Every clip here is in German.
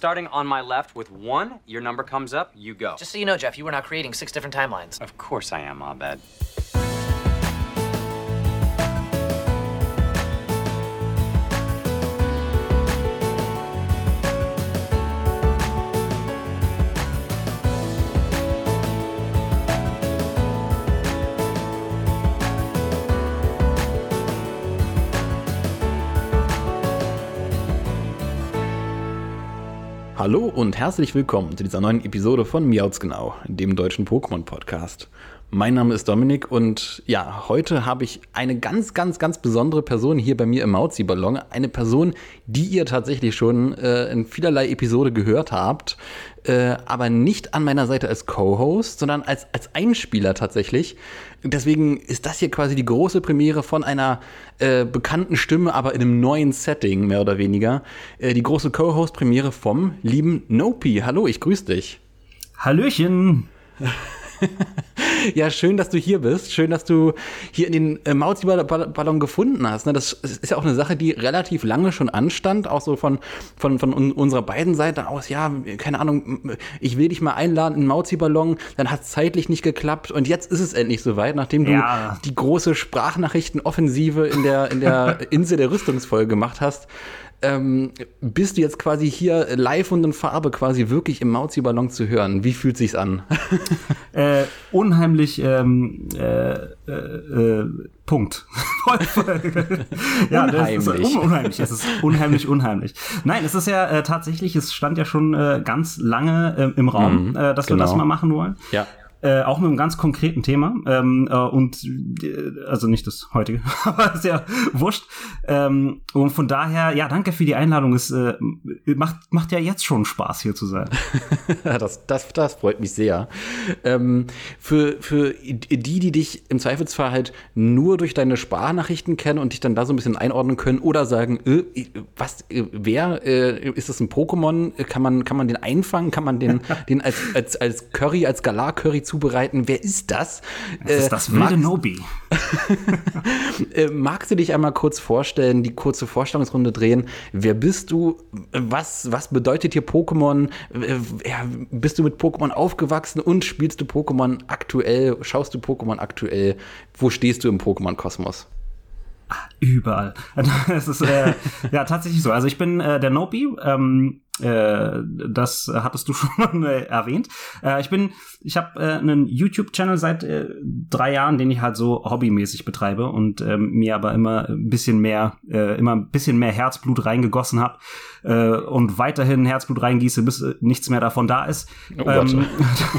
starting on my left with one. Your number comes up, you go. Just so you know, Jeff, you were not creating six different timelines. Of course I am, Abed. Hallo und herzlich willkommen zu dieser neuen Episode von Miauts Genau, dem deutschen Pokémon-Podcast. Mein Name ist Dominik und ja, heute habe ich eine ganz, ganz, ganz besondere Person hier bei mir im Mauzi-Ballon. Eine Person, die ihr tatsächlich schon äh, in vielerlei Episode gehört habt, äh, aber nicht an meiner Seite als Co-Host, sondern als, als Einspieler tatsächlich. Deswegen ist das hier quasi die große Premiere von einer äh, bekannten Stimme, aber in einem neuen Setting, mehr oder weniger. Äh, die große Co-Host-Premiere vom lieben Nopi. Hallo, ich grüße dich. Hallöchen. ja, schön, dass du hier bist. Schön, dass du hier in den äh, Mauzi-Ballon gefunden hast. Ne? Das ist ja auch eine Sache, die relativ lange schon anstand, auch so von, von, von unserer beiden Seiten aus. Ja, keine Ahnung, ich will dich mal einladen in den Mauzi-Ballon. Dann hat es zeitlich nicht geklappt und jetzt ist es endlich soweit, nachdem du ja. die große Sprachnachrichtenoffensive in der, in der Insel der Rüstungsfolge gemacht hast ähm, bist du jetzt quasi hier live und in Farbe quasi wirklich im Mauzi-Ballon zu hören? Wie fühlt sich's an? äh, unheimlich ähm, äh, äh, äh Punkt. ja, unheimlich. Das ist, un unheimlich. Es ist unheimlich, unheimlich. Nein, es ist ja äh, tatsächlich, es stand ja schon äh, ganz lange äh, im Raum, mm, äh, dass genau. wir das genau. mal machen wollen. Ja. Äh, auch mit einem ganz konkreten Thema. Ähm, äh, und äh, also nicht das heutige, aber ist ja wurscht. Ähm, und von daher, ja, danke für die Einladung. Es äh, macht, macht ja jetzt schon Spaß, hier zu sein. das, das, das freut mich sehr. Ähm, für, für die, die dich im Zweifelsfall halt nur durch deine Sprachnachrichten kennen und dich dann da so ein bisschen einordnen können oder sagen, äh, was, äh, wer, äh, ist das ein Pokémon? Kann man, kann man den einfangen? Kann man den, den als, als, als Curry, als Galar-Curry zubereiten. Wer ist das? Das ist äh, das wilde Nobi. Äh, magst du dich einmal kurz vorstellen, die kurze Vorstellungsrunde drehen? Wer bist du? Was, was bedeutet hier Pokémon? Äh, ja, bist du mit Pokémon aufgewachsen und spielst du Pokémon aktuell? Schaust du Pokémon aktuell? Wo stehst du im Pokémon-Kosmos? Überall. Es ist äh, ja tatsächlich so. Also ich bin äh, der Nopi. Ähm, äh, das hattest du schon äh, erwähnt. Äh, ich bin, ich habe äh, einen YouTube-Channel seit äh, drei Jahren, den ich halt so hobbymäßig betreibe und ähm, mir aber immer ein bisschen mehr, immer ein bisschen mehr Herzblut reingegossen habe und weiterhin Herzblut reingieße, bis nichts mehr davon da ist. Oh ähm,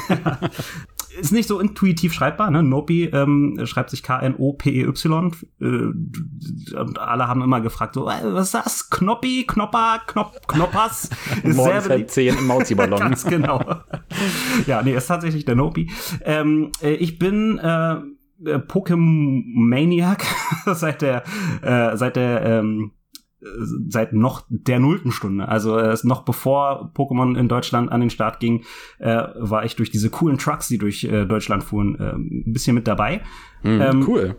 ist nicht so intuitiv schreibbar, ne? Nopi ähm, schreibt sich K-N-O-P-E-Y. Äh, und alle haben immer gefragt, so, äh, was ist das? Knoppi, Knopper, Knop, Knoppers? Ist sehr beliebt. im Mauzi-Ballon. Ganz genau. ja, nee, ist tatsächlich der Nopi. Ähm, äh, ich bin äh, äh Pokémaniac seit der, äh, seit der, ähm, seit noch der nullten Stunde. Also äh, noch bevor Pokémon in Deutschland an den Start ging, äh, war ich durch diese coolen Trucks, die durch äh, Deutschland fuhren, äh, ein bisschen mit dabei. Mm, ähm, cool.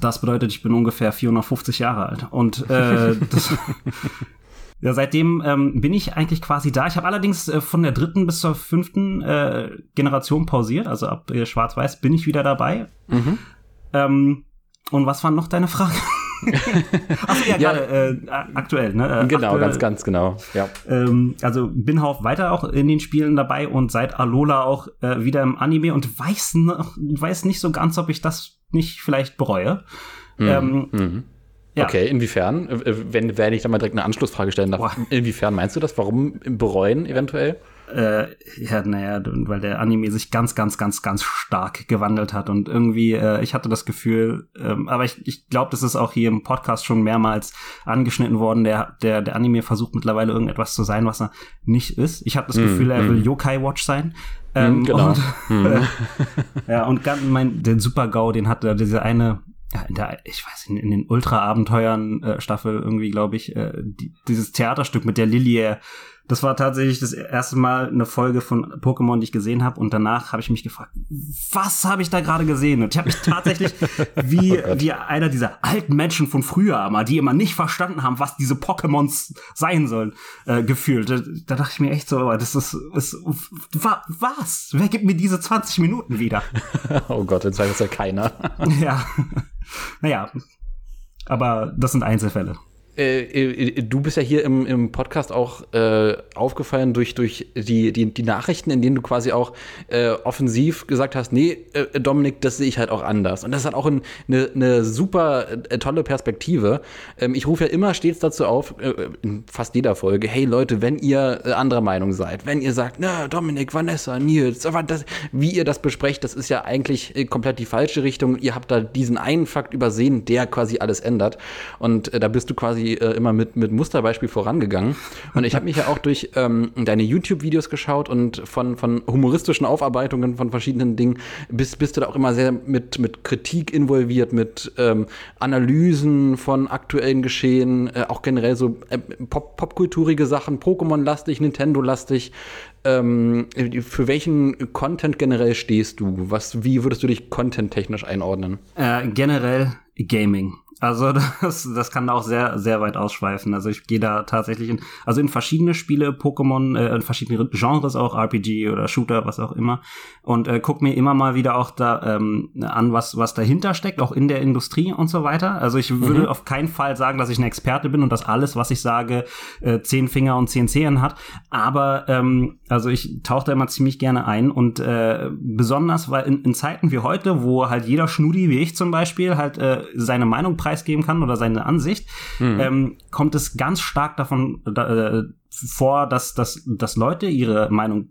Das bedeutet, ich bin ungefähr 450 Jahre alt. Und äh, das, ja, seitdem ähm, bin ich eigentlich quasi da. Ich habe allerdings äh, von der dritten bis zur fünften äh, Generation pausiert. Also ab äh, Schwarz-Weiß bin ich wieder dabei. Mhm. Ähm, und was war noch deine Frage? Achso, ja, gerade äh, aktuell, ne? Äh, genau, aktuell, ganz, ganz genau. Ja. Ähm, also bin auch weiter auch in den Spielen dabei und seit Alola auch äh, wieder im Anime und weiß, noch, weiß nicht so ganz, ob ich das nicht vielleicht bereue. Mhm. Ähm, mhm. Ja. Okay, inwiefern? Äh, wenn, wenn ich da mal direkt eine Anschlussfrage stellen darf, Boah. inwiefern meinst du das? Warum bereuen eventuell? Äh, ja, naja, weil der Anime sich ganz, ganz, ganz, ganz stark gewandelt hat und irgendwie, äh, ich hatte das Gefühl, ähm, aber ich, ich glaube, das ist auch hier im Podcast schon mehrmals angeschnitten worden, der, der, der Anime versucht mittlerweile irgendetwas zu sein, was er nicht ist. Ich habe das mm, Gefühl, er mm. will Yokai Watch sein. Ähm, mm, genau. Und, mm. ja, und ganz, mein, den Super-GAU, den hatte diese eine ja, in der, ich weiß, in, in den Ultra-Abenteuern äh, Staffel irgendwie, glaube ich, äh, die, dieses Theaterstück mit der Lilie, das war tatsächlich das erste Mal eine Folge von Pokémon, die ich gesehen habe. Und danach habe ich mich gefragt, was habe ich da gerade gesehen? Und ich habe mich tatsächlich wie, oh wie einer dieser alten Menschen von früher mal, die immer nicht verstanden haben, was diese Pokémons sein sollen, äh, gefühlt. Da, da, dachte ich mir echt so, das ist, ist was? Wer gibt mir diese 20 Minuten wieder? oh Gott, jetzt weiß es ja keiner. ja. Naja, aber das sind Einzelfälle. Äh, äh, du bist ja hier im, im Podcast auch äh, aufgefallen durch, durch die, die, die Nachrichten, in denen du quasi auch äh, offensiv gesagt hast, nee, äh, Dominik, das sehe ich halt auch anders. Und das halt auch ein, eine, eine super äh, tolle Perspektive. Ähm, ich rufe ja immer stets dazu auf, in fast jeder Folge, hey Leute, wenn ihr anderer Meinung seid, wenn ihr sagt, na, Dominik, Vanessa, Nils, das, wie ihr das besprecht, das ist ja eigentlich komplett die falsche Richtung. Ihr habt da diesen einen Fakt übersehen, der quasi alles ändert. Und da bist du quasi äh, immer mit, mit Musterbeispiel vorangegangen. Und ich habe mich ja auch durch ähm, deine YouTube-Videos geschaut und von, von humoristischen Aufarbeitungen von verschiedenen Dingen bist, bist du da auch immer sehr mit, mit Kritik involviert, mit ähm, Analysen von aktuellen Geschehen, äh, auch generell so äh, Pop popkulturige Sachen, Pokémon-lastig, Nintendo-lastig. Ähm, für welchen Content generell stehst du? Was, wie würdest du dich content-technisch einordnen? Äh, generell Gaming. Also das, das kann auch sehr, sehr weit ausschweifen. Also ich gehe da tatsächlich in, also in verschiedene Spiele, Pokémon, äh, in verschiedene Genres auch, RPG oder Shooter, was auch immer. Und äh, guck mir immer mal wieder auch da ähm, an, was, was dahinter steckt, auch in der Industrie und so weiter. Also ich würde mhm. auf keinen Fall sagen, dass ich ein Experte bin und dass alles, was ich sage, äh, zehn Finger und zehn Zehen hat. Aber ähm, also ich tauche da immer ziemlich gerne ein und äh, besonders, weil in, in Zeiten wie heute, wo halt jeder Schnudi, wie ich zum Beispiel, halt äh, seine Meinung preisgeben kann oder seine Ansicht, mhm. ähm, kommt es ganz stark davon äh, vor, dass, dass, dass Leute ihre Meinung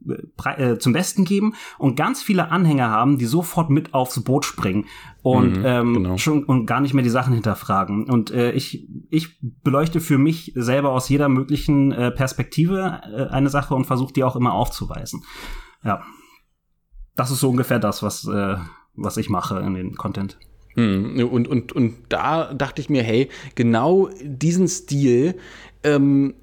äh, zum Besten geben und ganz viele Anhänger haben, die sofort mit aufs Boot springen und mhm, ähm, genau. schon und gar nicht mehr die Sachen hinterfragen. Und äh, ich, ich beleuchte für mich selber aus jeder möglichen äh, Perspektive äh, eine Sache und versuche die auch immer aufzuweisen. Ja. Das ist so ungefähr das, was, äh, was ich mache in den Content. Hm, und, und, und da dachte ich mir, hey, genau diesen Stil, ähm,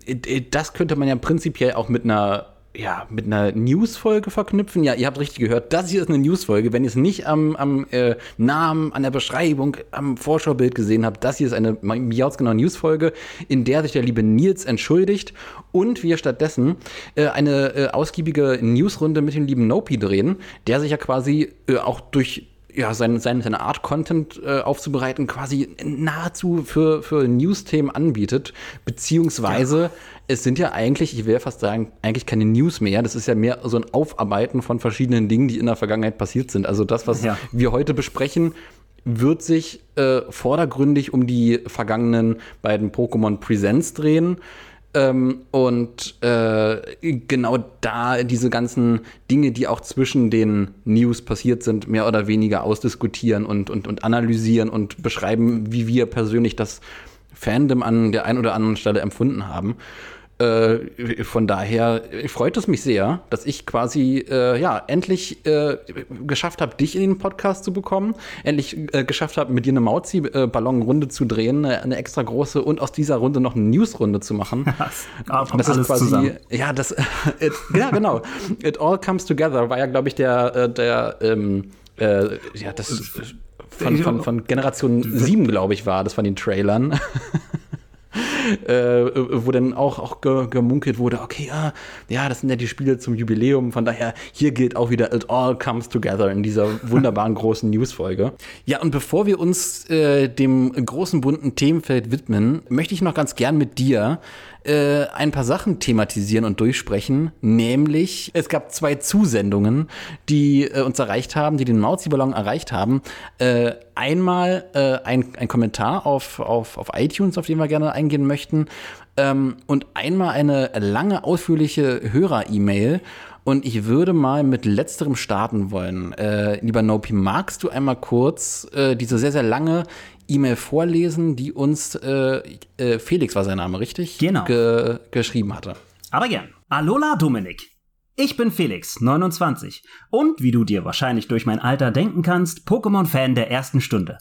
das könnte man ja prinzipiell auch mit einer ja, mit einer Newsfolge verknüpfen. Ja, ihr habt richtig gehört, das hier ist eine Newsfolge. Wenn ihr es nicht am, am äh, Namen, an der Beschreibung, am Vorschaubild gesehen habt, das hier ist eine Miauzgenau Newsfolge, in der sich der liebe Nils entschuldigt und wir stattdessen äh, eine äh, ausgiebige Newsrunde mit dem lieben Nopi drehen, der sich ja quasi äh, auch durch ja, seine, seine, seine Art Content äh, aufzubereiten, quasi nahezu für, für News-Themen anbietet. Beziehungsweise, ja. es sind ja eigentlich, ich will fast sagen, eigentlich keine News mehr. Das ist ja mehr so ein Aufarbeiten von verschiedenen Dingen, die in der Vergangenheit passiert sind. Also das, was ja. wir heute besprechen, wird sich äh, vordergründig um die vergangenen beiden Pokémon Presents drehen. Ähm, und äh, genau da diese ganzen Dinge, die auch zwischen den News passiert sind, mehr oder weniger ausdiskutieren und, und, und analysieren und beschreiben, wie wir persönlich das Fandom an der einen oder anderen Stelle empfunden haben. Äh, von daher freut es mich sehr, dass ich quasi äh, ja endlich äh, geschafft habe, dich in den Podcast zu bekommen, endlich äh, geschafft habe, mit dir eine Mauzi-Ballon-Runde zu drehen, eine, extra große und aus dieser Runde noch eine News-Runde zu machen. das, das ist quasi zusammen. ja das it, ja genau. It all comes together war ja glaube ich der äh, der ähm, äh, ja das von, von, von Generation 7, glaube ich, war das von den Trailern. äh, wo dann auch, auch gemunkelt wurde, okay, ja, ja, das sind ja die Spiele zum Jubiläum, von daher, hier gilt auch wieder It All Comes Together in dieser wunderbaren großen Newsfolge. Ja, und bevor wir uns äh, dem großen bunten Themenfeld widmen, möchte ich noch ganz gern mit dir äh, ein paar Sachen thematisieren und durchsprechen. Nämlich, es gab zwei Zusendungen, die äh, uns erreicht haben, die den Mauzi-Ballon erreicht haben. Äh, einmal äh, ein, ein Kommentar auf, auf, auf iTunes, auf den wir gerne eingehen möchten. Ähm, und einmal eine lange, ausführliche Hörer-E-Mail. Und ich würde mal mit letzterem starten wollen. Äh, lieber Nopi, magst du einmal kurz äh, diese sehr, sehr lange E-Mail vorlesen, die uns äh, äh, Felix war sein Name, richtig? Genau. Ge geschrieben hatte. Aber gern. Alola Dominik. Ich bin Felix, 29. Und wie du dir wahrscheinlich durch mein Alter denken kannst, Pokémon-Fan der ersten Stunde.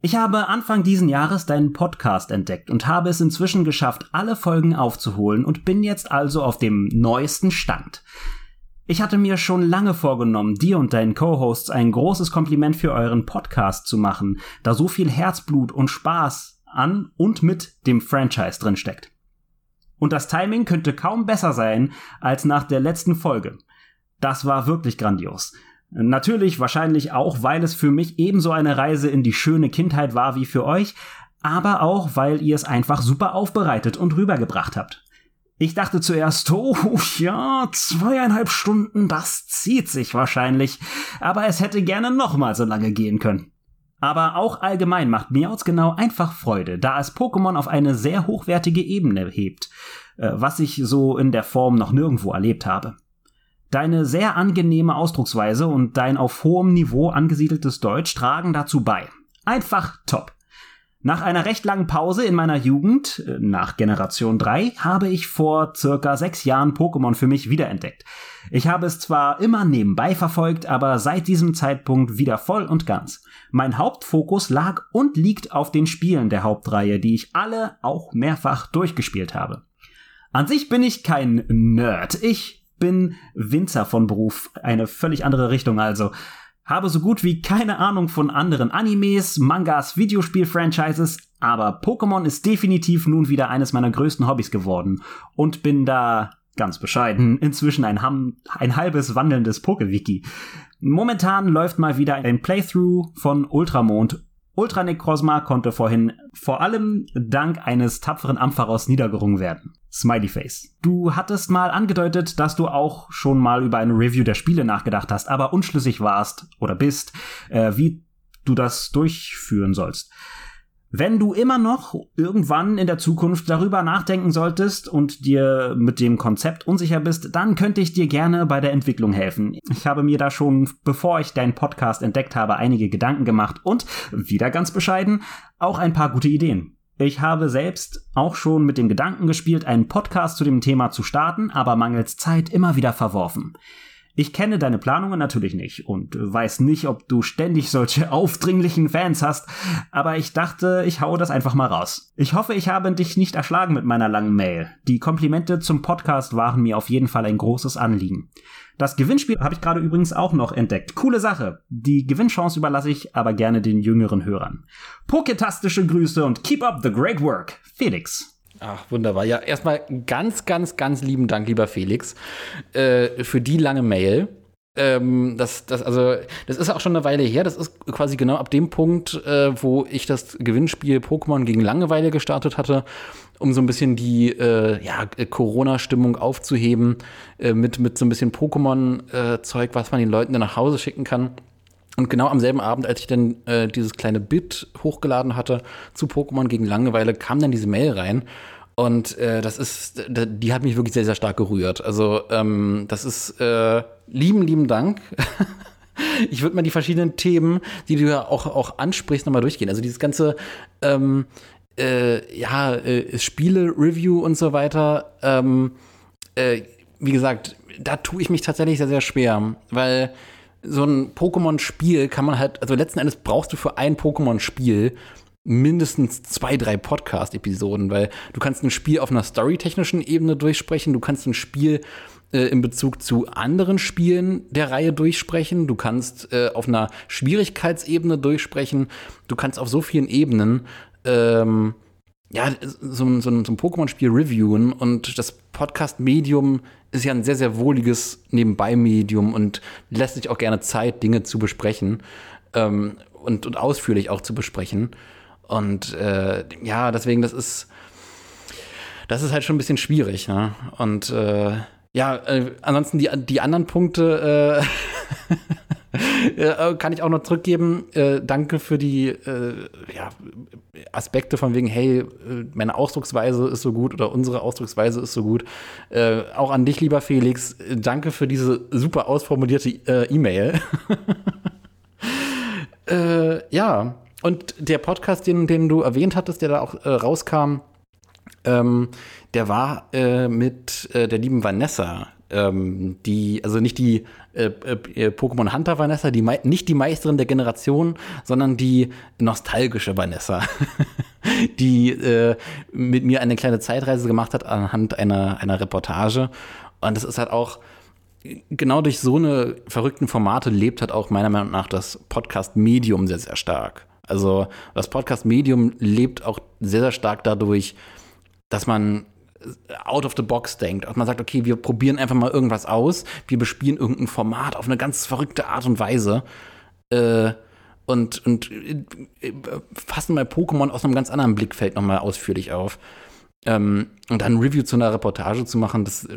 Ich habe Anfang diesen Jahres deinen Podcast entdeckt und habe es inzwischen geschafft, alle Folgen aufzuholen und bin jetzt also auf dem neuesten Stand. Ich hatte mir schon lange vorgenommen, dir und deinen Co-Hosts ein großes Kompliment für euren Podcast zu machen, da so viel Herzblut und Spaß an und mit dem Franchise drin steckt. Und das Timing könnte kaum besser sein als nach der letzten Folge. Das war wirklich grandios. Natürlich wahrscheinlich auch, weil es für mich ebenso eine Reise in die schöne Kindheit war wie für euch, aber auch, weil ihr es einfach super aufbereitet und rübergebracht habt. Ich dachte zuerst, oh ja, zweieinhalb Stunden, das zieht sich wahrscheinlich, aber es hätte gerne nochmal so lange gehen können. Aber auch allgemein macht Miauts genau einfach Freude, da es Pokémon auf eine sehr hochwertige Ebene hebt, äh, was ich so in der Form noch nirgendwo erlebt habe. Deine sehr angenehme Ausdrucksweise und dein auf hohem Niveau angesiedeltes Deutsch tragen dazu bei. Einfach top. Nach einer recht langen Pause in meiner Jugend, äh, nach Generation 3, habe ich vor circa sechs Jahren Pokémon für mich wiederentdeckt. Ich habe es zwar immer nebenbei verfolgt, aber seit diesem Zeitpunkt wieder voll und ganz. Mein Hauptfokus lag und liegt auf den Spielen der Hauptreihe, die ich alle auch mehrfach durchgespielt habe. An sich bin ich kein Nerd. Ich bin Winzer von Beruf, eine völlig andere Richtung also. Habe so gut wie keine Ahnung von anderen Animes, Mangas, Videospiel-Franchises, aber Pokémon ist definitiv nun wieder eines meiner größten Hobbys geworden und bin da ganz bescheiden inzwischen ein, Ham ein halbes wandelndes Pokewiki. Momentan läuft mal wieder ein Playthrough von Ultramond Ultranecrozma konnte vorhin vor allem dank eines tapferen Ampharos niedergerungen werden. Smiley Face. Du hattest mal angedeutet, dass du auch schon mal über eine Review der Spiele nachgedacht hast, aber unschlüssig warst oder bist, äh, wie du das durchführen sollst. Wenn du immer noch irgendwann in der Zukunft darüber nachdenken solltest und dir mit dem Konzept unsicher bist, dann könnte ich dir gerne bei der Entwicklung helfen. Ich habe mir da schon, bevor ich deinen Podcast entdeckt habe, einige Gedanken gemacht und, wieder ganz bescheiden, auch ein paar gute Ideen. Ich habe selbst auch schon mit dem Gedanken gespielt, einen Podcast zu dem Thema zu starten, aber mangels Zeit immer wieder verworfen. Ich kenne deine Planungen natürlich nicht und weiß nicht, ob du ständig solche aufdringlichen Fans hast, aber ich dachte, ich haue das einfach mal raus. Ich hoffe, ich habe dich nicht erschlagen mit meiner langen Mail. Die Komplimente zum Podcast waren mir auf jeden Fall ein großes Anliegen. Das Gewinnspiel habe ich gerade übrigens auch noch entdeckt. Coole Sache. Die Gewinnchance überlasse ich aber gerne den jüngeren Hörern. Poketastische Grüße und keep up the great work. Felix. Ach, wunderbar. Ja, erstmal ganz, ganz, ganz lieben Dank, lieber Felix, äh, für die lange Mail. Ähm, das, das, also, das ist auch schon eine Weile her. Das ist quasi genau ab dem Punkt, äh, wo ich das Gewinnspiel Pokémon gegen Langeweile gestartet hatte, um so ein bisschen die äh, ja, Corona-Stimmung aufzuheben, äh, mit, mit so ein bisschen Pokémon-Zeug, was man den Leuten dann nach Hause schicken kann. Und genau am selben Abend, als ich dann äh, dieses kleine Bit hochgeladen hatte zu Pokémon gegen Langeweile, kam dann diese Mail rein. Und äh, das ist, die hat mich wirklich sehr, sehr stark gerührt. Also ähm, das ist äh, lieben, lieben Dank. ich würde mal die verschiedenen Themen, die du ja auch, auch ansprichst, nochmal durchgehen. Also dieses ganze ähm, äh, ja, äh, Spiele-Review und so weiter. Ähm, äh, wie gesagt, da tue ich mich tatsächlich sehr, sehr schwer, weil so ein Pokémon-Spiel kann man halt, also letzten Endes brauchst du für ein Pokémon-Spiel mindestens zwei, drei Podcast-Episoden, weil du kannst ein Spiel auf einer storytechnischen Ebene durchsprechen, du kannst ein Spiel äh, in Bezug zu anderen Spielen der Reihe durchsprechen, du kannst äh, auf einer Schwierigkeitsebene durchsprechen, du kannst auf so vielen Ebenen ähm, ja, so, so, so ein Pokémon-Spiel reviewen und das Podcast-Medium ist ja ein sehr, sehr wohliges Nebenbei-Medium und lässt sich auch gerne Zeit, Dinge zu besprechen ähm, und, und ausführlich auch zu besprechen. Und äh, ja, deswegen, das ist, das ist halt schon ein bisschen schwierig. Ne? Und äh, ja, äh, ansonsten die, die anderen Punkte äh, äh, kann ich auch noch zurückgeben. Äh, danke für die ja, Aspekte von wegen, hey, äh, meine Ausdrucksweise ist so gut oder unsere Ausdrucksweise ist so gut. Äh, auch an dich, lieber Felix, danke für diese super ausformulierte äh, E-Mail. ja, und der Podcast, den, den du erwähnt hattest, der da auch rauskam, Ähm, der war äh, mit äh, der lieben Vanessa, ähm, die, also nicht die äh, äh, Pokémon Hunter Vanessa, die nicht die Meisterin der Generation, sondern die nostalgische Vanessa, die äh, mit mir eine kleine Zeitreise gemacht hat anhand einer, einer Reportage. Und das ist halt auch, genau durch so eine verrückten Formate lebt halt auch meiner Meinung nach das Podcast-Medium sehr, sehr stark. Also das Podcast-Medium lebt auch sehr, sehr stark dadurch, dass man out of the box denkt. Und man sagt, okay, wir probieren einfach mal irgendwas aus, wir bespielen irgendein Format auf eine ganz verrückte Art und Weise. Äh, und, und äh, fassen mal Pokémon aus einem ganz anderen Blickfeld nochmal ausführlich auf. Ähm, und dann ein Review zu einer Reportage zu machen, das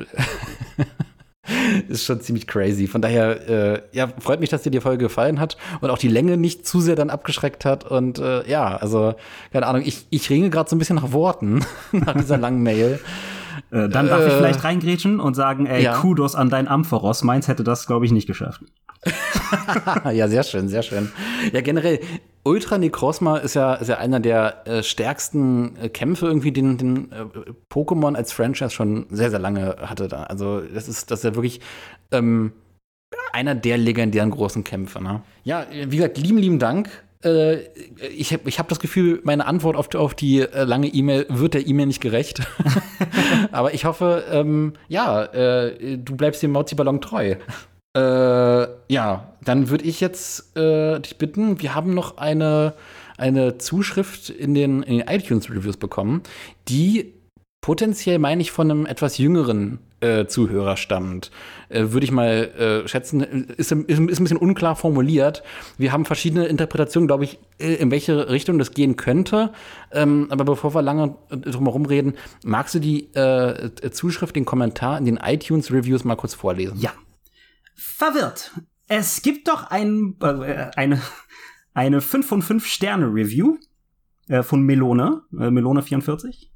ist schon ziemlich crazy. Von daher, äh, ja, freut mich, dass dir die Folge gefallen hat und auch die Länge nicht zu sehr dann abgeschreckt hat. Und äh, ja, also, keine Ahnung, ich, ich ringe gerade so ein bisschen nach Worten nach dieser langen Mail. Äh, dann darf ich äh, vielleicht reingrätschen und sagen, ey, ja. Kudos an dein Amphoros. Meins hätte das, glaube ich, nicht geschafft. ja, sehr schön, sehr schön. Ja, generell, Ultra Necrozma ist ja, ist ja einer der äh, stärksten äh, Kämpfe irgendwie, den, den äh, Pokémon als Franchise schon sehr, sehr lange hatte. Da. Also das ist, das ist ja wirklich ähm, einer der legendären großen Kämpfe. Ne? Ja, wie gesagt, lieben, lieben Dank. Äh, ich habe ich hab das Gefühl, meine Antwort auf, auf die äh, lange E-Mail wird der E-Mail nicht gerecht. Aber ich hoffe, ähm, ja, äh, du bleibst dem Mauzi-Ballon treu. Äh, ja, dann würde ich jetzt äh, dich bitten, wir haben noch eine, eine Zuschrift in den, in den iTunes-Reviews bekommen, die potenziell, meine ich, von einem etwas jüngeren äh, Zuhörer stammt. Äh, Würde ich mal äh, schätzen, ist, ist, ist, ein bisschen unklar formuliert. Wir haben verschiedene Interpretationen, glaube ich, äh, in welche Richtung das gehen könnte. Ähm, aber bevor wir lange äh, drum herum reden, magst du die äh, Zuschrift, den Kommentar in den iTunes-Reviews mal kurz vorlesen? Ja, verwirrt. Es gibt doch ein, äh, eine, eine 5 von 5 Sterne Review äh, von Melone, äh, Melone 44.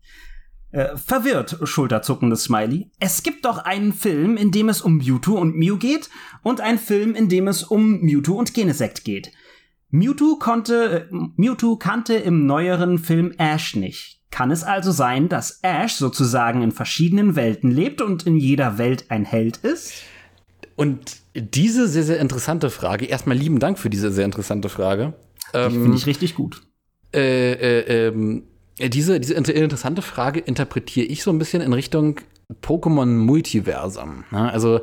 Äh, verwirrt, schulterzuckendes Smiley. Es gibt doch einen Film, in dem es um Mewtwo und Mew geht und einen Film, in dem es um Mewtwo und Genesect geht. Mewtwo konnte, äh, Mewtwo kannte im neueren Film Ash nicht. Kann es also sein, dass Ash sozusagen in verschiedenen Welten lebt und in jeder Welt ein Held ist? Und diese sehr, sehr interessante Frage, erstmal lieben Dank für diese sehr interessante Frage. Ähm, Finde ich richtig gut. Äh, äh, ähm, diese, diese interessante Frage interpretiere ich so ein bisschen in Richtung Pokémon-Multiversum. Ne? Also,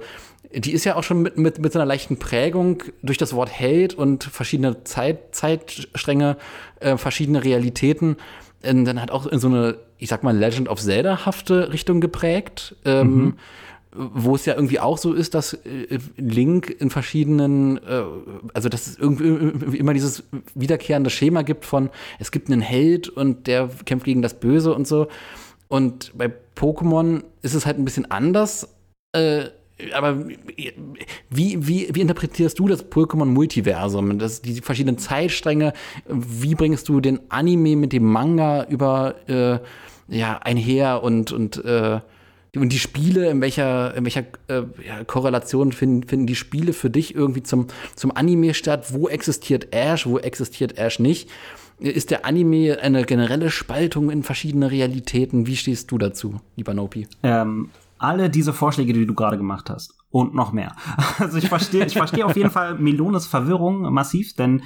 die ist ja auch schon mit, mit, mit so einer leichten Prägung durch das Wort Held und verschiedene Zeit, Zeitstränge, äh, verschiedene Realitäten, äh, dann hat auch in so eine, ich sag mal, Legend of Zelda-hafte Richtung geprägt. Ähm, mhm wo es ja irgendwie auch so ist, dass äh, Link in verschiedenen, äh, also dass es irgendwie immer dieses wiederkehrende Schema gibt von, es gibt einen Held und der kämpft gegen das Böse und so. Und bei Pokémon ist es halt ein bisschen anders. Äh, aber wie, wie, wie interpretierst du das Pokémon-Multiversum? Die verschiedenen Zeitstränge, wie bringst du den Anime mit dem Manga über äh, ja, einher und, und äh, und die Spiele, in welcher, in welcher äh, ja, Korrelation finden, finden die Spiele für dich irgendwie zum, zum Anime statt? Wo existiert Ash, wo existiert Ash nicht? Ist der Anime eine generelle Spaltung in verschiedene Realitäten? Wie stehst du dazu, lieber Nopi? Ähm, alle diese Vorschläge, die du gerade gemacht hast und noch mehr. Also ich verstehe, ich verstehe auf jeden Fall Melones Verwirrung massiv, denn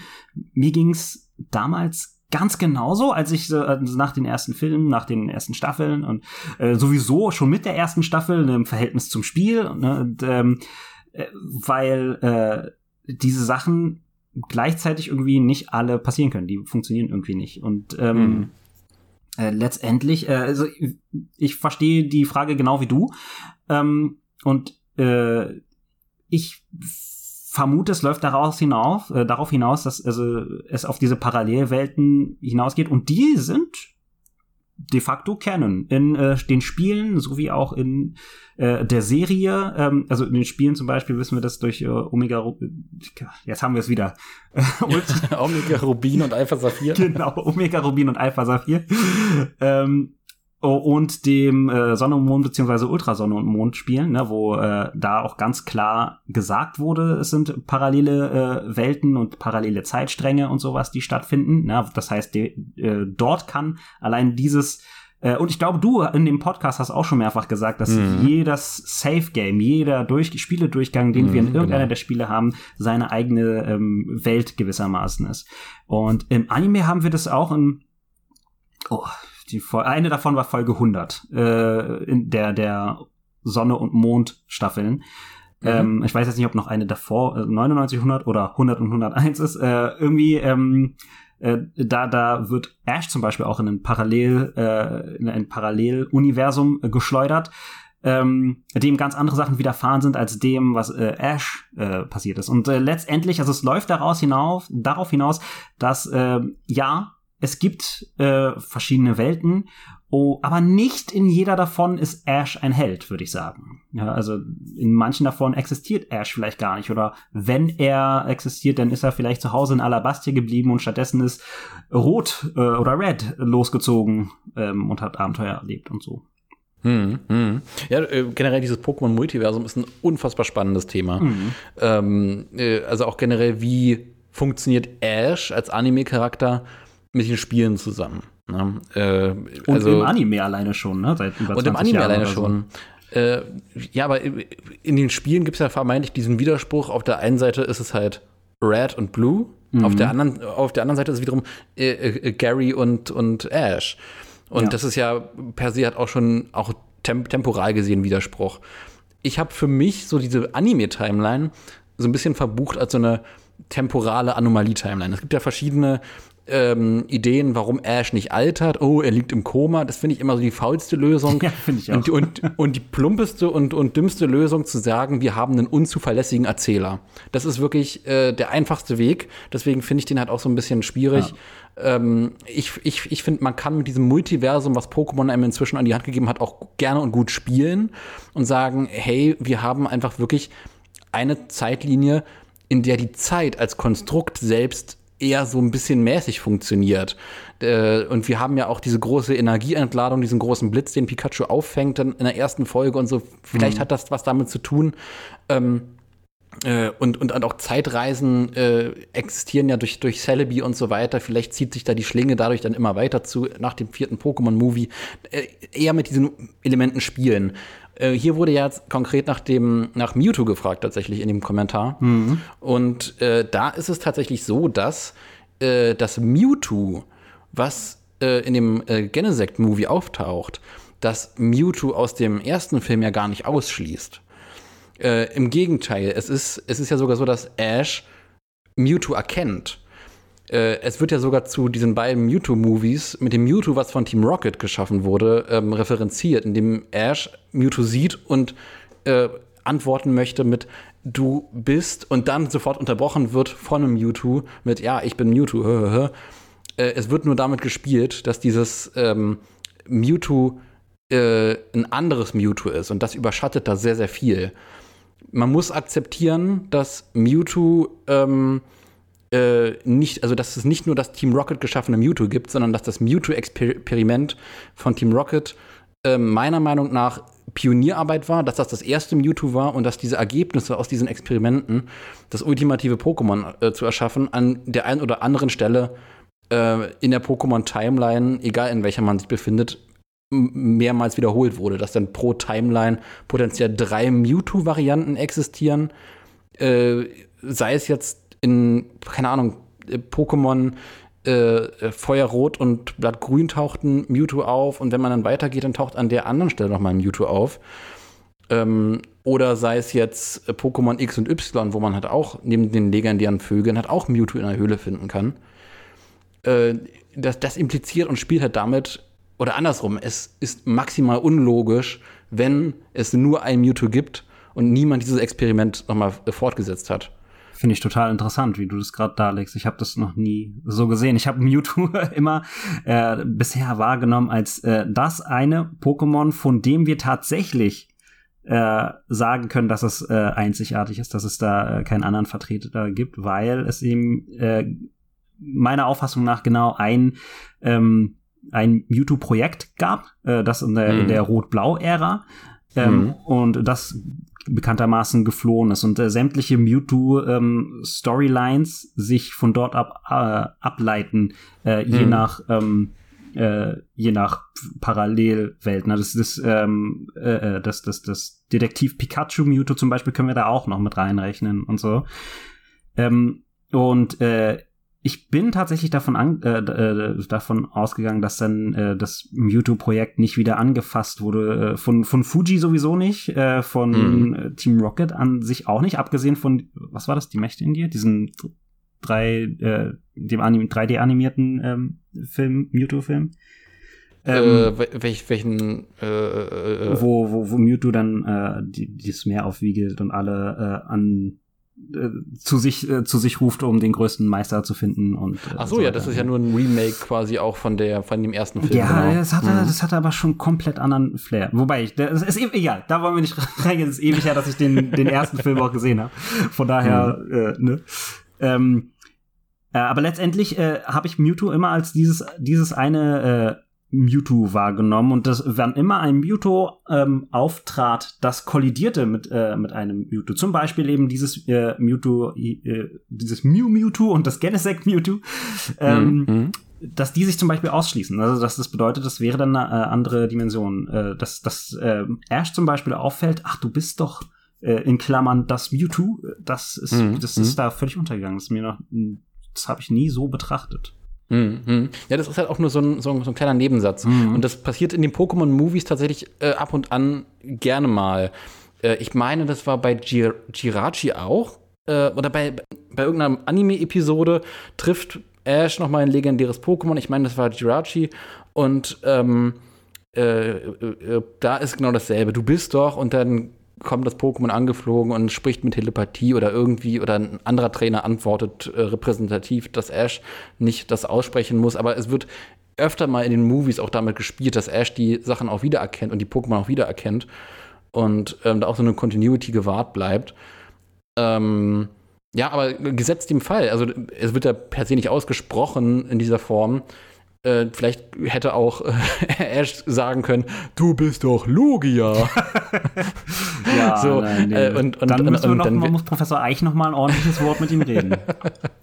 mir ging's damals ganz genauso, als ich äh, nach den ersten Filmen, nach den ersten Staffeln und äh, sowieso schon mit der ersten Staffel ne, im Verhältnis zum Spiel, ne, und, ähm, äh, weil äh, diese Sachen gleichzeitig irgendwie nicht alle passieren können. Die funktionieren irgendwie nicht. Und ähm, mhm. äh, letztendlich, äh, also ich, ich verstehe die Frage genau wie du. Ähm, und äh, ich vermute, es läuft daraus hinaus, äh, darauf hinaus, dass also es auf diese Parallelwelten hinausgeht und die sind de facto Canon in äh, den Spielen sowie auch in äh, der Serie. Ähm, also in den Spielen zum Beispiel wissen wir das durch äh, Omega. Jetzt haben wir es wieder. Omega Rubin und Alpha Saphir. Genau, Omega Rubin und Alpha Saphir. ähm, und dem äh, Sonne und Mond beziehungsweise Ultrasonne und Mond spielen, ne, wo äh, da auch ganz klar gesagt wurde, es sind parallele äh, Welten und parallele Zeitstränge und sowas, die stattfinden. Ne? Das heißt, die, äh, dort kann allein dieses Äh, und ich glaube, du in dem Podcast hast auch schon mehrfach gesagt, dass mhm. jedes Safe Game, jeder durch Spieledurchgang, den mhm, wir in irgendeiner genau. der Spiele haben, seine eigene ähm, Welt gewissermaßen ist. Und im Anime haben wir das auch in oh, die eine davon war Folge 100 äh, in der der Sonne und Mond Staffeln. Mhm. Ähm, ich weiß jetzt nicht, ob noch eine davor äh, 99 100 oder 100 und 101 ist. Äh, irgendwie ähm, äh, da da wird Ash zum Beispiel auch in ein Parallel äh, in ein Paralleluniversum äh, geschleudert. Ähm, dem ganz andere Sachen widerfahren sind als dem, was äh, Ash äh, passiert ist. Und äh, letztendlich, also es läuft daraus hinauf, darauf hinaus, dass äh, ja es gibt äh, verschiedene Welten, oh, aber nicht in jeder davon ist Ash ein Held, würde ich sagen. Ja, also in manchen davon existiert Ash vielleicht gar nicht. Oder wenn er existiert, dann ist er vielleicht zu Hause in Alabastia geblieben und stattdessen ist Rot äh, oder Red losgezogen ähm, und hat Abenteuer erlebt und so. Hm, hm. Ja, äh, generell dieses Pokémon-Multiversum ist ein unfassbar spannendes Thema. Mhm. Ähm, äh, also auch generell, wie funktioniert Ash als Anime-Charakter mit den Spielen zusammen. Ne? Äh, und also, im Anime alleine schon, ne? Seit über und im Anime Jahren alleine schon. Äh, ja, aber in den Spielen gibt es ja vermeintlich diesen Widerspruch. Auf der einen Seite ist es halt Red und Blue, mhm. auf, der anderen, auf der anderen Seite ist es wiederum äh, äh, Gary und, und Ash. Und ja. das ist ja per se hat auch schon auch temp temporal gesehen Widerspruch. Ich habe für mich so diese Anime-Timeline so ein bisschen verbucht als so eine temporale Anomalie-Timeline. Es gibt ja verschiedene ähm, Ideen, warum Ash nicht altert. Oh, er liegt im Koma. Das finde ich immer so die faulste Lösung. Ja, finde ich auch. Und, und, und die plumpeste und, und dümmste Lösung zu sagen, wir haben einen unzuverlässigen Erzähler. Das ist wirklich äh, der einfachste Weg. Deswegen finde ich den halt auch so ein bisschen schwierig. Ja. Ähm, ich ich, ich finde, man kann mit diesem Multiversum, was Pokémon einem inzwischen an die Hand gegeben hat, auch gerne und gut spielen und sagen, hey, wir haben einfach wirklich eine Zeitlinie, in der die Zeit als Konstrukt selbst eher so ein bisschen mäßig funktioniert. Äh, und wir haben ja auch diese große Energieentladung, diesen großen Blitz, den Pikachu auffängt dann in der ersten Folge und so. Vielleicht mhm. hat das was damit zu tun. Ähm, äh, und, und auch Zeitreisen äh, existieren ja durch, durch Celebi und so weiter. Vielleicht zieht sich da die Schlinge dadurch dann immer weiter zu, nach dem vierten Pokémon-Movie. Äh, eher mit diesen Elementen spielen. Äh, hier wurde ja konkret nach dem nach Mewtwo gefragt tatsächlich in dem Kommentar. Mhm. Und äh, da ist es tatsächlich so, dass äh, das Mewtwo, was äh, in dem äh, Genesect-Movie auftaucht, das Mewtwo aus dem ersten Film ja gar nicht ausschließt. Im Gegenteil, es ist, es ist ja sogar so, dass Ash Mewtwo erkennt äh, es wird ja sogar zu diesen beiden Mewtwo-Movies mit dem Mewtwo, was von Team Rocket geschaffen wurde, ähm, referenziert, in dem Ash Mewtwo sieht und äh, antworten möchte mit Du bist und dann sofort unterbrochen wird von einem Mewtwo mit Ja, ich bin Mewtwo. äh, es wird nur damit gespielt, dass dieses ähm, Mewtwo äh, ein anderes Mewtwo ist und das überschattet da sehr, sehr viel. Man muss akzeptieren, dass Mewtwo ähm, äh, nicht, also dass es nicht nur das Team Rocket geschaffene Mewtwo gibt, sondern dass das Mewtwo-Experiment von Team Rocket äh, meiner Meinung nach Pionierarbeit war, dass das das erste Mewtwo war und dass diese Ergebnisse aus diesen Experimenten, das ultimative Pokémon äh, zu erschaffen, an der einen oder anderen Stelle äh, in der Pokémon-Timeline, egal in welcher man sich befindet, mehrmals wiederholt wurde, dass dann pro Timeline potenziell drei Mewtwo-Varianten existieren, äh, sei es jetzt in, keine Ahnung, äh, Pokémon äh, Feuerrot und Blattgrün tauchten Mewtwo auf und wenn man dann weitergeht, dann taucht an der anderen Stelle nochmal Mewtwo auf. Ähm, oder sei es jetzt äh, Pokémon X und Y, wo man halt auch neben den legendären Vögeln halt auch Mewtwo in der Höhle finden kann. Äh, das, das impliziert und spielt halt damit, oder andersrum, es ist maximal unlogisch, wenn es nur ein Mewtwo gibt und niemand dieses Experiment nochmal fortgesetzt hat. Finde ich total interessant, wie du das gerade darlegst. Ich habe das noch nie so gesehen. Ich habe Mewtwo immer äh, bisher wahrgenommen als äh, das eine Pokémon, von dem wir tatsächlich äh, sagen können, dass es äh, einzigartig ist, dass es da äh, keinen anderen Vertreter gibt, weil es eben äh, meiner Auffassung nach genau ein ähm, ein Mewtwo-Projekt gab, äh, das in der, mhm. in der Rot-Blau-Ära. Ähm, mhm. Und das bekanntermaßen geflohen ist und äh, sämtliche Mewtwo-Storylines ähm, sich von dort ab äh, ableiten, äh, je mhm. nach ähm, äh, je nach Parallelwelt. Ne? Das, das, ähm, äh, äh, das, das, das Detektiv Pikachu Mewtwo zum Beispiel können wir da auch noch mit reinrechnen und so. Ähm, und äh, ich bin tatsächlich davon, an, äh, äh, davon ausgegangen, dass dann äh, das Mewtwo-Projekt nicht wieder angefasst wurde. Äh, von, von Fuji sowieso nicht, äh, von mhm. Team Rocket an sich auch nicht, abgesehen von, was war das, die Mächte in dir? Diesen drei, äh, dem Anim 3D-animierten ähm, Film, Mewtwo-Film. Ähm, äh, welch, welchen äh, äh, wo, wo, wo Mewtwo dann äh, die, dieses Meer aufwiegelt und alle äh, an äh, zu sich äh, zu sich ruft, um den größten Meister zu finden und äh, Ach so, so ja, das ist ja nur ein Remake quasi auch von der von dem ersten Film. Ja, genau. das hatte mhm. das hatte aber schon komplett anderen Flair. Wobei ich das ist eben egal, da wollen wir nicht reingehen, es ist ewig her, dass ich den den ersten Film auch gesehen habe. Von daher mhm. äh, ne. Ähm, äh, aber letztendlich äh, habe ich Mewtwo immer als dieses dieses eine äh, Mewtwo wahrgenommen und das, wann immer ein Mewtwo ähm, auftrat, das kollidierte mit, äh, mit einem Mewtwo. Zum Beispiel eben dieses äh, Mewtwo, äh, dieses Mew Mewtwo und das Genesect Mewtwo, ähm, mhm. dass die sich zum Beispiel ausschließen. Also dass das bedeutet, das wäre dann eine äh, andere Dimension. Äh, dass dass äh, Ash zum Beispiel auffällt, ach, du bist doch äh, in Klammern das Mewtwo, das ist, mhm. das ist mhm. da völlig untergegangen. Das ist mir noch, das habe ich nie so betrachtet. Mhm. Ja, das ist halt auch nur so ein, so ein, so ein kleiner Nebensatz. Mhm. Und das passiert in den Pokémon-Movies tatsächlich äh, ab und an gerne mal. Äh, ich meine, das war bei Gir Jirachi auch. Äh, oder bei, bei irgendeiner Anime-Episode trifft Ash noch mal ein legendäres Pokémon. Ich meine, das war Jirachi. Und ähm, äh, äh, äh, da ist genau dasselbe. Du bist doch und dann kommt das Pokémon angeflogen und spricht mit Telepathie oder irgendwie oder ein anderer Trainer antwortet äh, repräsentativ, dass Ash nicht das aussprechen muss, aber es wird öfter mal in den Movies auch damit gespielt, dass Ash die Sachen auch wiedererkennt und die Pokémon auch wiedererkennt und ähm, da auch so eine Continuity gewahrt bleibt. Ähm, ja, aber gesetzt im Fall, also es wird ja per se nicht ausgesprochen in dieser Form, äh, vielleicht hätte auch äh, Ash sagen können, du bist doch Logia. ja, so, nein, nee. äh, und, und, dann, und, und, noch, dann muss Professor Eich noch mal ein ordentliches Wort mit ihm reden.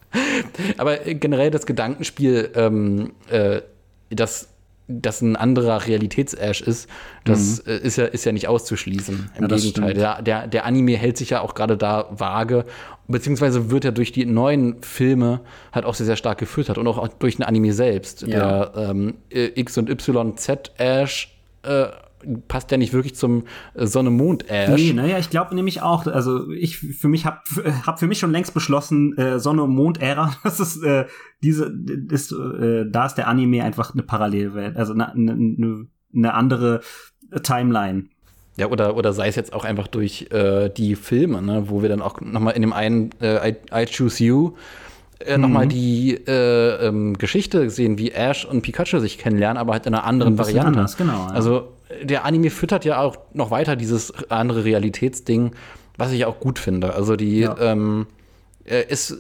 Aber generell das Gedankenspiel, ähm, äh, das das ein anderer Realitäts-Ash ist, das mhm. Äh, ist, ja, ist ja nicht auszuschließen. Im ja, Gegenteil. Der, der, der Anime hält sich ja auch gerade da vage, beziehungsweise wird ja durch die neuen Filme halt auch sehr, sehr stark gefüttert und auch durch den Anime selbst. Ja. Der ähm, X und Y Z Ash äh, passt ja nicht wirklich zum äh, Sonne-Mond-Ash. Nee, naja, ich glaube nämlich auch, also ich für mich hab, hab für mich schon längst beschlossen, äh, Sonne-Mond-Ära, das ist äh, diese, ist, äh, da ist der Anime einfach eine Parallelwelt, also eine, eine, eine andere Timeline. Ja, oder, oder sei es jetzt auch einfach durch äh, die Filme, ne, wo wir dann auch nochmal in dem einen äh, I, I Choose You äh, mhm. nochmal die äh, ähm, Geschichte sehen, wie Ash und Pikachu sich kennenlernen, aber halt in einer anderen Variante. Anders, genau. Ja. Also der Anime füttert ja auch noch weiter dieses andere Realitätsding, was ich auch gut finde. Also die ja. ähm, äh, ist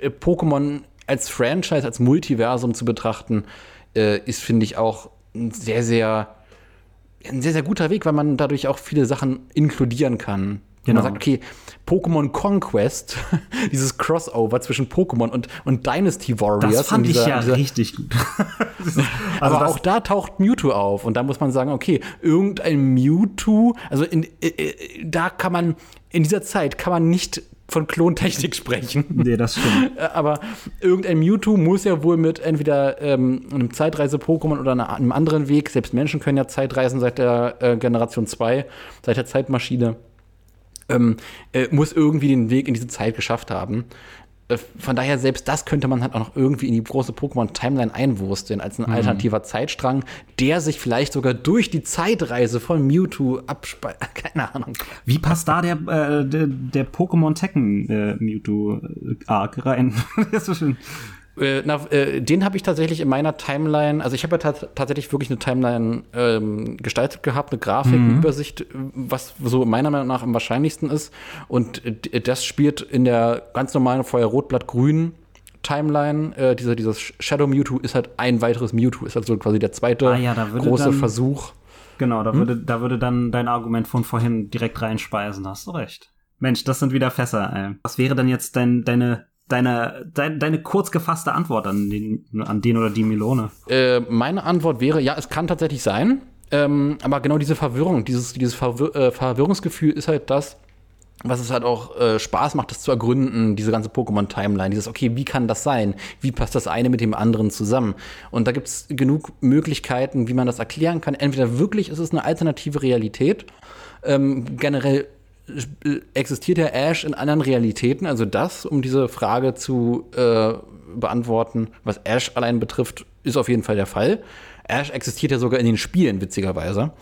äh, Pokémon als Franchise, als Multiversum zu betrachten, äh, ist, finde ich, auch ein sehr, sehr, ein sehr, sehr guter Weg, weil man dadurch auch viele Sachen inkludieren kann. Genau. Man sagt, okay, Pokémon Conquest, dieses Crossover zwischen Pokémon und, und Dynasty Warriors. Das fand dieser, ich ja dieser, richtig gut. also aber auch da taucht Mewtwo auf und da muss man sagen, okay, irgendein Mewtwo, also in, äh, äh, da kann man, in dieser Zeit kann man nicht von Klontechnik sprechen. Nee, das stimmt. Aber irgendein Mewtwo muss ja wohl mit entweder ähm, einem Zeitreise-Pokémon oder einem anderen Weg, selbst Menschen können ja Zeitreisen seit der äh, Generation 2, seit der Zeitmaschine ähm, äh, muss irgendwie den Weg in diese Zeit geschafft haben. Äh, von daher, selbst das könnte man halt auch noch irgendwie in die große Pokémon-Timeline einwursteln, als ein mhm. alternativer Zeitstrang, der sich vielleicht sogar durch die Zeitreise von Mewtwo abspeichert. Keine Ahnung. Wie passt da der, äh, der, der Pokémon Tekken äh, Mewtwo Arc rein? das ist so schön. Äh, na, äh, den habe ich tatsächlich in meiner Timeline, also ich habe ja tatsächlich wirklich eine Timeline ähm, gestaltet gehabt, eine Grafik, mhm. eine Übersicht, was so meiner Meinung nach am wahrscheinlichsten ist. Und äh, das spielt in der ganz normalen Feuer-Rot-Blatt-Grün Timeline. Äh, dieser, dieses Shadow Mewtwo ist halt ein weiteres Mewtwo, ist also quasi der zweite ah, ja, große dann, Versuch. Genau, da, hm? würde, da würde dann dein Argument von vorhin direkt reinspeisen, hast du recht. Mensch, das sind wieder Fässer, ey. Was wäre denn jetzt dein, deine deine, deine, deine kurz gefasste Antwort an den, an den oder die Melone? Äh, meine Antwort wäre, ja, es kann tatsächlich sein. Ähm, aber genau diese Verwirrung, dieses, dieses Verwir äh, Verwirrungsgefühl ist halt das, was es halt auch äh, Spaß macht, das zu ergründen, diese ganze Pokémon-Timeline, dieses, okay, wie kann das sein? Wie passt das eine mit dem anderen zusammen? Und da gibt es genug Möglichkeiten, wie man das erklären kann. Entweder wirklich ist es eine alternative Realität, ähm, generell existiert der Ash in anderen Realitäten, also das, um diese Frage zu äh, beantworten, was Ash allein betrifft, ist auf jeden Fall der Fall. Ash existiert ja sogar in den Spielen, witzigerweise,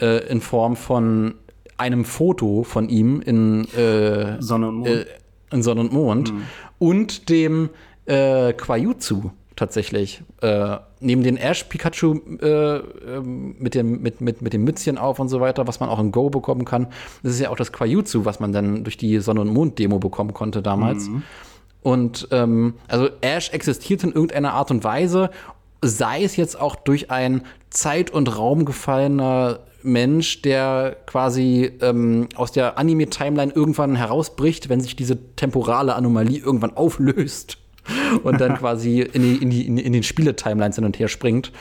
äh, in Form von einem Foto von ihm in äh, Sonne und Mond, äh, in Sonne und, Mond mhm. und dem äh, Quajutsu tatsächlich. Äh, neben den Ash Pikachu äh, ähm, mit, dem, mit, mit, mit dem Mützchen auf und so weiter, was man auch in Go bekommen kann. Das ist ja auch das Quajutsu, was man dann durch die Sonne- und Mond-Demo bekommen konnte damals. Mhm. Und ähm, also Ash existiert in irgendeiner Art und Weise, sei es jetzt auch durch ein Zeit- und Raum gefallener Mensch, der quasi ähm, aus der Anime-Timeline irgendwann herausbricht, wenn sich diese temporale Anomalie irgendwann auflöst und dann quasi in, die, in, die, in den Spiele-Timelines hin und her springt.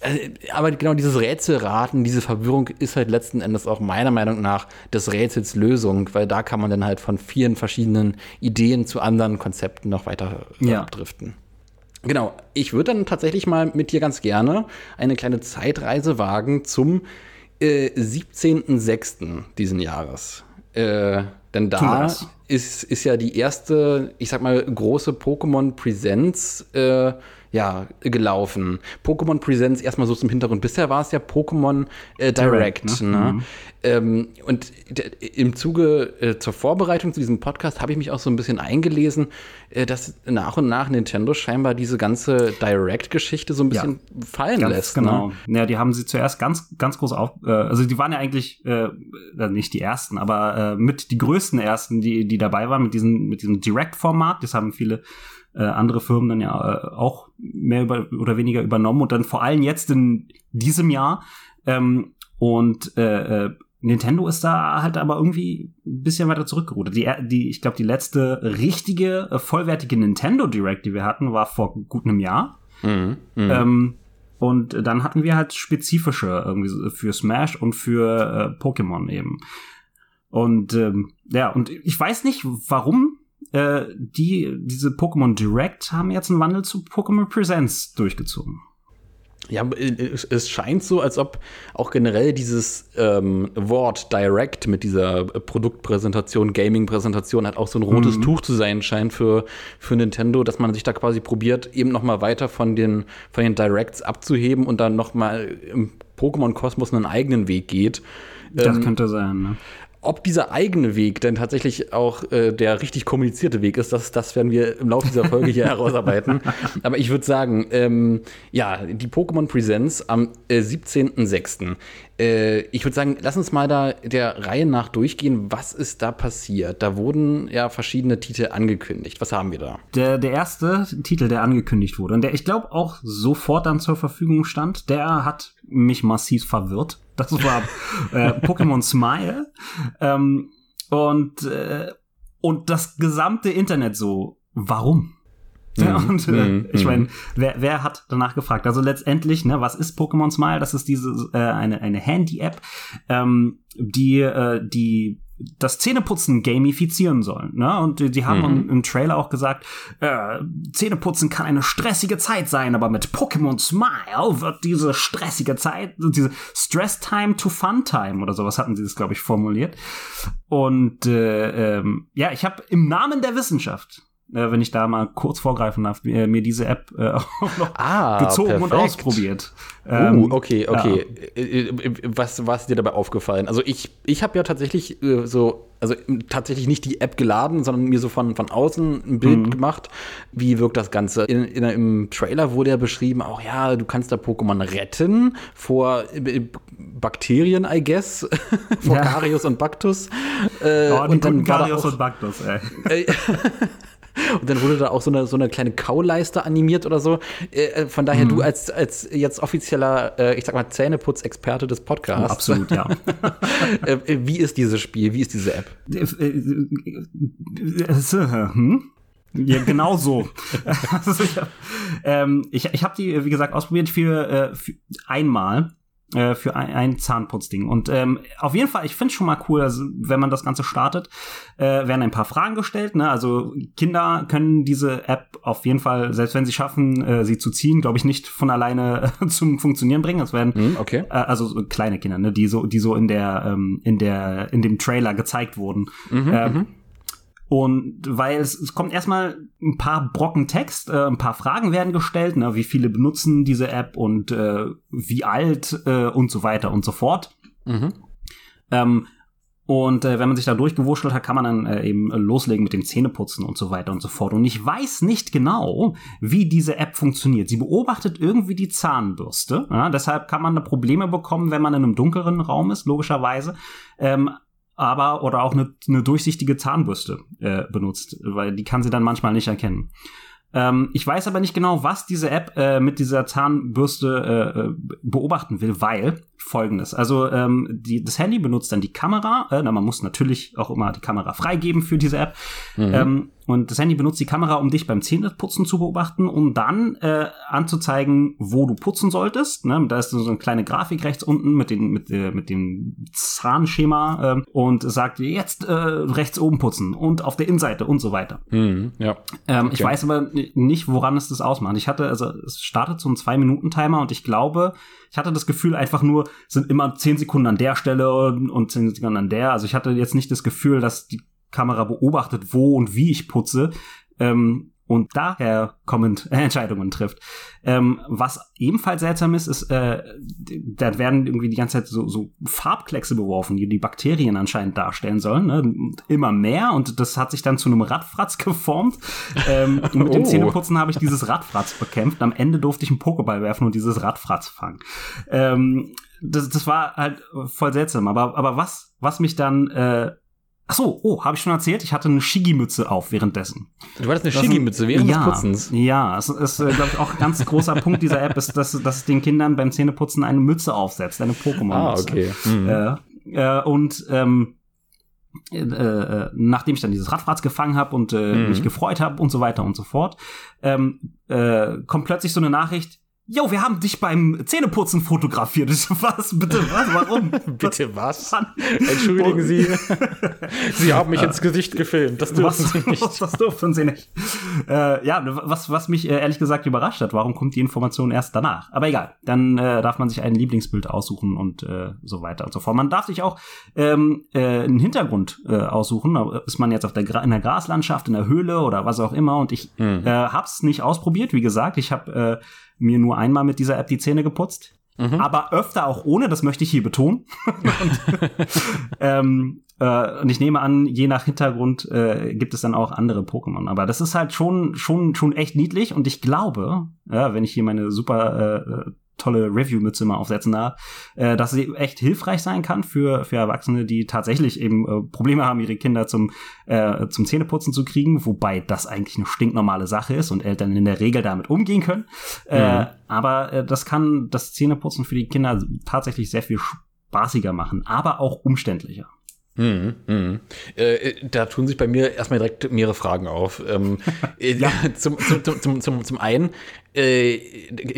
Äh, aber genau dieses Rätselraten, diese Verwirrung ist halt letzten Endes auch meiner Meinung nach des Rätsels Lösung, weil da kann man dann halt von vielen verschiedenen Ideen zu anderen Konzepten noch weiter äh, ja. driften. Genau, ich würde dann tatsächlich mal mit dir ganz gerne eine kleine Zeitreise wagen zum äh, 17.06. diesen Jahres. Äh, denn da ist, ist ja die erste, ich sag mal, große Pokémon Presents äh, ja, gelaufen. Pokémon Presents erstmal so zum Hintergrund. Bisher war es ja Pokémon äh, Direct. Direct ne? ne? Mhm. Ähm, und im Zuge äh, zur Vorbereitung zu diesem Podcast habe ich mich auch so ein bisschen eingelesen, äh, dass nach und nach Nintendo scheinbar diese ganze Direct-Geschichte so ein bisschen ja, fallen lässt. Genau. Ne? Ja, die haben sie zuerst ganz, ganz groß auf. Äh, also die waren ja eigentlich äh, nicht die ersten, aber äh, mit die größten ersten, die, die dabei waren mit diesem, mit diesem Direct-Format. Das haben viele äh, andere Firmen dann ja äh, auch mehr über, oder weniger übernommen und dann vor allem jetzt in diesem Jahr. Ähm, und äh, äh, Nintendo ist da halt aber irgendwie ein bisschen weiter zurückgerudert. Die, die, ich glaube, die letzte richtige, äh, vollwertige Nintendo Direct, die wir hatten, war vor gut einem Jahr. Mhm, mh. ähm, und dann hatten wir halt spezifische irgendwie für Smash und für äh, Pokémon eben. Und ähm, ja, und ich weiß nicht, warum äh, die, diese Pokémon Direct haben jetzt einen Wandel zu Pokémon Presents durchgezogen. Ja, es scheint so, als ob auch generell dieses ähm, Wort Direct mit dieser Produktpräsentation, Gaming-Präsentation hat auch so ein rotes mhm. Tuch zu sein scheint für, für Nintendo, dass man sich da quasi probiert, eben noch mal weiter von den, von den Directs abzuheben und dann noch mal im Pokémon-Kosmos einen eigenen Weg geht. Das ähm, könnte sein, ne? Ob dieser eigene Weg denn tatsächlich auch äh, der richtig kommunizierte Weg ist, das, das werden wir im Laufe dieser Folge hier herausarbeiten. Aber ich würde sagen, ähm, ja, die Pokémon Presents am äh, 17.06. Äh, ich würde sagen, lass uns mal da der Reihe nach durchgehen. Was ist da passiert? Da wurden ja verschiedene Titel angekündigt. Was haben wir da? Der, der erste Titel, der angekündigt wurde und der ich glaube auch sofort dann zur Verfügung stand, der hat mich massiv verwirrt. Das war äh, Pokémon Smile. Ähm, und, äh, und das gesamte Internet so, warum? Ja, mhm. und äh, mm, ich meine, wer, wer hat danach gefragt? Also letztendlich, ne, was ist Pokémon Smile? Das ist diese äh, eine eine Handy-App, ähm, die äh, die das Zähneputzen gamifizieren sollen. Ne? Und die, haben mhm. im, im, Trailer auch gesagt, äh, Zähneputzen kann eine stressige Zeit sein, aber mit Pokémon Smile wird diese stressige Zeit, diese Stress Time to Fun Time oder sowas hatten sie das, glaube ich, formuliert. Und äh, ähm, ja, ich habe im Namen der Wissenschaft äh, wenn ich da mal kurz vorgreifen darf, mir, mir diese App äh, auch noch ah, gezogen perfekt. und ausprobiert. Uh, ähm, uh, okay, okay. Ja. Äh, äh, was, was ist dir dabei aufgefallen? Also ich, ich habe ja tatsächlich äh, so, also tatsächlich nicht die App geladen, sondern mir so von, von außen ein Bild mhm. gemacht. Wie wirkt das Ganze? In, in, Im Trailer wurde ja beschrieben, auch ja, du kannst da Pokémon retten vor Bakterien, I guess. vor ja. Karius und Baktus. Äh, oh, und dann Karius und Baktus, ey. Und dann wurde da auch so eine, so eine kleine Kauleiste animiert oder so. Äh, äh von daher, mhm. du als, als jetzt offizieller, äh, ich sag mal, Zähneputzexperte des Podcasts. Oh, absolut, ja. Äh, äh, wie ist dieses Spiel? Wie ist diese App? Hm? Ja, genau so. also ich ähm, ich, ich habe die, wie gesagt, ausprobiert für, äh, für einmal äh, für ein, ein Zahnputzding. Und ähm, auf jeden Fall, ich finde schon mal cool, also, wenn man das Ganze startet, äh, werden ein paar Fragen gestellt. Ne? Also Kinder können diese App auf jeden Fall, selbst wenn sie schaffen, äh, sie zu ziehen, glaube ich, nicht von alleine zum Funktionieren bringen. Es werden Hm, okay. äh, also so kleine Kinder, ne, die so, die so in der, ähm, in der, in dem Trailer gezeigt wurden. Mhm, ähm, und weil es, es kommt erstmal ein paar Brocken Text, äh, ein paar Fragen werden gestellt, ne, wie viele benutzen diese App und äh, wie alt äh, und so weiter und so fort. Mhm. Ähm, und äh, wenn man sich da durchgewurschtelt hat, kann man dann äh, eben loslegen mit dem Zähneputzen und so weiter und so fort. Und ich weiß nicht genau, wie diese App funktioniert. Sie beobachtet irgendwie die Zahnbürste. Ja, deshalb kann man da Probleme bekommen, wenn man in einem dunkleren Raum ist, logischerweise. Ähm, aber oder auch eine, eine durchsichtige Zahnbürste äh, benutzt, weil die kann sie dann manchmal nicht erkennen. Ähm, ich weiß aber nicht genau, was diese App äh, mit dieser Zahnbürste äh, äh, beobachten will, weil folgendes. Also ähm, die, das Handy benutzt dann die Kamera. Äh, na, man muss natürlich auch immer die Kamera freigeben für diese App. Ähm, und das Handy benutzt die Kamera, um dich beim Zähneputzen zu beobachten, um dann äh, anzuzeigen, wo du putzen solltest. Ne? Da ist so eine kleine Grafik rechts unten mit, den, mit, äh, mit dem Zahnschema äh, und sagt jetzt äh, rechts oben putzen und auf der Innenseite und so weiter. Mhm, ja. Ähm, Ich Okay. weiß aber nicht, woran es das ausmacht. Ich hatte, also es startet so ein Zwei-Minuten-Timer und ich glaube, ich hatte das Gefühl einfach nur, es sind immer zehn Sekunden an der Stelle und, und zehn Sekunden an der. Also ich hatte jetzt nicht das Gefühl, dass die Kamera beobachtet, wo und wie ich putze. Ähm, und daher kommend Entscheidungen trifft. Ähm, was ebenfalls seltsam ist, ist, äh, da werden irgendwie die ganze Zeit so, so Farbkleckse beworfen, die die Bakterien anscheinend darstellen sollen. Ne? Immer mehr und das hat sich dann zu einem Radfratz geformt. Ähm, und mit dem Oh. Zähneputzen habe ich dieses Radfratz bekämpft. Am Ende durfte ich einen Pokéball werfen und dieses Radfratz fangen. Ähm, das, das war halt voll seltsam. Aber, aber was, was mich dann äh, Ach so, oh, habe ich schon erzählt? Ich hatte eine Shigi-Mütze auf währenddessen. Du hattest eine Shigi-Mütze während ja, des Putzens. Ja, es ist, äh, glaube ich, auch ein ganz großer Punkt dieser App, ist, dass, dass es den Kindern beim Zähneputzen eine Mütze aufsetzt, eine Pokémon-Mütze. Ah, okay. Mhm. Äh, äh, und ähm, äh, äh, nachdem ich dann dieses Radfratz gefangen habe und äh, Mhm. mich gefreut habe und so weiter und so fort, ähm, äh, kommt plötzlich so eine Nachricht, Jo, wir haben dich beim Zähneputzen fotografiert. Ich was? Bitte, was? Warum? Bitte was? Mann. Entschuldigen Sie. Sie haben mich ins Gesicht gefilmt. Das dürfen was, Sie nicht. Das durften sie nicht. Äh, ja, was, was mich äh, ehrlich gesagt überrascht hat, warum kommt die Information erst danach? Aber egal, dann äh, darf man sich ein Lieblingsbild aussuchen und äh, so weiter und so fort. Man darf sich auch ähm, äh, einen Hintergrund äh, aussuchen. Ist man jetzt auf der Gra in der Graslandschaft, in der Höhle oder was auch immer. Und ich Mhm. hab's nicht ausprobiert, wie gesagt. Ich habe mir nur einmal mit dieser App die Zähne geputzt. Mhm. Aber öfter auch ohne, das möchte ich hier betonen. und, ähm, äh, und ich nehme an, je nach Hintergrund äh, gibt es dann auch andere Pokémon. Aber das ist halt schon, schon, schon echt niedlich. Und ich glaube, ja, wenn ich hier meine super äh, tolle Review-Mütze mal aufsetzen darf, äh, dass sie echt hilfreich sein kann für, für Erwachsene, die tatsächlich eben äh, Probleme haben, ihre Kinder zum, äh, zum Zähneputzen zu kriegen, wobei das eigentlich eine stinknormale Sache ist und Eltern in der Regel damit umgehen können. Äh, aber äh, das kann das Zähneputzen für die Kinder tatsächlich sehr viel spaßiger machen, aber auch umständlicher. Mhm, mhm. Äh, da tun sich bei mir erstmal direkt mehrere Fragen auf. Ähm, äh, zum, zum, zum, zum, zum, zum einen, äh,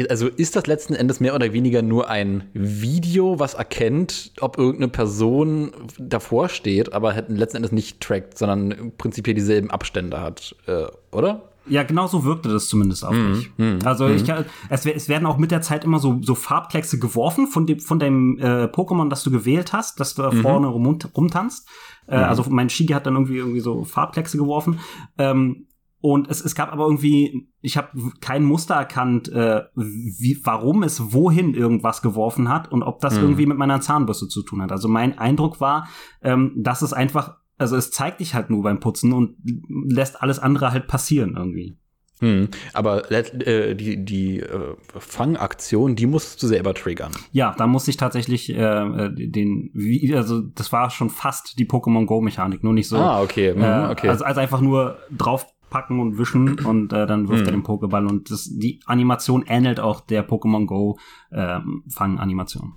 also ist das letzten Endes mehr oder weniger nur ein Video, was erkennt, ob irgendeine Person davor steht, aber halt letzten Endes nicht trackt, sondern prinzipiell dieselben Abstände hat, äh, oder? Ja, genau so wirkte das zumindest auf mich. also ich kann, es, wer- es werden auch mit der Zeit immer so, so Farbkleckse geworfen von dem, von dem äh, Pokémon, das du gewählt hast, dass du da vorne rum, rumtanzt. Äh, also mein Shigi hat dann irgendwie irgendwie so Farbkleckse geworfen. Ähm, und es, es gab aber irgendwie, ich habe kein Muster erkannt, äh, wie, warum es wohin irgendwas geworfen hat und ob das irgendwie mit meiner Zahnbürste zu tun hat. Also mein Eindruck war, ähm, dass es einfach, also es zeigt dich halt nur beim Putzen und lässt alles andere halt passieren irgendwie. Hm. Aber äh, die, die äh, Fangaktion, die musst du selber triggern. Ja, da musste ich tatsächlich äh, äh, den, wie, also das war schon fast die Pokémon Go Mechanik, nur nicht so. Ah, okay. Mhm, okay. Also, also einfach nur draufpacken und wischen und äh, dann wirft er den Pokéball und das, die Animation ähnelt auch der Pokémon Go ähm, Fanganimation.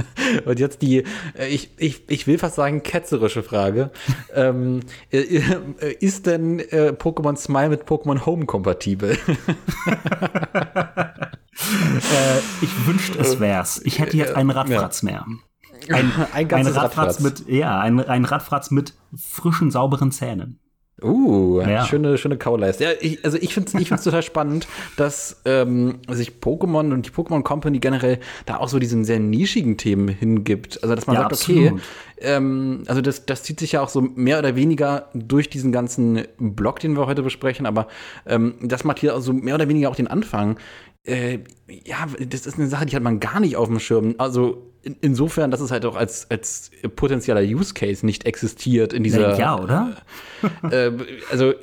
Und jetzt die, äh, ich, ich, ich will fast sagen, ketzerische Frage. ähm, äh, äh, ist denn äh, Pokémon Smile mit Pokémon Home kompatibel? äh, ich wünschte, es wär's. Ich hätte jetzt einen Radfratz ja. mehr. Ein, ein, ein Radfratz, Radfratz mit, ja, ein, ein Radfratz mit frischen, sauberen Zähnen. Uh, ja. schöne, schöne Kauleiste. Ja, ich, also ich finde es ich find's total spannend, dass ähm, sich Pokémon und die Pokémon Company generell da auch so diesen sehr nischigen Themen hingibt. Also dass man ja, sagt, absolut. okay, ähm, also das, das zieht sich ja auch so mehr oder weniger durch diesen ganzen Blog, den wir heute besprechen, aber ähm, das macht hier also mehr oder weniger auch den Anfang. Äh, ja, das ist eine Sache, die hat man gar nicht auf dem Schirm. Also in, insofern, dass es halt auch als, als potenzieller Use Case nicht existiert in dieser. Ja, oder? Äh, also,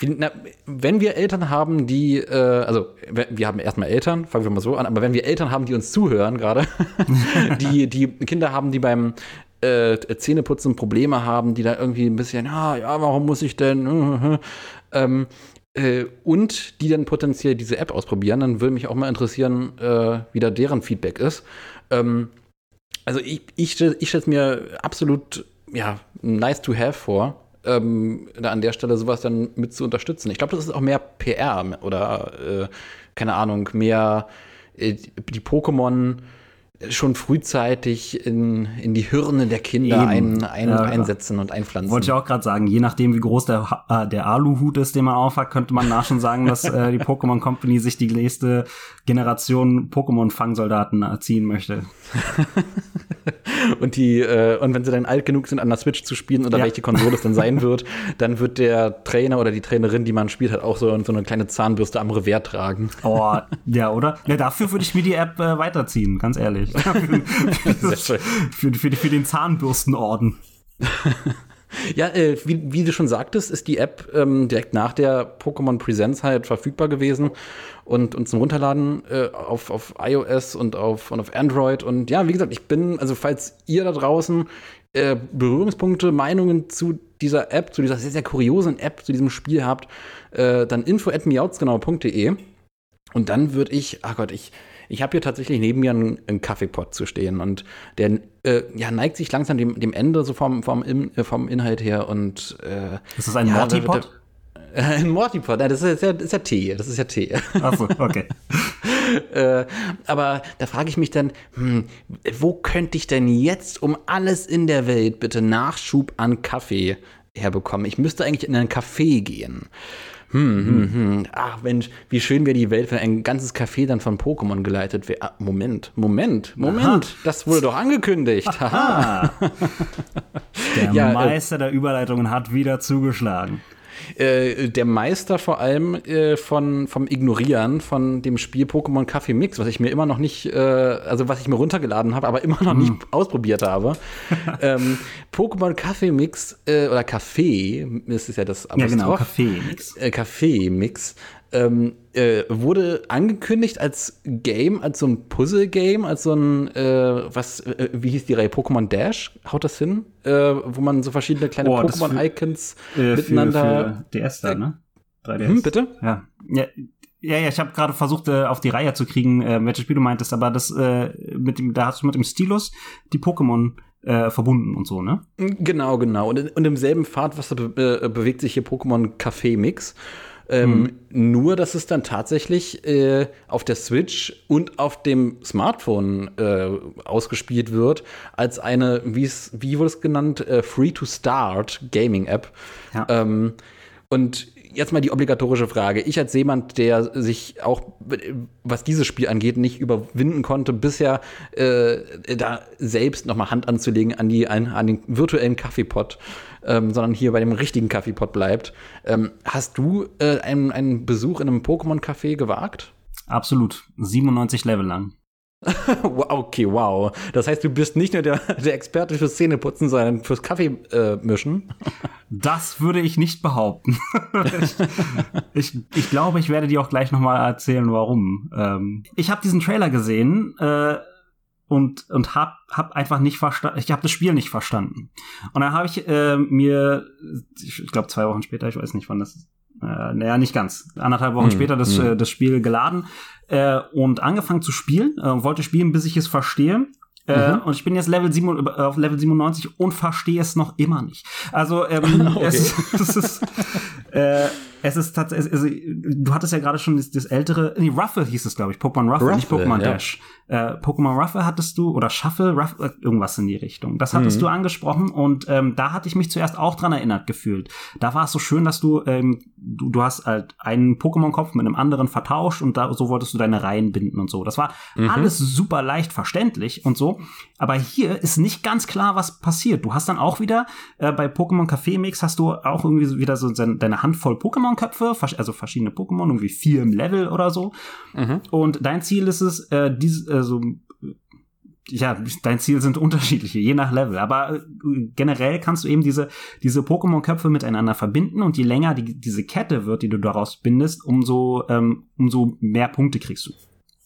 na, wenn wir Eltern haben, die, äh, also wir haben erstmal Eltern, fangen wir mal so an, aber wenn wir Eltern haben, die uns zuhören gerade, die, die Kinder haben, die beim äh, Zähneputzen Probleme haben, die da irgendwie ein bisschen, ah, ja, warum muss ich denn? ähm, äh, und die dann potenziell diese App ausprobieren, dann würde mich auch mal interessieren, äh, wie da deren Feedback ist. Ähm, also ich, ich, ich stelle es mir absolut ja, nice to have vor, ähm, da an der Stelle sowas dann mit zu unterstützen. Ich glaube, das ist auch mehr PR oder äh, keine Ahnung, mehr äh, die Pokémon schon frühzeitig in, in die Hirne der Kinder ein, ein, ja, einsetzen und einpflanzen. Wollte ich auch gerade sagen, je nachdem, wie groß der, äh, der Aluhut ist, den man aufhat, könnte man nach schon sagen, dass äh, die Pokémon Company sich die nächste Generation Pokémon-Fangsoldaten erziehen möchte. und die, äh, und wenn sie dann alt genug sind, an der Switch zu spielen oder ja. welche Konsole es dann sein wird, dann wird der Trainer oder die Trainerin, die man spielt, halt auch so, so eine kleine Zahnbürste am Revers tragen. Oh, ja, oder? Ja, dafür würde ich mir die App äh, weiterziehen, ganz ehrlich. Für, für, für, den Zahnbürstenorden. Ja, äh, wie, wie, du schon sagtest, ist die App ähm, direkt nach der Pokémon Presents halt verfügbar gewesen und, und zum Runterladen äh, auf, auf iOS und auf, und auf Android. Und ja, wie gesagt, ich bin, also falls ihr da draußen äh, Berührungspunkte, Meinungen zu dieser App, zu dieser sehr, sehr kuriosen App, zu diesem Spiel habt, äh, dann info at miautsgenau.de und dann würde ich, ach Gott, ich ich habe hier tatsächlich neben mir einen, einen Kaffeepot zu stehen und der äh, ja, neigt sich langsam dem, dem Ende so vom, vom, äh, vom Inhalt her und äh, Ist das ein ja, Mortipot? Ein Mortipot, nein, das ist ja, das ist ja Tee, das ist ja Tee. Achso, okay. äh, aber da frage ich mich dann, hm, wo könnte ich denn jetzt um alles in der Welt bitte Nachschub an Kaffee herbekommen? Ich müsste eigentlich in einen Café gehen. Hm, hm, hm. Ach Mensch, wie schön wäre die Welt, wenn ein ganzes Café dann von Pokémon geleitet wäre. Ah, Moment, Moment, Moment, Aha. das wurde doch angekündigt. Haha. Der ja, äh, Meister äh, der Überleitungen hat wieder zugeschlagen. Äh, der Meister vor allem äh, von, vom Ignorieren von dem Spiel Pokémon Kaffee Mix, was ich mir immer noch nicht, äh, also was ich mir runtergeladen habe, aber immer noch nicht hm. ausprobiert habe. ähm, Pokémon Kaffee Mix äh, oder Kaffee, ist es ja das Apostroph, Ja, genau, Kaffee Mix. Kaffee Mix ähm, äh, wurde angekündigt als Game, als so ein Puzzle-Game, als so ein, äh, was, äh, wie hieß die Reihe? Pokémon Dash? Haut das hin? Äh, wo man so verschiedene kleine oh, Pokémon-Icons äh, miteinander. Für, für DS da, ne? 3DS. Hm, bitte? Ja. ja. Ja, ja, ich habe gerade versucht, äh, auf die Reihe zu kriegen, äh, welches Spiel du meintest, aber das äh, mit dem, da hast du mit dem Stylus die Pokémon äh, verbunden und so, ne? Genau, genau. Und, und im selben Pfad, was da be äh, bewegt sich hier Pokémon Café Mix. Ähm, mhm. Nur, dass es dann tatsächlich äh, auf der Switch und auf dem Smartphone äh, ausgespielt wird, als eine, wie wurde es genannt, äh, Free-to-Start Gaming-App. Ja. Ähm, und jetzt mal die obligatorische Frage. Ich als jemand, der sich auch, was dieses Spiel angeht, nicht überwinden konnte, bisher äh, da selbst noch mal Hand anzulegen an, die, an, an den virtuellen Kaffeepot, ähm, sondern hier bei dem richtigen Kaffeepot bleibt. Ähm, hast du äh, einen, einen Besuch in einem Pokémon-Café gewagt? Absolut. 97 Level lang. okay, wow. Das heißt, du bist nicht nur der, der Experte fürs Zähneputzen, sondern fürs Kaffeemischen. Äh, das würde ich nicht behaupten. ich, ich, ich, glaube, ich werde dir auch gleich nochmal erzählen, warum. Ähm, ich habe diesen Trailer gesehen äh, und, und hab, hab einfach nicht verstanden, ich habe das Spiel nicht verstanden. Und dann habe ich äh, mir, ich glaube zwei Wochen später, ich weiß nicht wann das ist, äh, naja, nicht ganz, anderthalb Wochen hm, später das, hm. das Spiel geladen äh, und angefangen zu spielen, äh, wollte spielen, bis ich es verstehe. Äh, und ich bin jetzt Level 7, auf Level 97 und verstehe es noch immer nicht. Also ähm, okay. es, es ist äh, es ist tatsächlich, also, du hattest ja gerade schon das, das, ältere, nee, Ruffle hieß es, glaube ich, Pokémon Ruffle, Ruffle nicht Pokémon ja. Dash. Äh, Pokémon Ruffle hattest du, oder Shuffle, Ruffle, irgendwas in die Richtung. Das hattest mhm. du angesprochen und ähm, da hatte ich mich zuerst auch dran erinnert gefühlt. Da war es so schön, dass du, ähm, du, du hast halt einen Pokémon-Kopf mit einem anderen vertauscht und da, so wolltest du deine Reihen binden und so. Das war mhm. alles super leicht verständlich und so. Aber hier ist nicht ganz klar, was passiert. Du hast dann auch wieder, äh, bei Pokémon Café Mix hast du auch irgendwie wieder so deine Handvoll Pokémon-Köpfe, also verschiedene Pokémon, irgendwie vier im Level oder so. Mhm. Und dein Ziel ist es, äh, diese, also ja, dein Ziel sind unterschiedliche, je nach Level. Aber äh, generell kannst du eben diese, diese Pokémon-Köpfe miteinander verbinden und je länger die, diese Kette wird, die du daraus bindest, umso, ähm, umso mehr Punkte kriegst du.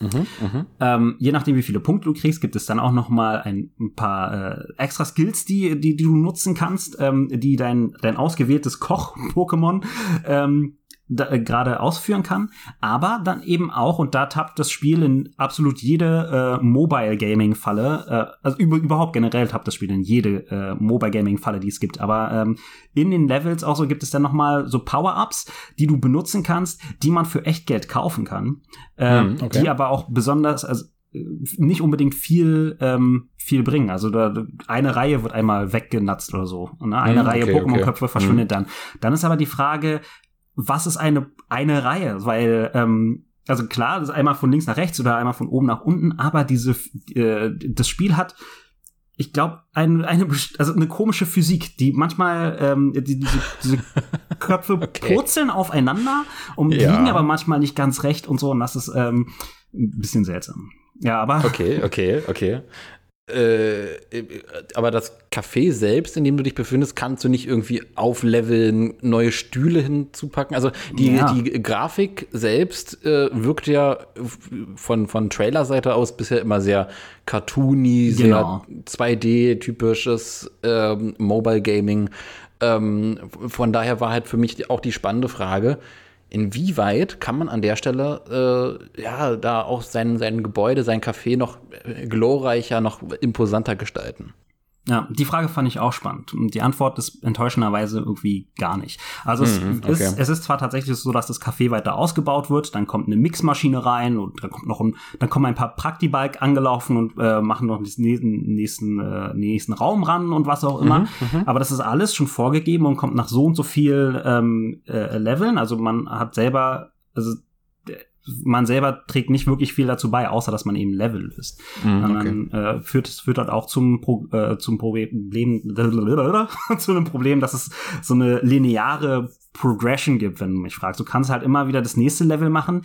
Mhm, mh. ähm, je nachdem, wie viele Punkte du kriegst, gibt es dann auch noch mal ein, paar äh, extra Skills, die, die, die du nutzen kannst, ähm, die dein, dein ausgewähltes Koch-Pokémon ähm, äh, gerade ausführen kann, aber dann eben auch, und da tappt das Spiel in absolut jede äh, Mobile Gaming Falle, äh, also über, überhaupt generell tappt das Spiel in jede äh, Mobile Gaming Falle, die es gibt, aber ähm, in den Levels auch so gibt es dann nochmal so Power-Ups, die du benutzen kannst, die man für Echtgeld kaufen kann, ähm, hm, okay. die aber auch besonders, also nicht unbedingt viel ähm, viel bringen. Also da, eine Reihe wird einmal weggenatzt oder so. Ne? Eine hm, Reihe okay, Pokémon-Köpfe okay. verschwindet hm. dann. Dann ist aber die Frage, was ist eine, eine Reihe? Weil, ähm, also klar, das ist einmal von links nach rechts oder einmal von oben nach unten, aber diese, äh, das Spiel hat, ich glaube, ein, eine, also eine komische Physik, die manchmal ähm, die, diese, diese Köpfe okay. purzeln aufeinander und ja. liegen aber manchmal nicht ganz recht und so und das ist ähm, ein bisschen seltsam. Ja, aber. Okay, okay, okay. Äh, aber das Café selbst, in dem du dich befindest, kannst du nicht irgendwie aufleveln, neue Stühle hinzupacken. Also die, ja. die Grafik selbst äh, wirkt ja von, von Trailer-Seite aus bisher immer sehr cartoony, genau. sehr 2D-typisches ähm, Mobile Gaming. Ähm, von daher war halt für mich auch die spannende Frage, inwieweit kann man an der Stelle äh, ja da auch sein, sein Gebäude, sein Café noch äh, glorreicher, noch imposanter gestalten? Ja, die Frage fand ich auch spannend. Und die Antwort ist enttäuschenderweise irgendwie gar nicht. Also es, mhm, okay. ist, es ist zwar tatsächlich so, dass das Café weiter ausgebaut wird, dann kommt eine Mixmaschine rein und dann kommt noch ein, dann kommen ein paar Praktibike angelaufen und äh, machen noch den nächsten, nächsten, äh, nächsten Raum ran und was auch immer. Mhm, mhm, Aber das ist alles schon vorgegeben und kommt nach so und so viel ähm, äh, Leveln. Also man hat selber, also man selber trägt nicht wirklich viel dazu bei, außer dass man eben Level ist. Mm, okay. Dann äh, führt es führt halt auch zum Pro, äh, zum Problem zu einem Problem, dass es so eine lineare Progression gibt, wenn du mich fragst. Du kannst halt immer wieder das nächste Level machen,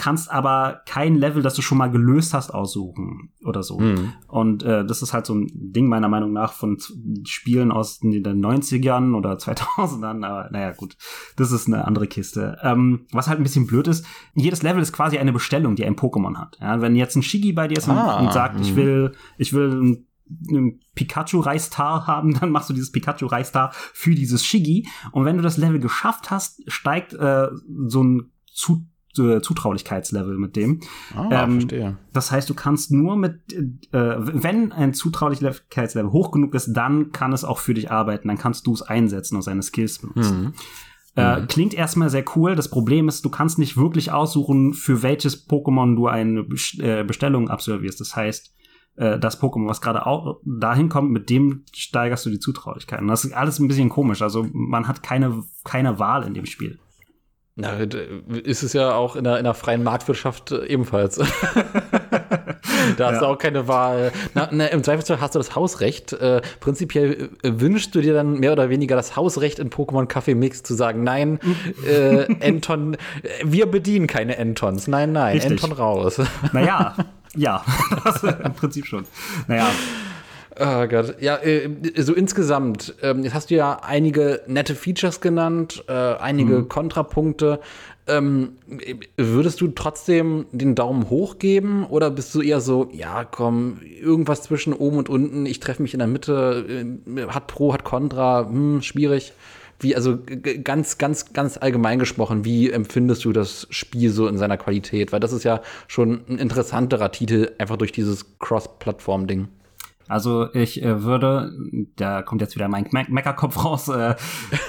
kannst aber kein Level, das du schon mal gelöst hast, aussuchen oder so. Mhm. Und äh, das ist halt so ein Ding meiner Meinung nach von Spielen aus den 90ern oder 2000ern. Aber naja, gut, das ist eine andere Kiste. Ähm, was halt ein bisschen blöd ist, jedes Level ist quasi eine Bestellung, die ein Pokémon hat. Ja, wenn jetzt ein Shigi bei dir ist ah, und, und sagt, mh. ich will, ich will ein einen Pikachu-Reistar haben, dann machst du dieses Pikachu-Reistar für dieses Shigi. Und wenn du das Level geschafft hast, steigt äh, so ein zu Zutraulichkeitslevel mit dem. Ah, ähm, verstehe. Das heißt, du kannst nur mit, äh, wenn ein Zutraulichkeitslevel hoch genug ist, dann kann es auch für dich arbeiten. Dann kannst du es einsetzen und seine Skills benutzen. Mhm. Äh, mhm. klingt erstmal sehr cool. Das Problem ist, du kannst nicht wirklich aussuchen, für welches Pokémon du eine äh, Bestellung absolvierst. Das heißt, äh, das Pokémon, was gerade auch dahin kommt, mit dem steigerst du die Zutraulichkeit. Und das ist alles ein bisschen komisch. Also man hat keine, keine Wahl in dem Spiel. Na, ist es ja auch in der, in der freien Marktwirtschaft äh, ebenfalls. da hast ja. du auch keine Wahl. Na, na, Im Zweifelsfall hast du das Hausrecht. Äh, prinzipiell äh, wünschst du dir dann mehr oder weniger das Hausrecht in Pokémon Kaffee Mix zu sagen, nein, äh, Enton, wir bedienen keine Entons. Nein, nein, Richtig. Enton raus. Naja, ja, im Prinzip schon. Naja. Oh Gott. Ja, äh, so insgesamt, ähm, jetzt hast du ja einige nette Features genannt, äh, einige mhm. Kontrapunkte. Ähm, würdest du trotzdem den Daumen hoch geben oder bist du eher so, ja, komm, irgendwas zwischen oben und unten, ich treffe mich in der Mitte, äh, hat Pro, hat Contra, hm, schwierig. Wie, also ganz, ganz, ganz allgemein gesprochen, wie empfindest du das Spiel so in seiner Qualität? Weil das ist ja schon ein interessanterer Titel, einfach durch dieses Cross-Plattform-Ding. Also ich äh, würde, da kommt jetzt wieder mein Me Meckerkopf raus, äh,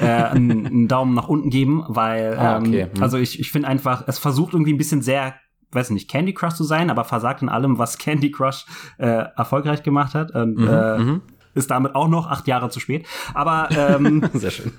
äh, einen, einen Daumen nach unten geben, weil Ah, okay. ähm, Hm. also ich, ich finde einfach, es versucht irgendwie ein bisschen sehr, weiß nicht, Candy Crush zu sein, aber versagt in allem, was Candy Crush äh, erfolgreich gemacht hat. Und, äh, mhm. ist damit auch noch acht Jahre zu spät. Aber ähm, Sehr schön.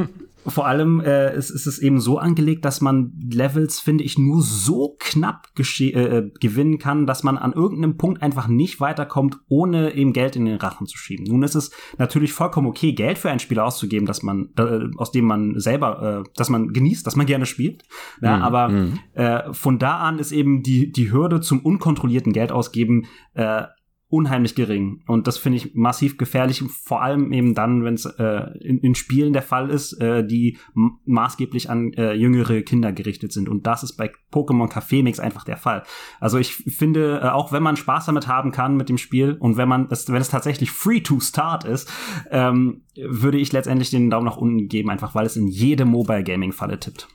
Vor allem äh, ist, ist es eben so angelegt, dass man Levels, finde ich, nur so knapp gesche- äh, gewinnen kann, dass man an irgendeinem Punkt einfach nicht weiterkommt, ohne eben Geld in den Rachen zu schieben. Nun ist es natürlich vollkommen okay, Geld für ein Spiel auszugeben, dass man, äh, aus dem man selber, äh, dass man genießt, dass man gerne spielt. Ja, Mhm, aber mhm. äh, von da an ist eben die, die Hürde zum unkontrollierten Geldausgeben äh, unheimlich gering. Und das finde ich massiv gefährlich, vor allem eben dann, wenn es äh, in, in Spielen der Fall ist, äh, die maßgeblich an äh, jüngere Kinder gerichtet sind. Und das ist bei Pokémon Café Mix einfach der Fall. Also ich finde, äh, auch wenn man Spaß damit haben kann mit dem Spiel und wenn man es, wenn es tatsächlich free to start ist, ähm, würde ich letztendlich den Daumen nach unten geben, einfach weil es in jede Mobile Gaming Falle tippt.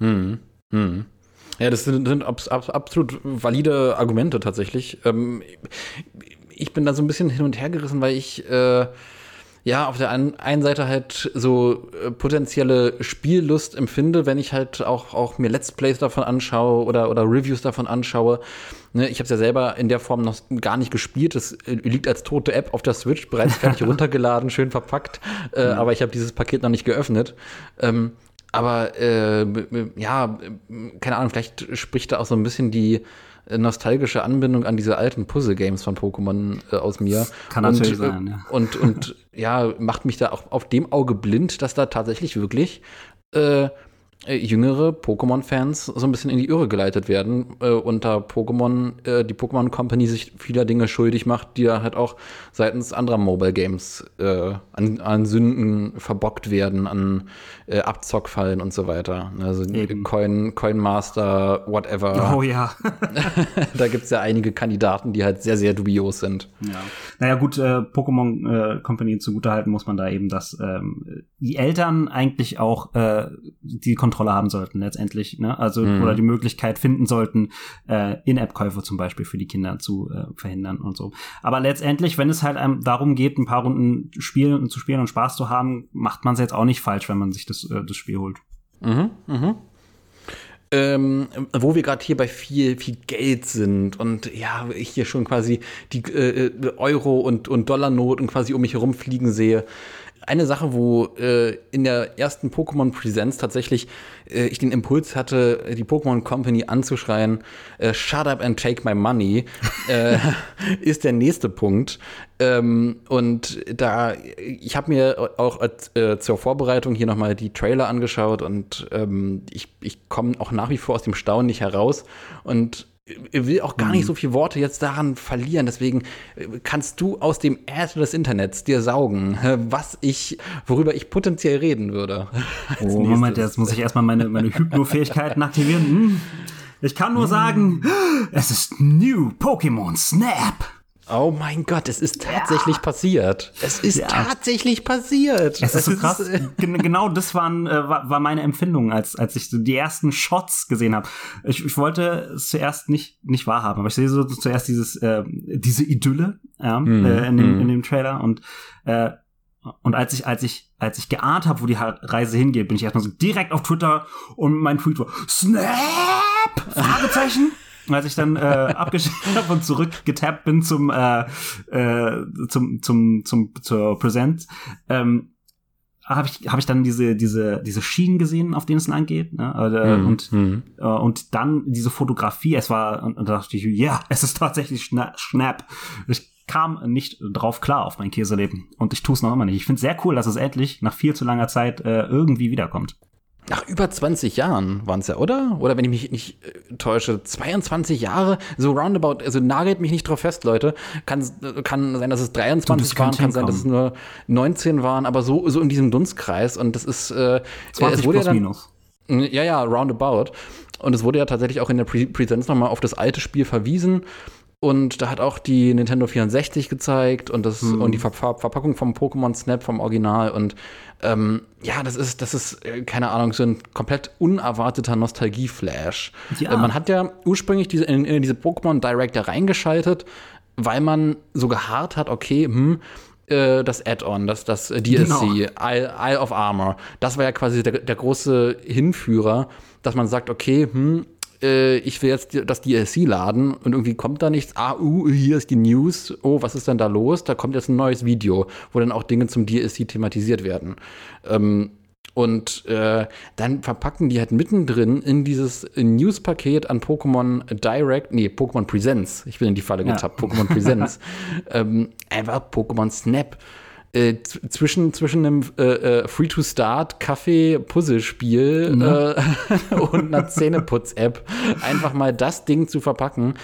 Mhm. Mhm. Ja, das sind, sind abs abs absolut valide Argumente tatsächlich. Ähm, bin da so ein bisschen hin und her gerissen, weil ich äh, ja auf der einen, Seite halt so äh, potenzielle Spiellust empfinde, wenn ich halt auch, auch mir Let's Plays davon anschaue oder, oder Reviews davon anschaue. Ne, ich habe es ja selber in der Form noch gar nicht gespielt. Es äh, liegt als tote App auf der Switch, bereits fertig runtergeladen, schön verpackt. Äh, Aber ich habe dieses Paket noch nicht geöffnet. Ähm, aber äh, ja, keine Ahnung, vielleicht spricht da auch so ein bisschen die nostalgische Anbindung an diese alten Puzzle-Games von Pokémon äh, aus mir. Kann und, natürlich äh, sein, ja. Und, und ja, macht mich da auch auf dem Auge blind, dass da tatsächlich wirklich äh, äh, jüngere Pokémon-Fans so ein bisschen in die Irre geleitet werden äh, da Pokémon, äh, die Pokémon Company sich vieler Dinge schuldig macht, die da halt auch seitens anderer Mobile Games äh, an, an Sünden verbockt werden, an äh, Abzockfallen und so weiter. Also Eben. Coin, Coin Master, whatever. Oh ja. Da gibt's ja einige Kandidaten, die halt sehr, sehr dubios sind. Ja. Naja, gut, äh, Pokémon äh, Company zugutehalten muss man da eben, dass ähm, die Eltern eigentlich auch äh, die Kontrolle haben sollten letztendlich, ne? Also Mhm. oder die Möglichkeit finden sollten, äh, In-App-Käufe zum Beispiel für die Kinder zu äh, verhindern und so. Aber letztendlich, wenn es halt einem darum geht, ein paar Runden spielen zu spielen und Spaß zu haben, macht man es jetzt auch nicht falsch, wenn man sich das, äh, das Spiel holt. Mhm, mhm. Ähm, wo wir gerade hier bei viel, viel Geld sind und ja, ich hier schon quasi die äh, Euro- und, und Dollarnoten quasi um mich herum fliegen sehe. Eine Sache, wo äh, in der ersten Pokémon Presents tatsächlich äh, ich den Impuls hatte, die Pokémon Company anzuschreien, äh, shut up and take my money, äh, ist der nächste Punkt. Ähm, und da, ich habe mir auch äh, zur Vorbereitung hier nochmal die Trailer angeschaut und ähm, ich, ich komme auch nach wie vor aus dem Staunen nicht heraus und will auch gar nicht so viele Worte jetzt daran verlieren. Deswegen äh, kannst du aus dem Äther des Internets dir saugen, was ich, worüber ich potenziell reden würde. Oh, Moment, jetzt muss ich erstmal meine, meine Hypno-Fähigkeiten aktivieren. Hm. Ich kann nur sagen, es ist New Pokémon Snap. Oh mein Gott, es ist tatsächlich passiert. Es ist Ja. tatsächlich passiert. Es ist so krass. äh, Gen- genau das waren, äh, war, war meine Empfindung, als, als ich so die ersten Shots gesehen habe. Ich, ich wollte es zuerst nicht, nicht wahrhaben, aber ich sehe so zuerst dieses, äh, diese Idylle ja, Mhm, äh, in, dem, mhm. in dem Trailer und äh, und als ich, als ich, als ich geahnt habe, wo die Reise hingeht, bin ich erstmal so direkt auf Twitter und mein Tweet war Snap! Fragezeichen. Und als ich dann äh, abgeschickt habe und zurückgetappt bin zum, äh, äh, zum, zum, zum, zur Präsenz, ähm, habe ich, hab ich dann diese, diese, diese Schienen gesehen, auf denen es lang geht. Ne? Äh, Mhm, Und, mhm. äh, und dann diese Fotografie, es war, und, und da dachte ich, ja, es ist tatsächlich Schna Schnapp. Ich kam nicht drauf klar auf mein Käseleben. Und ich tue es noch immer nicht. Ich finde es sehr cool, dass es endlich nach viel zu langer Zeit äh, irgendwie wiederkommt. Nach über 20 Jahren waren es ja, oder? Oder wenn ich mich nicht äh, täusche, 22 Jahre, so roundabout, also nagelt mich nicht drauf fest, Leute. Kann, kann sein, dass es 23 das waren, kann sein, dass es nur 19 waren, aber so, so in diesem Dunstkreis. Und das ist, äh, 20 es wurde plus ja dann, minus. Ja, ja, roundabout. Und es wurde ja tatsächlich auch in der Pre Präsenz nochmal auf das alte Spiel verwiesen. Und da hat auch die Nintendo 64 gezeigt und das Mhm. und die Ver Ver Verpackung vom Pokémon Snap vom Original. Und ähm, ja, das ist, das ist, äh, keine Ahnung, so ein komplett unerwarteter Nostalgie-Flash. Ja. Äh, man hat ja ursprünglich diese, in, in diese Pokémon Direct da reingeschaltet. weil man so geharrt hat, okay, hm, äh, das Add-on, das, das DLC, genau. Isle, Isle, of Armor, das war ja quasi der, der große Hinführer, dass man sagt, okay, hm, äh, ich will jetzt das DLC laden und irgendwie kommt da nichts. Ah, uh, hier ist die News. Oh, was ist denn da los? Da kommt jetzt ein neues Video, wo dann auch Dinge zum DLC thematisiert werden. Ähm, und äh, dann verpacken die halt mittendrin in dieses News-Paket an Pokémon Direct, nee, Pokémon Presents, ich bin in die Falle getappt, ja. Pokémon Presents, ähm, einfach Pokémon Snap. Äh, zwischen, zwischen einem äh, äh, Free-to-Start Kaffee-Puzzlespiel mhm. äh, und einer Zähneputz-App einfach mal das Ding zu verpacken.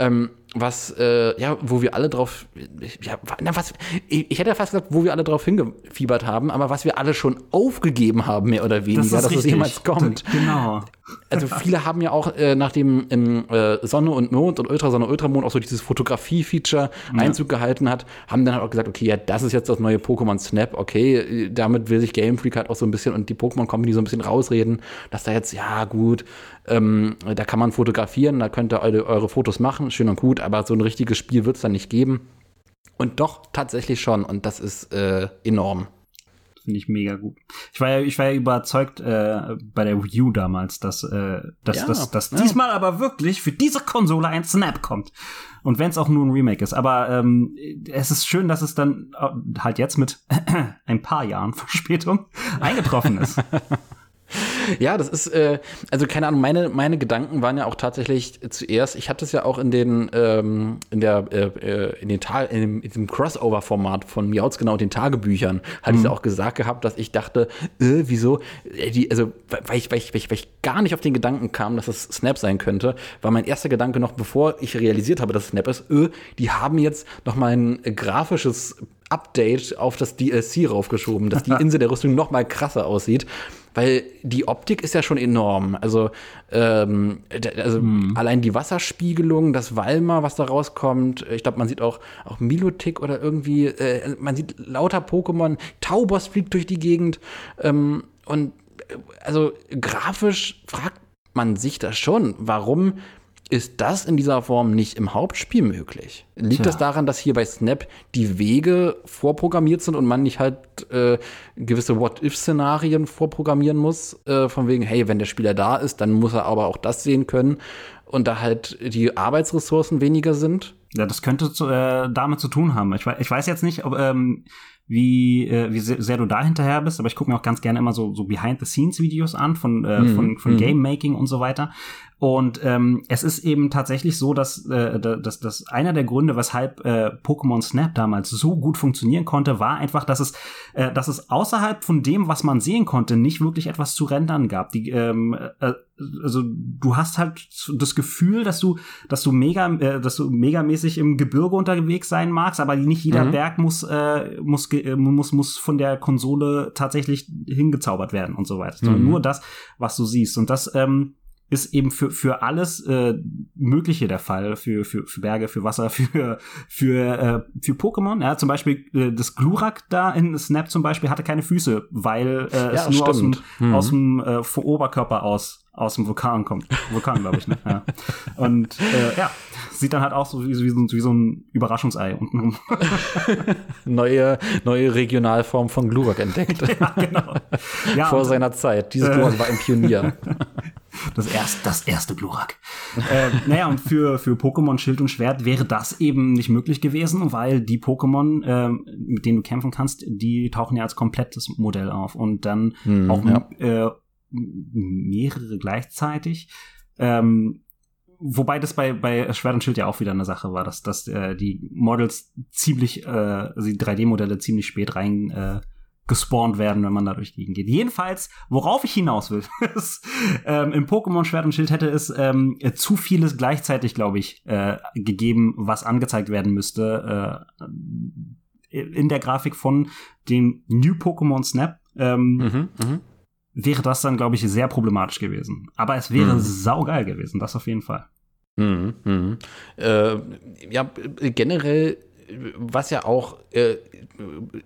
Ähm, was, äh, ja, wo wir alle drauf, ja, na, was, ich, ich, hätte fast gesagt, wo wir alle drauf hingefiebert haben, aber was wir alle schon aufgegeben haben, mehr oder weniger, das dass es jemals kommt. Genau. Also viele haben ja auch äh, nach dem in, äh, Sonne und Mond und Ultrasonne, Ultramond auch so dieses Fotografie-Feature ja. Einzug gehalten hat, haben dann halt auch gesagt, okay, ja, das ist jetzt das neue Pokémon Snap, okay, damit will sich Game Freak halt auch so ein bisschen und die Pokémon Company so ein bisschen rausreden, dass da jetzt, ja, gut, ähm, da kann man fotografieren, da könnt ihr eure, eure Fotos machen, schön und gut, aber so ein richtiges Spiel wird es dann nicht geben. Und doch tatsächlich schon. Und das ist äh, enorm. Finde ich mega gut. Ich war ja, ich war ja überzeugt äh, bei der Wii U damals, dass, äh, dass, ja, dass, dass ja. diesmal aber wirklich für diese Konsole ein Snap kommt. Und wenn es auch nur ein Remake ist. Aber ähm, es ist schön, dass es dann äh, halt jetzt mit ein paar Jahren Verspätung eingetroffen ist. Ja, das ist, äh, also keine Ahnung, meine, meine Gedanken waren ja auch tatsächlich zuerst, ich hatte es ja auch in den, ähm, in der, äh, äh in den Tag, in dem, in dem Crossover-Format von Miauts genau, den Tagebüchern, hatte mhm. ich ja auch gesagt gehabt, dass ich dachte, äh, wieso, äh, die, also, weil ich, weil, ich, weil, ich, weil ich gar nicht auf den Gedanken kam, dass es Snap sein könnte, war mein erster Gedanke noch, bevor ich realisiert habe, dass es Snap ist, äh, die haben jetzt noch mal ein grafisches Update auf das DLC raufgeschoben, dass die Insel der Rüstung noch mal krasser aussieht weil die Optik ist ja schon enorm. Also, ähm, also hm. allein die Wasserspiegelung, das Walmer, was da rauskommt. Ich glaube, man sieht auch, auch Milotic oder irgendwie, äh, man sieht lauter Pokémon. Taubos fliegt durch die Gegend. Ähm, und äh, also grafisch fragt man sich das schon, warum ist das in dieser Form nicht im Hauptspiel möglich? Liegt Tja. das daran, dass hier bei Snap die Wege vorprogrammiert sind und man nicht halt äh, gewisse What-If-Szenarien vorprogrammieren muss? Äh, von wegen, hey, wenn der Spieler da ist, dann muss er aber auch das sehen können und da halt die Arbeitsressourcen weniger sind? Ja, das könnte zu, äh, damit zu tun haben. Ich, ich weiß jetzt nicht, ob, ähm, wie, äh, wie sehr, du da hinterher bist, aber ich gucke mir auch ganz gerne immer so, so Behind-the-Scenes-Videos an von, äh, mhm. von, von mhm. Game-Making und so weiter. Und ähm, es ist eben tatsächlich so, dass, äh, dass, dass einer der Gründe, weshalb äh, Pokémon Snap damals so gut funktionieren konnte, war einfach, dass es, äh, dass es außerhalb von dem, was man sehen konnte, nicht wirklich etwas zu rendern gab. Die, ähm, äh, also du hast halt das Gefühl, dass du, dass du mega, äh, dass du megamäßig im Gebirge unterwegs sein magst, aber nicht jeder mhm. Berg muss, äh, muss, äh, muss, muss von der Konsole tatsächlich hingezaubert werden und so weiter, mhm. sondern nur das, was du siehst. Und das ähm, ist eben für, für alles äh, Mögliche der Fall, für, für, für Berge, für Wasser, für, für, äh, für Pokémon. Ja, zum Beispiel äh, das Glurak da in Snap zum Beispiel hatte keine Füße, weil äh, ja, es nur aus dem, mhm. aus dem äh, Oberkörper aus aus dem Vulkan kommt. Vulkan, glaube ich, ne? Ja. Und äh, ja, sieht dann halt auch so wie, wie, wie so ein Überraschungsei untenrum. neue, neue Regionalform von Glurak entdeckt. ja, genau. Ja, Vor seiner Zeit. Dieses Glurak äh, war ein Pionier. Das erste, das erste Glurak. äh, naja, und für, für Pokémon Schild und Schwert wäre das eben nicht möglich gewesen, weil die Pokémon, äh, mit denen du kämpfen kannst, die tauchen ja als komplettes Modell auf und dann hm, auch ja. äh, mehrere gleichzeitig. Ähm, wobei das bei, bei Schwert und Schild ja auch wieder eine Sache war, dass, dass äh, die Models ziemlich, äh, also die 3D-Modelle ziemlich spät rein äh, gespawnt werden, wenn man da durch die Gegend geht. Jedenfalls, worauf ich hinaus will, ist, ähm, im Pokémon Schwert und Schild hätte es ähm, zu vieles gleichzeitig, glaube ich, äh, gegeben, was angezeigt werden müsste äh, in der Grafik von dem New Pokémon Snap. Ähm, mhm, mh. Wäre das dann, glaube ich, sehr problematisch gewesen. Aber es wäre mhm. saugeil gewesen, das auf jeden Fall. Mhm, mh. äh, ja, generell was ja auch, äh,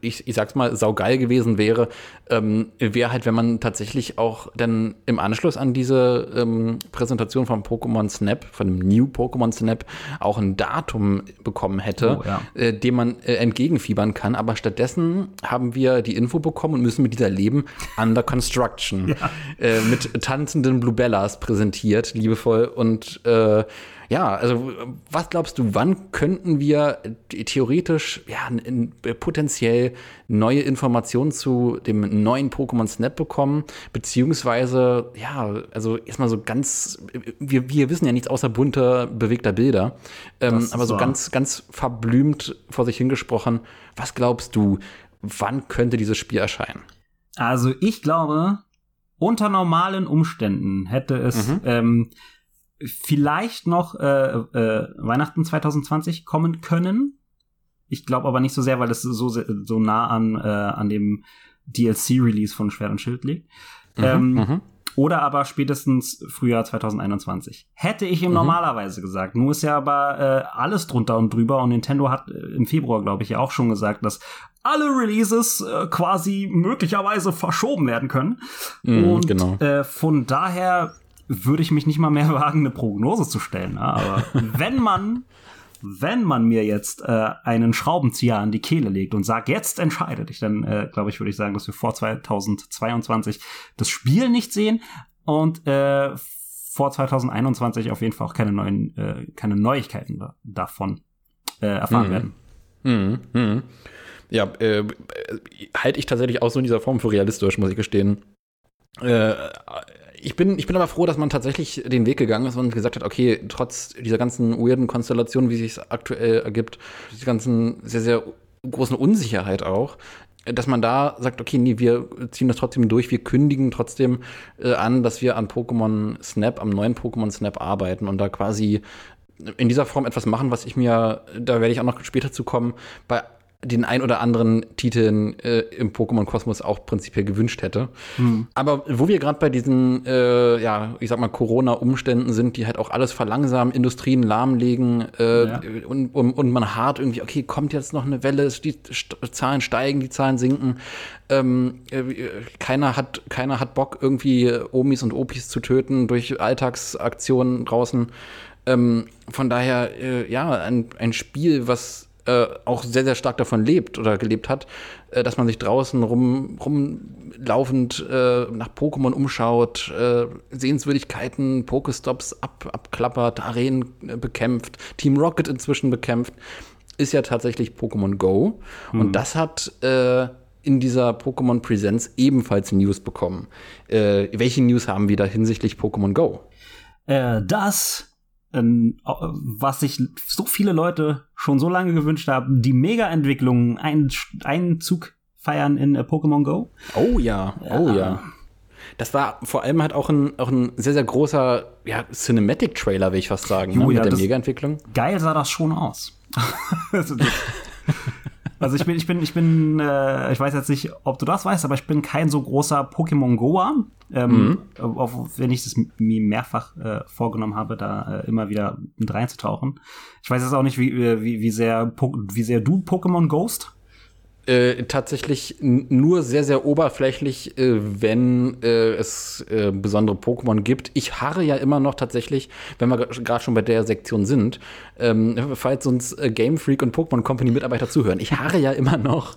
ich, ich sag's mal, saugeil gewesen wäre, ähm, wäre halt, wenn man tatsächlich auch dann im Anschluss an diese ähm, Präsentation von Pokémon Snap, von dem New Pokémon Snap, auch ein Datum bekommen hätte, Oh, ja. äh, dem man äh, entgegenfiebern kann. Aber stattdessen haben wir die Info bekommen und müssen mit dieser leben, Under Construction, äh, mit tanzenden Bluebellas präsentiert, liebevoll. Und äh, ja, also was glaubst du, wann könnten wir theoretisch ja, in, in, potenziell neue Informationen zu dem neuen Pokémon Snap bekommen? Beziehungsweise, ja, also erstmal so ganz, wir, wir wissen ja nichts außer bunter, bewegter Bilder, ähm, aber so wahr. ganz, ganz verblümt vor sich hingesprochen, was glaubst du, wann könnte dieses Spiel erscheinen? Also ich glaube, unter normalen Umständen hätte es Mhm. ähm, vielleicht noch äh, äh, Weihnachten 2020 kommen können. Ich glaube aber nicht so sehr, weil es so so nah an äh, an dem DLC-Release von Schwert und Schild liegt. Ähm, mhm. Oder aber spätestens Frühjahr 2021. Hätte ich ihm Mhm. normalerweise gesagt. Nur ist ja aber äh, alles drunter und drüber und Nintendo hat äh, im Februar, glaube ich, ja auch schon gesagt, dass alle Releases äh, quasi möglicherweise verschoben werden können. Mhm, und genau. äh, von daher würde ich mich nicht mal mehr wagen, eine Prognose zu stellen. ne? Aber wenn man wenn man mir jetzt äh, einen Schraubenzieher an die Kehle legt und sagt, jetzt entscheide dich, dann äh, glaube ich, würde ich sagen, dass wir vor 2022 das Spiel nicht sehen und äh, vor 2021 auf jeden Fall auch keine neuen, äh, keine Neuigkeiten da, davon äh, erfahren Mhm. werden. Mhm. Mhm. Ja, äh, äh, halte ich tatsächlich auch so in dieser Form für realistisch, muss ich gestehen. Äh, ich bin, ich bin aber froh, dass man tatsächlich den Weg gegangen ist und gesagt hat, okay, trotz dieser ganzen weirden Konstellationen, wie sich aktuell ergibt, dieser ganzen sehr, sehr großen Unsicherheit auch, dass man da sagt, okay, nee, wir ziehen das trotzdem durch, wir kündigen trotzdem äh, an, dass wir an Pokémon Snap, am neuen Pokémon Snap arbeiten und da quasi in dieser Form etwas machen, was ich mir, da werde ich auch noch später zu kommen, bei den ein oder anderen Titeln äh, im Pokémon-Kosmos auch prinzipiell gewünscht hätte. Aber wo wir gerade bei diesen, äh, ja, ich sag mal, Corona-Umständen sind, die halt auch alles verlangsamen, Industrien lahmlegen äh, Ja. und, und, und man hart irgendwie, okay, kommt jetzt noch eine Welle, die Zahlen steigen, die Zahlen sinken. Ähm, äh, keiner, hat, keiner hat Bock, irgendwie Omis und Opis zu töten durch Alltagsaktionen draußen. Ähm, von daher, äh, ja, ein, ein Spiel, was äh, auch sehr, sehr stark davon lebt oder gelebt hat, äh, dass man sich draußen rum, rumlaufend äh, nach Pokémon umschaut, äh, Sehenswürdigkeiten, Pokestops ab, abklappert, Arenen äh, bekämpft, Team Rocket inzwischen bekämpft, ist ja tatsächlich Pokémon Go. Und das hat äh, in dieser Pokémon Presents ebenfalls News bekommen. Äh, welche News haben wir da hinsichtlich Pokémon Go? Äh, das, ähm, was sich so viele Leute schon so lange gewünscht haben, die Mega-Entwicklung, einen, einen Zug feiern in äh, Pokémon Go. Oh ja, oh ja. Das war vor allem halt auch ein, auch ein sehr, sehr großer ja, Cinematic-Trailer, will ich fast sagen, ne, Jo, ja, mit der Mega-Entwicklung. geil sah das schon aus. Also, das- also ich bin, ich bin, ich bin, äh, ich weiß jetzt nicht, ob du das weißt, aber ich bin kein so großer Pokémon Goer. Ähm, auf, wenn ich das mir mehrfach äh, vorgenommen habe, da äh, immer wieder mit reinzutauchen. Ich weiß jetzt auch nicht, wie, äh, wie, wie sehr, wie sehr du Pokémon Ghost. Äh, tatsächlich nur sehr, sehr oberflächlich, äh, wenn äh, es äh, besondere Pokémon gibt. Ich harre ja immer noch tatsächlich, wenn wir gerade schon bei der Sektion sind, ähm, falls uns äh, Game Freak und Pokémon Company Mitarbeiter zuhören, ich harre ja immer noch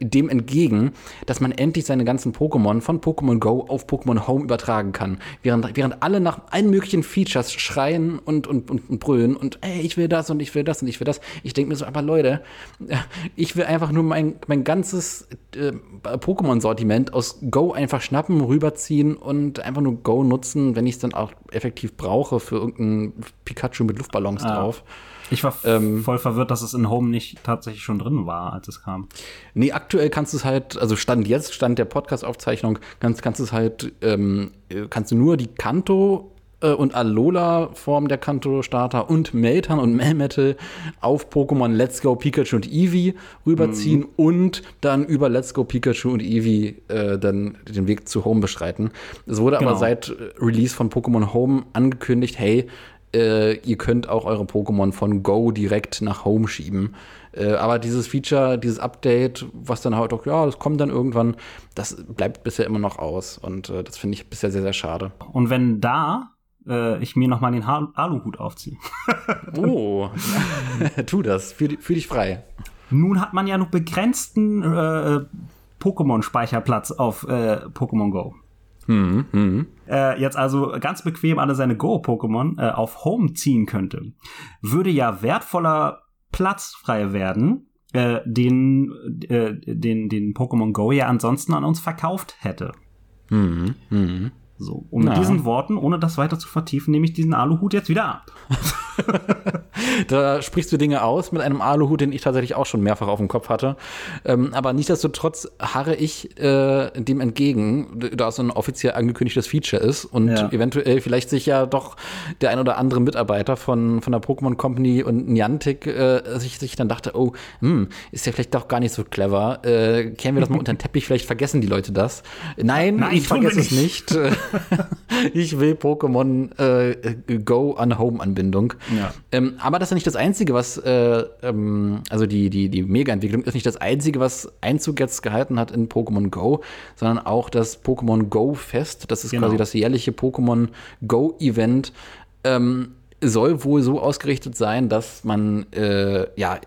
dem entgegen, dass man endlich seine ganzen Pokémon von Pokémon Go auf Pokémon Home übertragen kann. Während, während alle nach allen möglichen Features schreien und, und, und, und brüllen und ey, ich will das und ich will das und ich will das. Ich denke mir so, aber Leute, ich will einfach nur mein, mein ganzes äh, Pokémon-Sortiment aus Go einfach schnappen, rüberziehen und einfach nur Go nutzen, wenn ich es dann auch effektiv brauche für irgendeinen Pikachu mit Luftballons Ah. drauf. Ich war Ähm. voll verwirrt, dass es in Home nicht tatsächlich schon drin war, als es kam. Nee, aktuell kannst du es halt, also Stand jetzt, Stand der Podcast-Aufzeichnung, kannst, kannst du es halt, ähm, äh, kannst du nur die Kanto und Alola-Form der Kanto-Starter und Meltan und Melmetal auf Pokémon Let's Go Pikachu und Eevee rüberziehen und dann über Let's Go Pikachu und Eevee äh, dann den Weg zu Home beschreiten. Es wurde aber Genau. seit äh, Release von Pokémon Home angekündigt, hey, äh, ihr könnt auch eure Pokémon von Go direkt nach Home schieben. Äh, aber dieses Feature, dieses Update, was dann halt auch, ja, das kommt dann irgendwann, das bleibt bisher immer noch aus. Und äh, das finde ich bisher sehr, sehr schade. Und wenn da äh, ich mir nochmal den ha Aluhut aufziehe. oh, tu das, fühl, fühl dich frei. Nun hat man ja noch begrenzten äh, Pokémon-Speicherplatz auf äh, Pokémon Go. Hm, hm. Äh, jetzt also ganz bequem alle seine Go-Pokémon äh, auf Home ziehen könnte, würde ja wertvoller Platz frei werden, äh, den, äh, den, den Pokémon Go ja ansonsten an uns verkauft hätte. Hm, hm. So, und mit diesen Worten, ohne das weiter zu vertiefen, nehme ich diesen Aluhut jetzt wieder ab. da sprichst du Dinge aus mit einem Aluhut, den ich tatsächlich auch schon mehrfach auf dem Kopf hatte. Ähm, aber nichtsdestotrotz harre ich äh, dem entgegen, da es ein offiziell angekündigtes Feature ist und ja. eventuell vielleicht sich ja doch der ein oder andere Mitarbeiter von, von der Pokémon Company und Niantic äh, sich, sich dann dachte, oh, hm, ist ja vielleicht doch gar nicht so clever. Äh, kehren wir das mal unter den Teppich, vielleicht vergessen die Leute das. Nein, Nein ich vergesse es nicht. ich will Pokémon äh, Go an Home-Anbindung. Ja. Ähm, aber das ist nicht das Einzige, was, äh, ähm, also die, die, die Mega-Entwicklung ist nicht das Einzige, was Einzug jetzt gehalten hat in Pokémon Go, sondern auch das Pokémon Go Fest. Das ist genau. quasi das jährliche Pokémon Go Event. Ähm, soll wohl so ausgerichtet sein, dass man äh, ja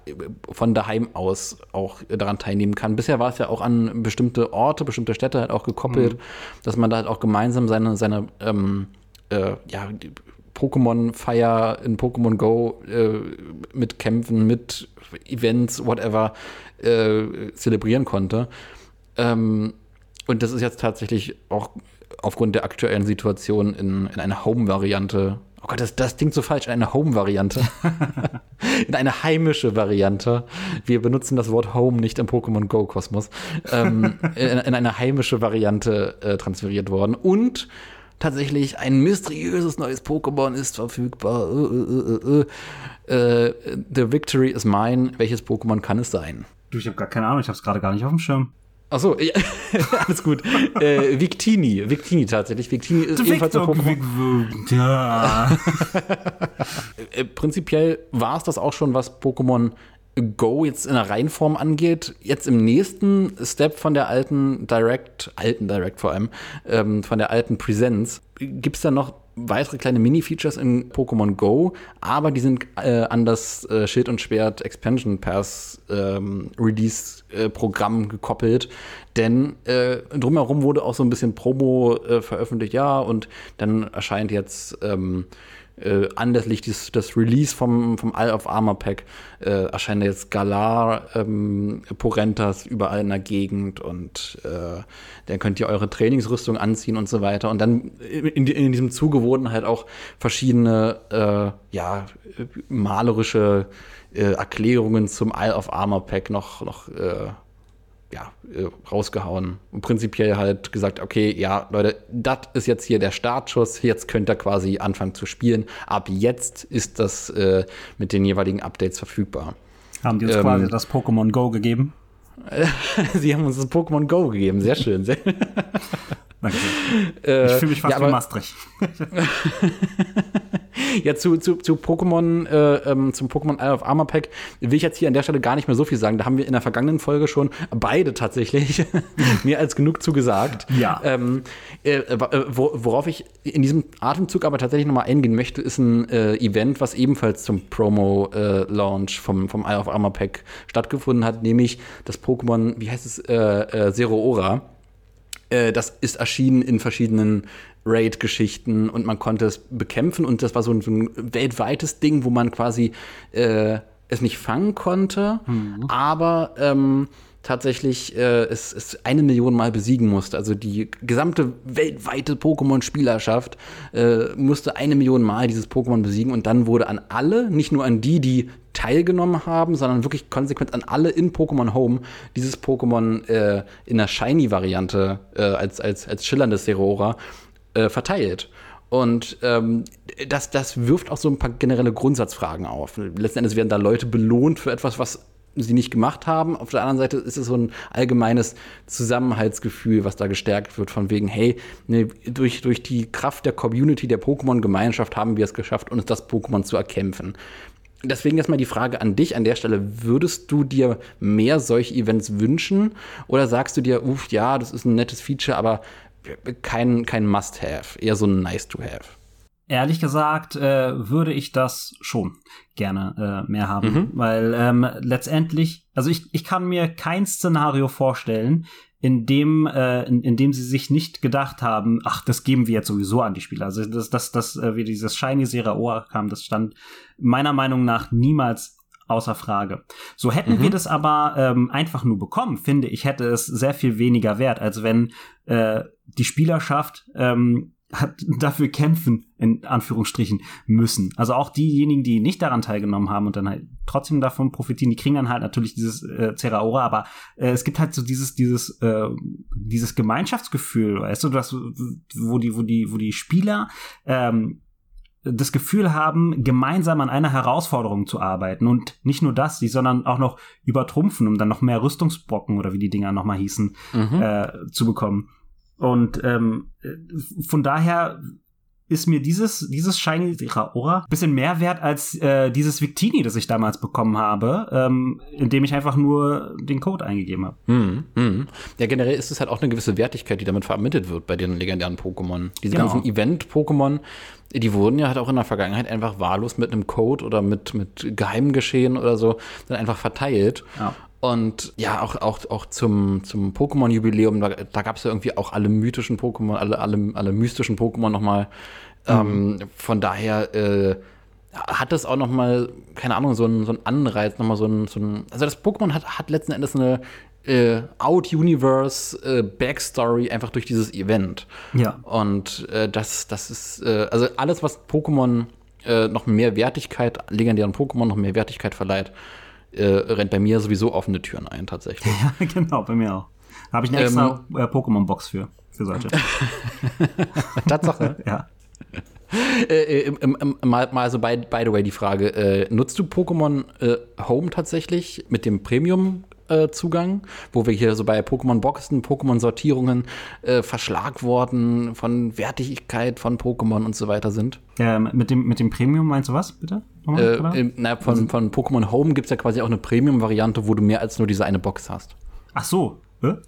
von daheim aus auch daran teilnehmen kann. Bisher war es ja auch an bestimmte Orte, bestimmte Städte halt auch gekoppelt, mhm. dass man da halt auch gemeinsam seine, seine ähm, äh, ja, Pokémon-Feier in Pokémon Go äh, mit Kämpfen, mit Events, whatever, äh, zelebrieren konnte. Ähm, und das ist jetzt tatsächlich auch aufgrund der aktuellen Situation in, in eine Home-Variante Oh Gott, das, das klingt so falsch. In eine Home-Variante. in eine heimische Variante. Wir benutzen das Wort Home nicht im Pokémon Go-Kosmos. Ähm, in, in, eine heimische Variante äh, transferiert worden. Und tatsächlich ein mysteriöses neues Pokémon ist verfügbar. Äh, äh, äh, The Victory is Mine. Welches Pokémon kann es sein? Du, ich habe gar keine Ahnung. Ich habe es gerade gar nicht auf dem Schirm. Achso, ja, alles gut. äh, Victini, Victini tatsächlich. Victini ist ebenfalls ein Pokémon. Ja. äh, prinzipiell war es das auch schon, was Pokémon Go jetzt in der Reihenform angeht. Jetzt im nächsten Step von der alten Direct, alten Direct vor allem, ähm, von der alten Presence, gibt es da noch weitere kleine Mini-Features in Pokémon Go, aber die sind äh, an das äh, Schild und Schwert Expansion Pass ähm, Release-Programm äh, gekoppelt. Denn äh, drumherum wurde auch so ein bisschen Promo äh, veröffentlicht, ja, und dann erscheint jetzt ähm, äh, anlässlich des, des Release vom, vom Isle of Armor Pack äh, erscheinen jetzt Galar ähm, Porentas überall in der Gegend und äh, dann könnt ihr eure Trainingsrüstung anziehen und so weiter. Und dann in, in diesem Zuge wurden halt auch verschiedene äh, ja, malerische äh, Erklärungen zum Isle of Armor Pack noch, noch äh, ja, äh, rausgehauen. Und prinzipiell halt gesagt, okay, ja, Leute, das ist jetzt hier der Startschuss, jetzt könnt ihr quasi anfangen zu spielen. Ab jetzt ist das äh, mit den jeweiligen Updates verfügbar. Haben die uns ähm, quasi das Pokémon Go gegeben? Sie haben uns das Pokémon Go gegeben, sehr schön. Sehr Danke. Äh, ich fühle mich fast ja, wie Maastricht. ja, zu, zu, zu Pokémon, äh, ähm, zum Pokémon Isle of Armor Pack will ich jetzt hier an der Stelle gar nicht mehr so viel sagen. Da haben wir in der vergangenen Folge schon beide tatsächlich mehr als genug zugesagt. Ja. Ähm, äh, äh worauf ich in diesem Atemzug aber tatsächlich nochmal eingehen möchte, ist ein äh, Event, was ebenfalls zum Promo-Launch vom, vom Isle of Armor Pack stattgefunden hat, nämlich das Pokémon, wie heißt es, äh, äh, Zero Ora. Äh, das ist erschienen in verschiedenen Raid-Geschichten und man konnte es bekämpfen und das war so ein, so ein weltweites Ding, wo man quasi äh, es nicht fangen konnte, mhm. aber ähm, tatsächlich äh, es, es eine Million Mal besiegen musste. Also die gesamte weltweite Pokémon-Spielerschaft äh, musste eine Million Mal dieses Pokémon besiegen und dann wurde an alle, nicht nur an die, die teilgenommen haben, sondern wirklich konsequent an alle in Pokémon Home dieses Pokémon äh, in der Shiny-Variante äh, als, als, als schillerndes Serora äh, verteilt. Und ähm, das, das wirft auch so ein paar generelle Grundsatzfragen auf. Letzten Endes werden da Leute belohnt für etwas, was sie nicht gemacht haben. Auf der anderen Seite ist es so ein allgemeines Zusammenhaltsgefühl, was da gestärkt wird, von wegen, hey, ne, durch, durch die Kraft der Community, der Pokémon-Gemeinschaft haben wir es geschafft, uns das Pokémon zu erkämpfen. Deswegen erstmal die Frage an dich an der Stelle. Würdest du dir mehr solche Events wünschen? Oder sagst du dir, uff, ja, das ist ein nettes Feature, aber kein, kein Must-Have, eher so ein Nice-to-Have? Ehrlich gesagt äh, würde ich das schon gerne äh, mehr haben, mhm. weil ähm, letztendlich, also ich, ich kann mir kein Szenario vorstellen, in dem, äh, in, in dem sie sich nicht gedacht haben, ach, das geben wir jetzt sowieso an die Spieler. Also das, das, das, äh, wie dieses Shiny Seraoa kam, das stand meiner Meinung nach niemals außer Frage. So hätten mhm. wir das aber ähm, einfach nur bekommen, finde ich, hätte es sehr viel weniger wert, als wenn äh, die Spielerschaft ähm, hat dafür kämpfen, in Anführungsstrichen, müssen. Also auch diejenigen, die nicht daran teilgenommen haben und dann halt trotzdem davon profitieren, die kriegen dann halt natürlich dieses äh, Zeraora, aber äh, es gibt halt so dieses, dieses, äh, dieses Gemeinschaftsgefühl, weißt du, das, wo die, wo die, wo die Spieler ähm, das Gefühl haben, gemeinsam an einer Herausforderung zu arbeiten und nicht nur das, die, sondern auch noch übertrumpfen, um dann noch mehr Rüstungsbrocken oder wie die Dinger nochmal hießen, mhm. äh, zu bekommen. Und ähm, von daher ist mir dieses, dieses Shiny Aura ein bisschen mehr wert als äh, dieses Victini, das ich damals bekommen habe, ähm, indem ich einfach nur den Code eingegeben habe. Hm, hm. Ja, generell ist es halt auch eine gewisse Wertigkeit, die damit vermittelt wird bei den legendären Pokémon. Diese genau. ganzen Event-Pokémon, die wurden ja halt auch in der Vergangenheit einfach wahllos mit einem Code oder mit, mit Geheimgeschehen oder so dann einfach verteilt. Ja. Und ja, auch, auch, auch zum, zum Pokémon-Jubiläum, da, da gab es ja irgendwie auch alle mythischen Pokémon, alle, alle, alle mystischen Pokémon nochmal. Mhm. Ähm, von daher äh, hat es auch nochmal, keine Ahnung, so einen so Anreiz, nochmal so ein, so. Also das Pokémon hat, hat letzten Endes eine äh, Out-Universe äh, Backstory einfach durch dieses Event. Ja. Und äh, das, das ist, äh, also alles, was Pokémon äh, noch mehr Wertigkeit, legendären Pokémon noch mehr Wertigkeit verleiht, äh, rennt bei mir sowieso offene Türen ein, tatsächlich. Ja, genau, bei mir auch. Da habe ich eine extra ähm, äh, Pokémon-Box für, für solche. Tatsache. ja. Äh, äh, mal, mal so by, by the way die Frage, äh, nutzt du Pokémon äh, Home tatsächlich mit dem Premium Zugang, wo wir hier so bei Pokémon-Boxen, Pokémon-Sortierungen äh, verschlagworten von Wertigkeit von Pokémon und so weiter sind. Ja, mit dem, mit dem Premium meinst du was, bitte? Äh, im, na, von, also von Pokémon Home gibt es ja quasi auch eine Premium-Variante, wo du mehr als nur diese eine Box hast. Ach so,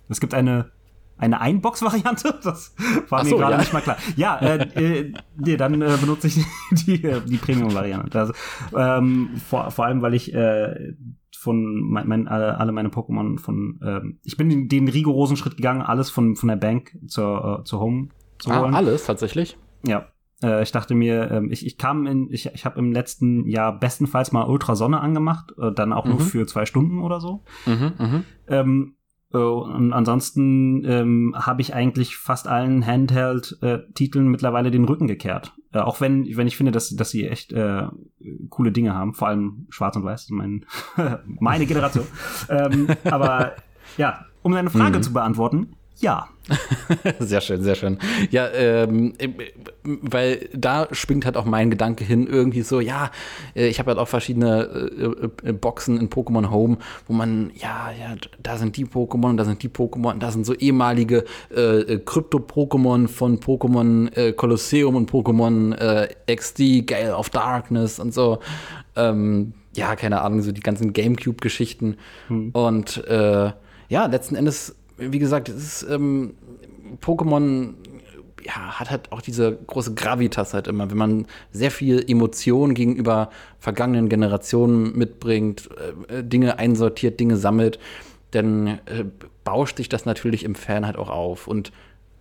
es gibt eine eine Einbox-Variante? Das war mir so, gerade ja. nicht mal klar. Ja, äh, äh, nee, dann äh, benutze ich die, die Premium-Variante. Also, ähm, vor, vor allem, weil ich äh, von mein, mein, alle, alle meine Pokémon von ähm, ich bin den, den, rigorosen Schritt gegangen, alles von, von der Bank zur, äh, zur Home zu ah, holen. alles tatsächlich? Ja. Äh, ich dachte mir, ähm, ich, ich kam in, ich, ich habe im letzten Jahr bestenfalls mal Ultrasonne angemacht, äh, dann auch mhm. nur für zwei Stunden oder so. Mhm, mh. ähm, äh, und ansonsten ähm, habe ich eigentlich fast allen Handheld-Titeln mittlerweile den Rücken gekehrt. Äh, auch wenn, wenn ich finde, dass, dass sie echt äh, coole Dinge haben, vor allem Schwarz und Weiß, mein, meine Generation. ähm, aber ja, um deine Frage mhm. zu beantworten, ja. sehr schön, sehr schön. Ja, ähm, äh, weil da springt halt auch mein Gedanke hin, irgendwie so, ja, äh, ich habe halt auch verschiedene äh, Boxen in Pokémon Home, wo man, ja, ja, da sind die Pokémon, da sind die Pokémon, da sind so ehemalige äh, Krypto-Pokémon von Pokémon äh, Colosseum und Pokémon äh, XD, Gale of Darkness und so. Ähm, ja, keine Ahnung, so die ganzen Gamecube-Geschichten. Hm. Und ja, letzten Endes wie gesagt, es ist ähm, Pokémon ja, hat halt auch diese große Gravitas halt immer, wenn man sehr viel Emotion gegenüber vergangenen Generationen mitbringt, äh, Dinge einsortiert, Dinge sammelt, dann äh, bauscht sich das natürlich im Fan halt auch auf. Und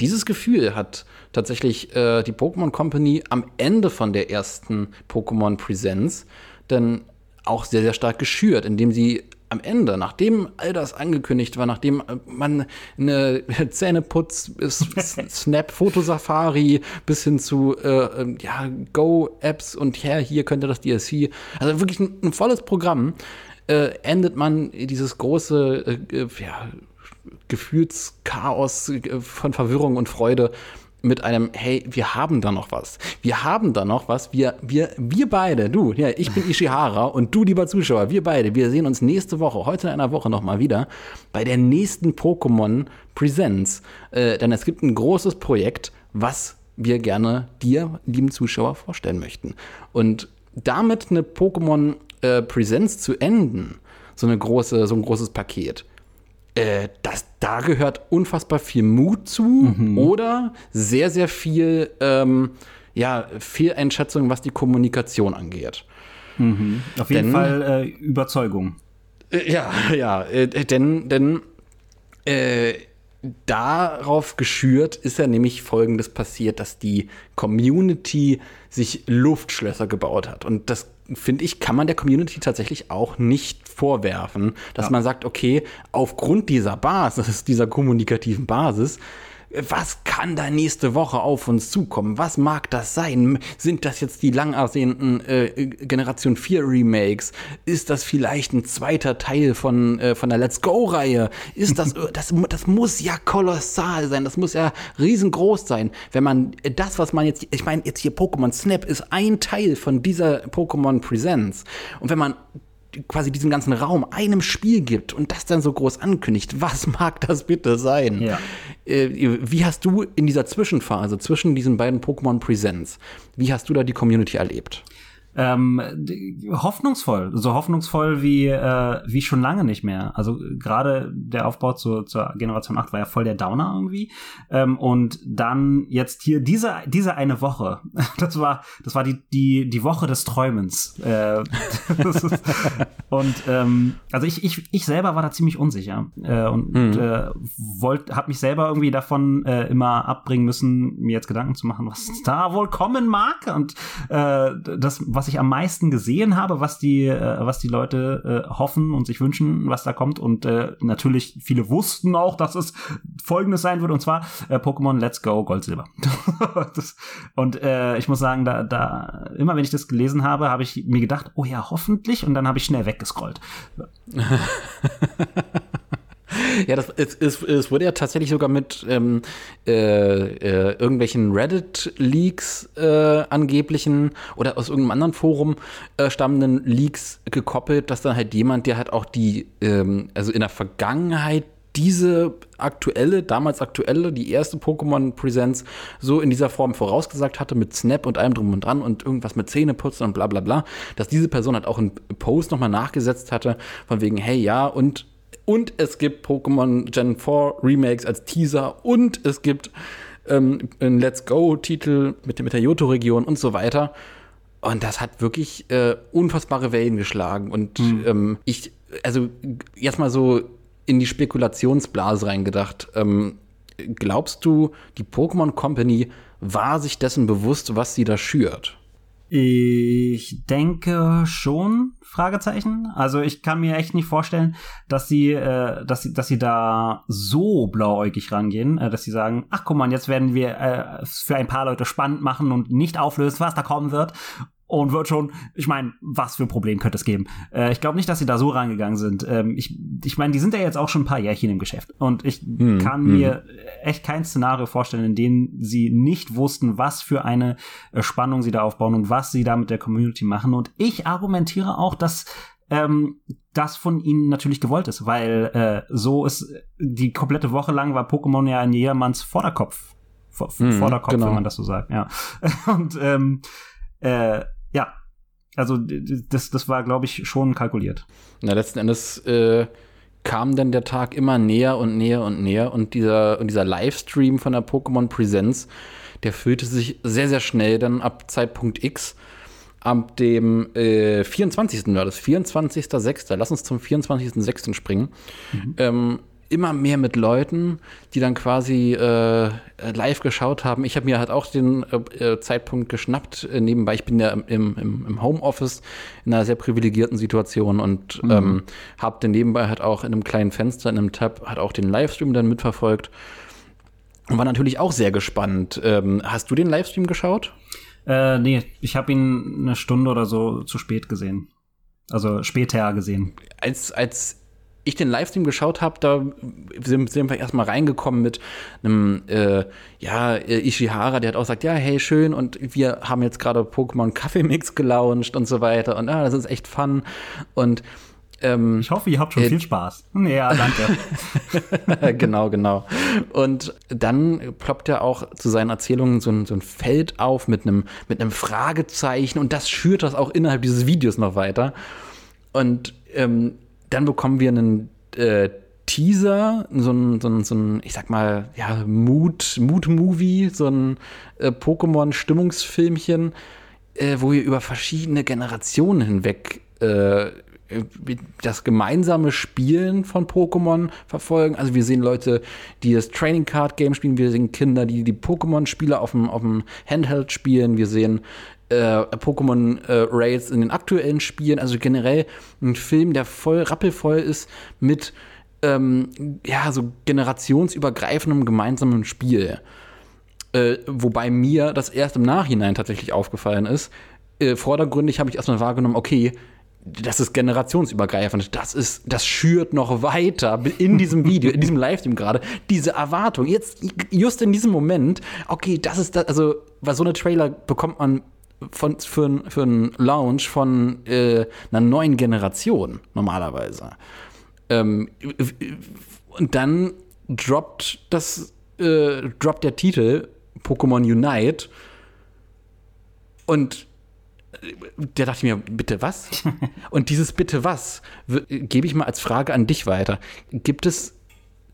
dieses Gefühl hat tatsächlich äh, die Pokémon Company am Ende von der ersten Pokémon Presents dann auch sehr, sehr stark geschürt, indem sie am Ende, nachdem all das angekündigt war, nachdem äh, man eine Zähneputz, Snap, Fotosafari bis hin zu äh, ähm, ja, Go-Apps und ja, hier könnte das DLC, also wirklich ein, ein volles Programm, äh, endet man dieses große äh, äh ja, Gefühlschaos äh, von Verwirrung und Freude mit einem, hey, wir haben da noch was. Wir haben da noch was. Wir, wir, wir beide, du, ja, ich bin Ishihara und du, lieber Zuschauer, wir beide, wir sehen uns nächste Woche, heute in einer Woche nochmal wieder, bei der nächsten Pokémon Presents. Äh, denn es gibt ein großes Projekt, was wir gerne dir, lieben Zuschauer, vorstellen möchten. Und damit eine Pokémon äh, Presents zu enden, so, eine große, so ein großes Paket, äh, das, da gehört unfassbar viel Mut zu mhm. oder sehr, sehr viel ähm, ja, Fehleinschätzung, was die Kommunikation angeht. Mhm. Auf jeden denn, Fall äh, Überzeugung. Äh, ja, ja, äh, denn, denn äh, darauf geschürt ist ja nämlich Folgendes passiert, dass die Community sich Luftschlösser gebaut hat. Und das finde ich, kann man der Community tatsächlich auch nicht vorwerfen, dass ja. man sagt, okay, aufgrund dieser Basis, dieser kommunikativen Basis, was kann da nächste Woche auf uns zukommen? Was mag das sein? Sind das jetzt die lang ersehnten äh, Generation 4 Remakes? Ist das vielleicht ein zweiter Teil von, äh, von der Let's Go-Reihe? Ist das, das, das muss ja kolossal sein, das muss ja riesengroß sein. Wenn man das, was man jetzt, ich meine, jetzt hier Pokémon Snap ist ein Teil von dieser Pokémon Presents. Und wenn man quasi diesem ganzen Raum einem Spiel gibt und das dann so groß ankündigt, was mag das bitte sein? Ja. Äh, wie hast du in dieser Zwischenphase zwischen diesen beiden Pokémon Presents, wie hast du da die Community erlebt? Ähm, hoffnungsvoll, so hoffnungsvoll wie, äh, wie schon lange nicht mehr. Also gerade der Aufbau zur, zur Generation 8 war ja voll der Downer irgendwie. Ähm, und dann jetzt hier diese, diese eine Woche, das war, das war die, die, die Woche des Träumens. Äh, ist, und ähm, also ich, ich, ich selber war da ziemlich unsicher äh, und mhm. äh, wollte, habe mich selber irgendwie davon äh, immer abbringen müssen, mir jetzt Gedanken zu machen, was da wohl kommen mag. Und äh, das, was was ich am meisten gesehen habe, was die, äh, was die Leute äh, hoffen und sich wünschen, was da kommt. Und äh, natürlich viele wussten auch, dass es folgendes sein wird, und zwar äh, Pokémon Let's Go Gold Silber. das, und äh, ich muss sagen, da, da, immer wenn ich das gelesen habe, habe ich mir gedacht, oh ja, hoffentlich, und dann habe ich schnell weggescrollt. Ja, das, es, es, es wurde ja tatsächlich sogar mit ähm, äh, äh, irgendwelchen Reddit-Leaks äh, angeblichen oder aus irgendeinem anderen Forum äh, stammenden Leaks gekoppelt, dass dann halt jemand, der halt auch die, ähm, also in der Vergangenheit diese aktuelle, damals aktuelle, die erste Pokémon Presents so in dieser Form vorausgesagt hatte mit Snap und allem drum und dran und irgendwas mit Zähneputzen und bla bla bla, dass diese Person halt auch einen Post nochmal nachgesetzt hatte, von wegen, hey ja, und und es gibt Pokémon Gen 4 Remakes als Teaser und es gibt ähm, einen Let's Go-Titel mit, mit der Johto-Region und so weiter. Und das hat wirklich äh, unfassbare Wellen geschlagen. Und mhm. ähm, ich, also jetzt mal so in die Spekulationsblase reingedacht. Ähm, glaubst du, die Pokémon Company war sich dessen bewusst, was sie da schürt? Ich denke schon, Fragezeichen. Also ich kann mir echt nicht vorstellen, dass sie, äh, dass sie, dass sie da so blauäugig rangehen, äh, dass sie sagen, ach guck mal, jetzt werden wir äh, für ein paar Leute spannend machen und nicht auflösen, was da kommen wird und wird schon, ich meine, was für ein Problem könnte es geben? Äh, ich glaube nicht, dass sie da so rangegangen sind. Ähm, ich ich meine, die sind ja jetzt auch schon ein paar Jährchen im Geschäft und ich hm, kann hm. mir echt kein Szenario vorstellen, in dem sie nicht wussten, was für eine äh, Spannung sie da aufbauen und was sie da mit der Community machen. Und ich argumentiere auch, dass ähm, das von ihnen natürlich gewollt ist, weil äh, so ist die komplette Woche lang war Pokémon ja in jedermanns Vorderkopf. Vor, hm, Vorderkopf, genau. wenn man das so sagt, ja. Und ähm, äh, also das, das war, glaube ich, schon kalkuliert. Na, letzten Endes äh, kam dann der Tag immer näher und näher und näher und dieser, und dieser Livestream von der Pokémon Presents, der füllte sich sehr, sehr schnell dann ab Zeitpunkt X. Ab dem äh, 24. war das, 24.06. Lass uns zum 24.06. springen. Mhm. Ähm, immer mehr mit Leuten, die dann quasi äh, live geschaut haben. Ich habe mir halt auch den äh, äh, Zeitpunkt geschnappt. Äh, nebenbei, ich bin ja im, im, im Homeoffice in einer sehr privilegierten Situation und mhm. ähm, habe dann nebenbei halt auch in einem kleinen Fenster, in einem Tab, halt auch den Livestream dann mitverfolgt. Und war natürlich auch sehr gespannt. Ähm, hast du den Livestream geschaut? Äh, nee, ich habe ihn eine Stunde oder so zu spät gesehen. Also später gesehen. Als, als ich den Livestream geschaut habe, da sind, sind wir erstmal reingekommen mit einem, äh, ja, Ishihara, der hat auch gesagt, ja, hey, schön, und wir haben jetzt gerade Pokémon Kaffeemix gelauncht und so weiter. Und ah, das ist echt fun. Und ähm, ich hoffe, ihr habt schon äh, viel Spaß. Ja, danke. genau, genau. Und dann ploppt er auch zu seinen Erzählungen so ein, so ein Feld auf mit einem, mit einem Fragezeichen und das schürt das auch innerhalb dieses Videos noch weiter. Und ähm, dann bekommen wir einen äh, Teaser, so ein, so ein, so ein, ich sag mal, ja, Mood, Mood-Movie, so ein äh, Pokémon-Stimmungsfilmchen, äh, wo wir über verschiedene Generationen hinweg äh, das gemeinsame Spielen von Pokémon verfolgen. Also wir sehen Leute, die das Training Card Game spielen, wir sehen Kinder, die die Pokémon-Spiele auf dem, auf dem Handheld spielen, wir sehen äh, Pokémon äh, Rails in den aktuellen Spielen. Also generell ein Film, der voll rappelvoll ist mit ähm, ja, so generationsübergreifendem gemeinsamen Spiel. Äh, wobei mir das erst im Nachhinein tatsächlich aufgefallen ist. Äh, vordergründig habe ich erstmal wahrgenommen, okay, das ist generationsübergreifend. Das ist, das schürt noch weiter in diesem Video, in diesem Livestream gerade, diese Erwartung. Jetzt, just in diesem Moment, okay, das ist das, also, weil so eine Trailer bekommt man von, für, für einen Launch von äh, einer neuen Generation normalerweise. Ähm, und dann droppt das, äh, droppt der Titel Pokémon Unite und der dachte mir, bitte was? Und dieses bitte was gebe ich mal als Frage an dich weiter. Gibt es,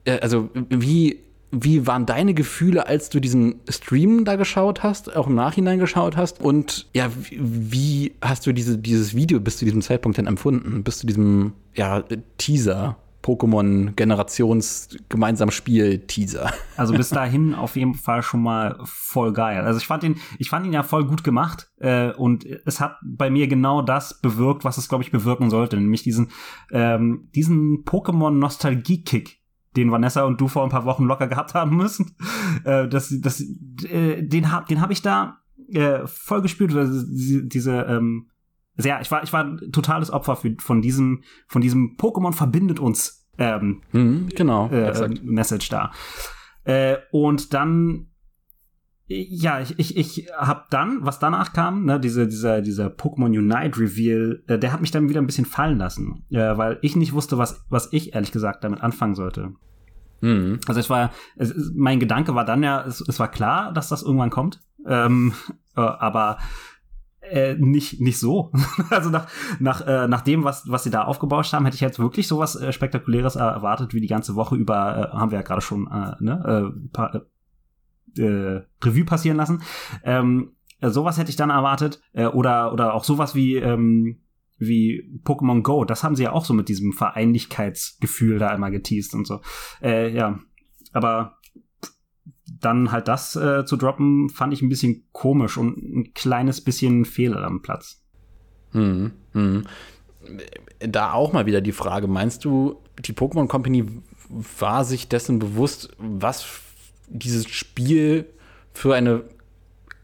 äh, also wie, wie waren deine Gefühle, als du diesen Stream da geschaut hast, auch im Nachhinein geschaut hast? Und ja, wie hast du diese, dieses Video bis zu diesem Zeitpunkt denn empfunden? Bis zu diesem ja, Teaser? Pokémon Generations gemeinsam Spiel Teaser. Also bis dahin auf jeden Fall schon mal voll geil. Also ich fand ihn, ich fand ihn ja voll gut gemacht äh, und es hat bei mir genau das bewirkt, was es glaube ich bewirken sollte, nämlich diesen ähm, diesen Pokémon Nostalgie Kick, den Vanessa und du vor ein paar Wochen locker gehabt haben müssen. Äh, das, das, äh, den hab, den habe ich da äh, voll gespürt. Diese ähm, sehr, ich war, ich war ein totales Opfer für, von diesem, von diesem Pokémon verbindet uns ähm, mhm, genau, äh, Message da. Äh, und dann ja, ich, ich, ich habe dann, was danach kam, ne, diese, dieser, dieser Pokémon Unite Reveal, äh, der hat mich dann wieder ein bisschen fallen lassen, äh, weil ich nicht wusste, was, was ich ehrlich gesagt damit anfangen sollte. Mhm. Also es war, es, mein Gedanke war dann ja, es, es war klar, dass das irgendwann kommt, ähm, äh, aber äh, nicht nicht so. also nach nach äh, nach dem was was sie da aufgebauscht haben, hätte ich jetzt wirklich sowas äh, spektakuläres erwartet wie die ganze Woche über äh, haben wir ja gerade schon äh, ne äh, paar, äh, Revue passieren lassen. Ähm, äh, sowas hätte ich dann erwartet äh, oder oder auch sowas wie ähm, wie Pokémon Go. Das haben sie ja auch so mit diesem Vereinigkeitsgefühl da einmal geteased und so. Äh, ja, aber dann halt das äh, zu droppen, fand ich ein bisschen komisch und ein kleines bisschen Fehler am Platz. Hm, hm. Da auch mal wieder die Frage, meinst du, die Pokémon Company war sich dessen bewusst, was dieses Spiel für eine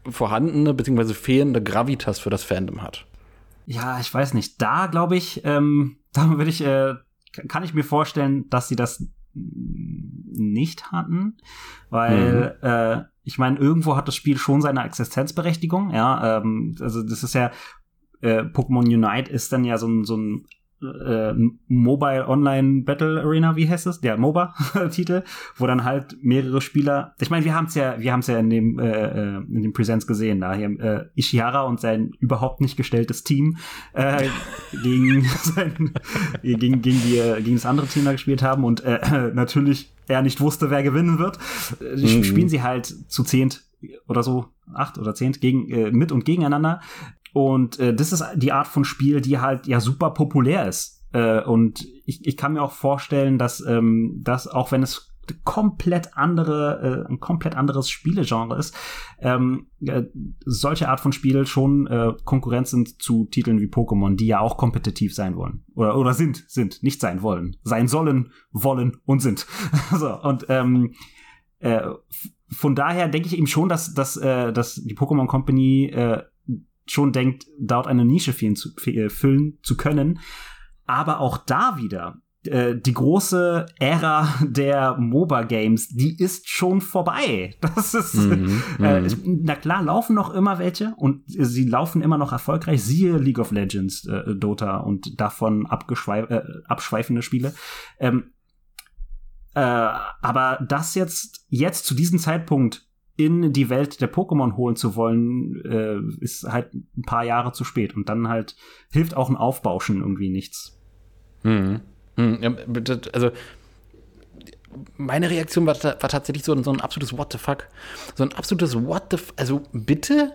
vorhandene bzw. fehlende Gravitas für das Fandom hat? Ja, ich weiß nicht. Da glaube ich, ähm, da würde ich, äh, kann ich mir vorstellen, dass sie das nicht hatten, weil mhm. äh, ich meine, irgendwo hat das Spiel schon seine Existenzberechtigung, ja, ähm, also das ist ja äh, Pokémon Unite ist dann ja so ein, so ein äh, Mobile Online Battle Arena, wie heißt es? Der MOBA-Titel, wo dann halt mehrere Spieler. Ich meine, wir haben es ja, wir haben es ja in dem äh, äh, in dem Präsenz gesehen, da hier äh, Ishihara und sein überhaupt nicht gestelltes Team äh, gegen sein, gegen gegen die gegen das andere Team da gespielt haben und äh, natürlich er nicht wusste, wer gewinnen wird. Äh, mhm. Spielen sie halt zu zehnt oder so, acht oder zehnt gegen äh, mit und gegeneinander und äh, das ist die Art von Spiel, die halt ja super populär ist. Äh, und ich, ich kann mir auch vorstellen, dass ähm, das, auch wenn es komplett andere, äh, ein komplett anderes Spielegenre ist, ähm, äh, solche Art von Spiel schon äh, Konkurrenz sind zu Titeln wie Pokémon, die ja auch kompetitiv sein wollen. Oder, oder sind, sind, nicht sein wollen. Sein sollen, wollen und sind. so, und ähm, äh, von daher denke ich eben schon, dass, dass, äh, dass die Pokémon Company äh, schon denkt, dort eine Nische füllen zu, äh, füllen zu können. Aber auch da wieder, äh, die große Ära der MOBA-Games, die ist schon vorbei. Das ist, Mhm, äh, mhm. na klar, laufen noch immer welche und sie laufen immer noch erfolgreich. Siehe League of Legends, äh, Dota und davon äh, abschweifende Spiele. Ähm, äh, aber das jetzt, jetzt zu diesem Zeitpunkt in die Welt der Pokémon holen zu wollen, äh, ist halt ein paar Jahre zu spät. Und dann halt hilft auch ein Aufbauschen irgendwie nichts. Mhm. Mhm. Ja, bitte, also meine Reaktion war, war tatsächlich so, ein- so ein absolutes What the fuck. So ein absolutes What the f Also bitte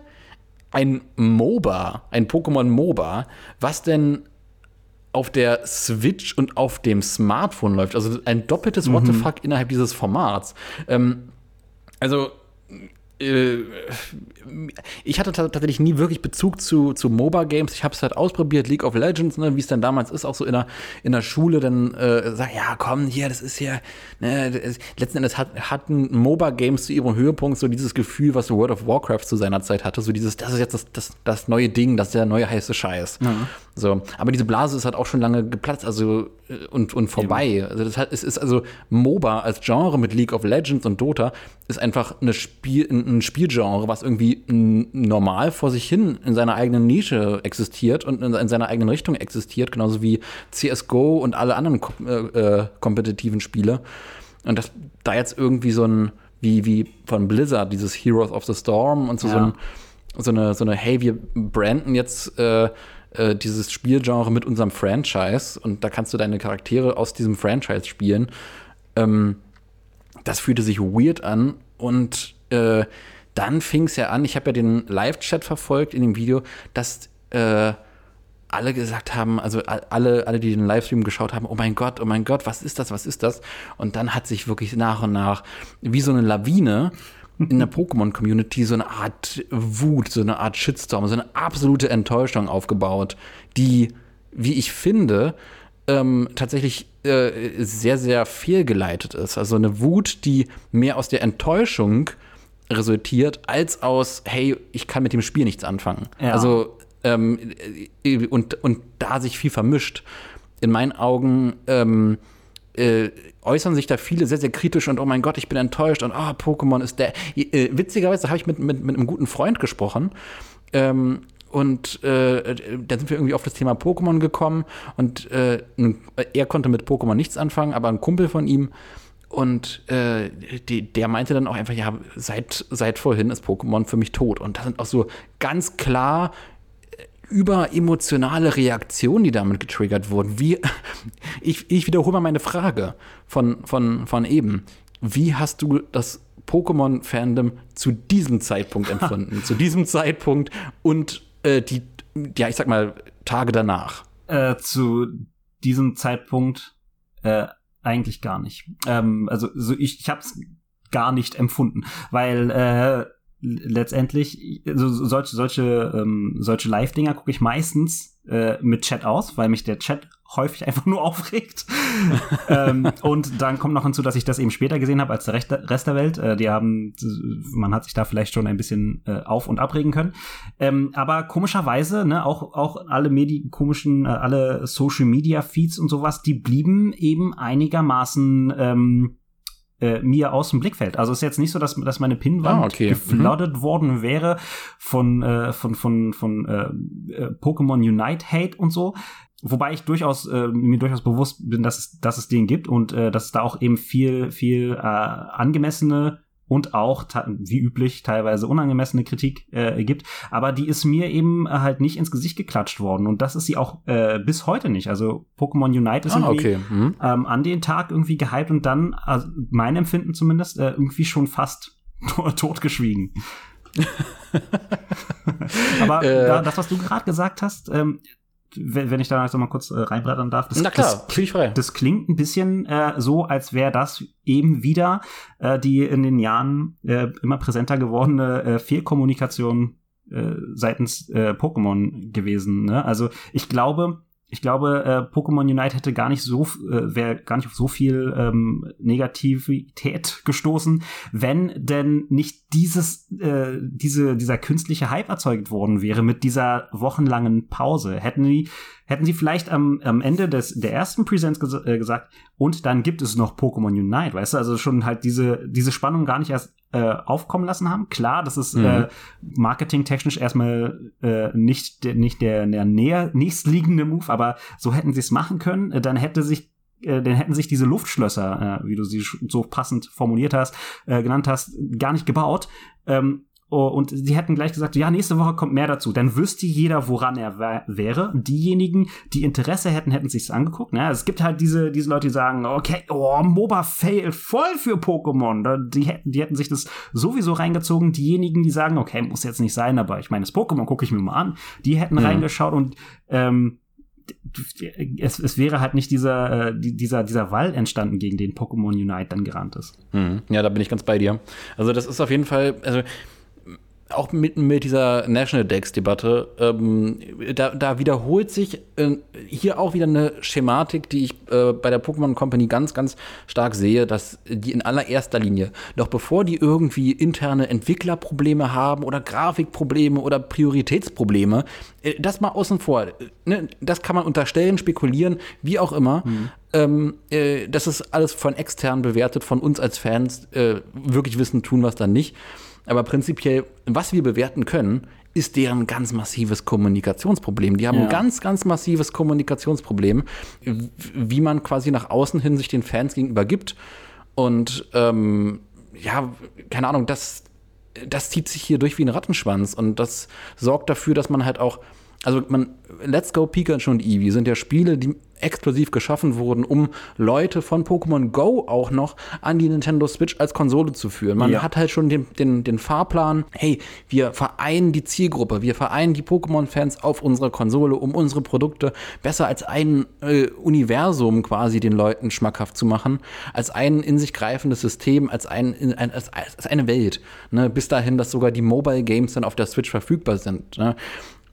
ein MOBA, ein Pokémon MOBA, was denn auf der Switch und auf dem Smartphone läuft. Also ein doppeltes What the fuck innerhalb dieses Formats. Ähm, also ich hatte ta- tatsächlich nie wirklich Bezug zu, zu MOBA-Games. Ich habe es halt ausprobiert, League of Legends, ne, wie es dann damals ist, auch so in der, in der Schule, dann äh, sag, ja, komm, hier, das ist ja, ne, das, letzten Endes hat, hatten MOBA-Games zu ihrem Höhepunkt so dieses Gefühl, was World of Warcraft zu seiner Zeit hatte, so dieses, das ist jetzt das, das, das neue Ding, das ist der neue heiße Scheiß. So, aber diese Blase ist halt auch schon lange geplatzt, also äh, und, und vorbei. Also das hat, es ist also MOBA als Genre mit League of Legends und Dota ist einfach eine Spiel, ein Spielgenre, was irgendwie normal vor sich hin in seiner eigenen Nische existiert und in, in seiner eigenen Richtung existiert, genauso wie CSGO und alle anderen kom äh, äh, kompetitiven Spiele. Und dass da jetzt irgendwie so ein, wie, wie von Blizzard, dieses Heroes of the Storm und so, so, Ja. ein, so eine, so eine, hey, wir branden jetzt äh, äh, dieses Spielgenre mit unserem Franchise und da kannst du deine Charaktere aus diesem Franchise spielen. Ähm, das fühlte sich weird an und äh, dann fing es ja an, ich habe ja den Live-Chat verfolgt in dem Video, dass äh, alle gesagt haben, also alle, alle, die den Livestream geschaut haben, oh mein Gott, oh mein Gott, was ist das, was ist das? Und dann hat sich wirklich nach und nach wie so eine Lawine in der Pokémon-Community so eine Art Wut, so eine Art Shitstorm, so eine absolute Enttäuschung aufgebaut, die, wie ich finde, ähm, tatsächlich äh, sehr, sehr fehlgeleitet ist. Also eine Wut, die mehr aus der Enttäuschung resultiert, als aus, hey, ich kann mit dem Spiel nichts anfangen. Ja. Also ähm, äh, und, und da sich viel vermischt. In meinen Augen ähm, äh, äußern sich da viele sehr, sehr kritisch und oh mein Gott, ich bin enttäuscht und oh, Pokémon ist der. Äh, witzigerweise habe ich mit, mit, mit einem guten Freund gesprochen. Ähm, und äh, da sind wir irgendwie auf das Thema Pokémon gekommen und äh, er konnte mit Pokémon nichts anfangen, aber ein Kumpel von ihm und äh, die, der meinte dann auch einfach, ja, seit, seit vorhin ist Pokémon für mich tot. Und das sind auch so ganz klar überemotionale Reaktionen, die damit getriggert wurden. Wie, ich, ich wiederhole mal meine Frage von, von, von eben. Wie hast du das Pokémon-Fandom zu diesem Zeitpunkt empfunden? zu diesem Zeitpunkt und äh, die, ja, ich sag mal, Tage danach? Äh, zu diesem Zeitpunkt äh, eigentlich gar nicht. Ähm, also so ich, ich habe es gar nicht empfunden, weil äh, letztendlich so, so solche solche ähm, solche Live-Dinger gucke ich meistens äh, mit Chat aus, weil mich der Chat häufig einfach nur aufregt. ähm, und dann kommt noch hinzu, dass ich das eben später gesehen habe als der Rest der, Rest der Welt. Äh, die haben, man hat sich da vielleicht schon ein bisschen äh, auf und abregen können. Ähm, aber komischerweise, ne, auch auch alle Medi komischen, äh, alle Social Media Feeds und sowas, die blieben eben einigermaßen ähm, äh, mir aus dem Blickfeld. Also es ist jetzt nicht so, dass, dass meine Pinwand Ah, okay. gefloodet worden wäre von, äh, von, von, von äh, äh, Pokémon Unite Hate und so. Wobei ich durchaus äh, mir durchaus bewusst bin, dass es, dass es den gibt und äh, dass es da auch eben viel, viel äh, angemessene und auch wie üblich teilweise unangemessene Kritik äh, gibt, aber die ist mir eben äh, halt nicht ins Gesicht geklatscht worden und das ist sie auch äh, bis heute nicht. Also Pokémon Unite ist Ah, irgendwie okay. Mhm. ähm, an den Tag irgendwie gehypt und dann, also mein Empfinden zumindest, äh, irgendwie schon fast totgeschwiegen. Aber Äh. da, das, was du gerade gesagt hast, ähm, wenn, ich da jetzt noch mal kurz äh, reinbrettern darf, das, Na klar, das, frei. das klingt ein bisschen äh, so, als wäre das eben wieder äh, die in den Jahren äh, immer präsenter gewordene äh, Fehlkommunikation äh, seitens äh, Pokémon gewesen. Ne? Also ich glaube, ich glaube, äh, Pokémon Unite hätte gar nicht so, äh, wäre gar nicht auf so viel ähm, Negativität gestoßen, wenn denn nicht dieses, äh, diese, dieser künstliche Hype erzeugt worden wäre mit dieser wochenlangen Pause. Hätten die, hätten sie vielleicht am, am Ende des, der ersten Presents ges äh, gesagt, und dann gibt es noch Pokémon Unite, weißt du, also schon halt diese, diese Spannung gar nicht erst äh, aufkommen lassen haben. Klar, das ist mhm. äh, marketingtechnisch erstmal äh, nicht, nicht der, der näher, nächstliegende Move, aber so hätten sie es machen können. Äh, dann hätte sich äh, dann hätten sich diese Luftschlösser, äh, wie du sie so passend formuliert hast, äh, genannt hast, gar nicht gebaut. Ähm, und sie hätten gleich gesagt, ja, nächste Woche kommt mehr dazu. Dann wüsste jeder, woran er wäre. Diejenigen, die Interesse hätten, hätten sich's angeguckt. Ne? Es gibt halt diese, diese Leute, die sagen, okay, oh, MOBA fail voll für Pokémon. Die hätten, die hätten sich das sowieso reingezogen. Diejenigen, die sagen, okay, muss jetzt nicht sein, aber ich meine, das Pokémon gucke ich mir mal an. Die hätten mhm. reingeschaut und ähm, es, es wäre halt nicht dieser, äh, dieser, dieser Wall entstanden, gegen den Pokémon Unite dann gerannt ist. Mhm. Ja, da bin ich ganz bei dir. Also das ist auf jeden Fall, also auch mit, mit dieser National Dex-Debatte, ähm, da, da, wiederholt sich äh, hier auch wieder eine Schematik, die ich äh, bei der Pokémon Company ganz, ganz stark sehe, dass die in allererster Linie, noch bevor die irgendwie interne Entwicklerprobleme haben oder Grafikprobleme oder Prioritätsprobleme, äh, das mal außen vor, ne, das kann man unterstellen, spekulieren, wie auch immer. Mhm. Ähm, äh, das ist alles von extern bewertet, von uns als Fans äh, wirklich wissen, tun was dann nicht. Aber prinzipiell, was wir bewerten können, ist deren ganz massives Kommunikationsproblem. Die haben ja. ein ganz, ganz massives Kommunikationsproblem, wie man quasi nach außen hin sich den Fans gegenüber gibt. Und ähm, ja, keine Ahnung, das, das zieht sich hier durch wie ein Rattenschwanz. Und das sorgt dafür, dass man halt auch also man, Let's Go Pikachu und Eevee sind ja Spiele, die exklusiv geschaffen wurden, um Leute von Pokémon Go auch noch an die Nintendo Switch als Konsole zu führen. Man ja. hat halt schon den, den, den Fahrplan, hey, wir vereinen die Zielgruppe, wir vereinen die Pokémon-Fans auf unserer Konsole, um unsere Produkte besser als ein äh, Universum quasi den Leuten schmackhaft zu machen, als ein in sich greifendes System, als, ein, ein als, als eine Welt. Ne? Bis dahin, dass sogar die Mobile Games dann auf der Switch verfügbar sind. Ne?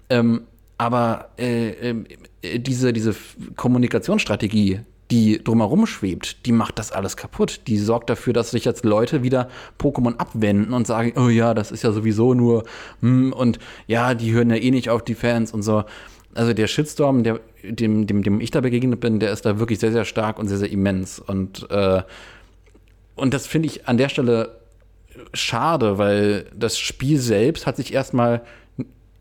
Ähm, aber äh, äh, diese, diese Kommunikationsstrategie, die drumherum schwebt, die macht das alles kaputt. Die sorgt dafür, dass sich jetzt Leute wieder Pokémon abwenden und sagen, oh ja, das ist ja sowieso nur, hm, und ja, die hören ja eh nicht auf die Fans und so. Also der Shitstorm, der, dem, dem, dem ich da begegnet bin, der ist da wirklich sehr, sehr stark und sehr, sehr immens. Und, äh, und das finde ich an der Stelle schade, weil das Spiel selbst hat sich erstmal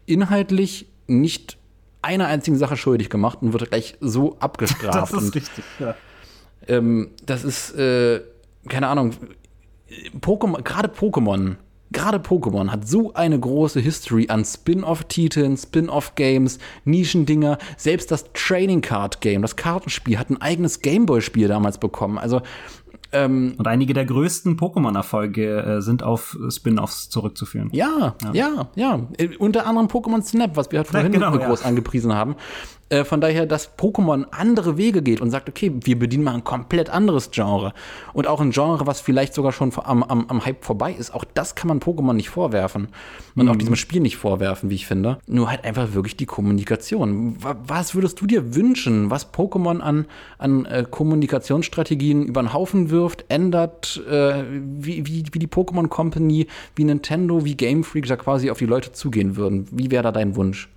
inhaltlich nicht einer einzigen Sache schuldig gemacht und wird gleich so abgestraft. das ist und, richtig, ja. Ähm, das ist, äh, keine Ahnung, Pokémon, gerade Pokémon, gerade Pokémon hat so eine große History an Spin-off-Titeln, Spin-off-Games, Nischendinger. Selbst das Training Card Game, das Kartenspiel, hat ein eigenes Gameboy-Spiel damals bekommen. Also ähm, und einige der größten Pokémon-Erfolge äh, sind auf Spin-offs zurückzuführen. Ja, ja, ja, ja. Äh, unter anderem Pokémon Snap, was wir halt vorhin ja, genau, groß ja. angepriesen haben. Äh, von daher, dass Pokémon andere Wege geht und sagt, okay, wir bedienen mal ein komplett anderes Genre. Und auch ein Genre, was vielleicht sogar schon am, am, am Hype vorbei ist. Auch das kann man Pokémon nicht vorwerfen. Und mhm. auch diesem Spiel nicht vorwerfen, wie ich finde. Nur halt einfach wirklich die Kommunikation. Was würdest du dir wünschen, was Pokémon an, an äh, Kommunikationsstrategien über den Haufen wirft, ändert, äh, wie, wie, wie die Pokémon Company, wie Nintendo, wie Game Freak da quasi auf die Leute zugehen würden? Wie wäre da dein Wunsch?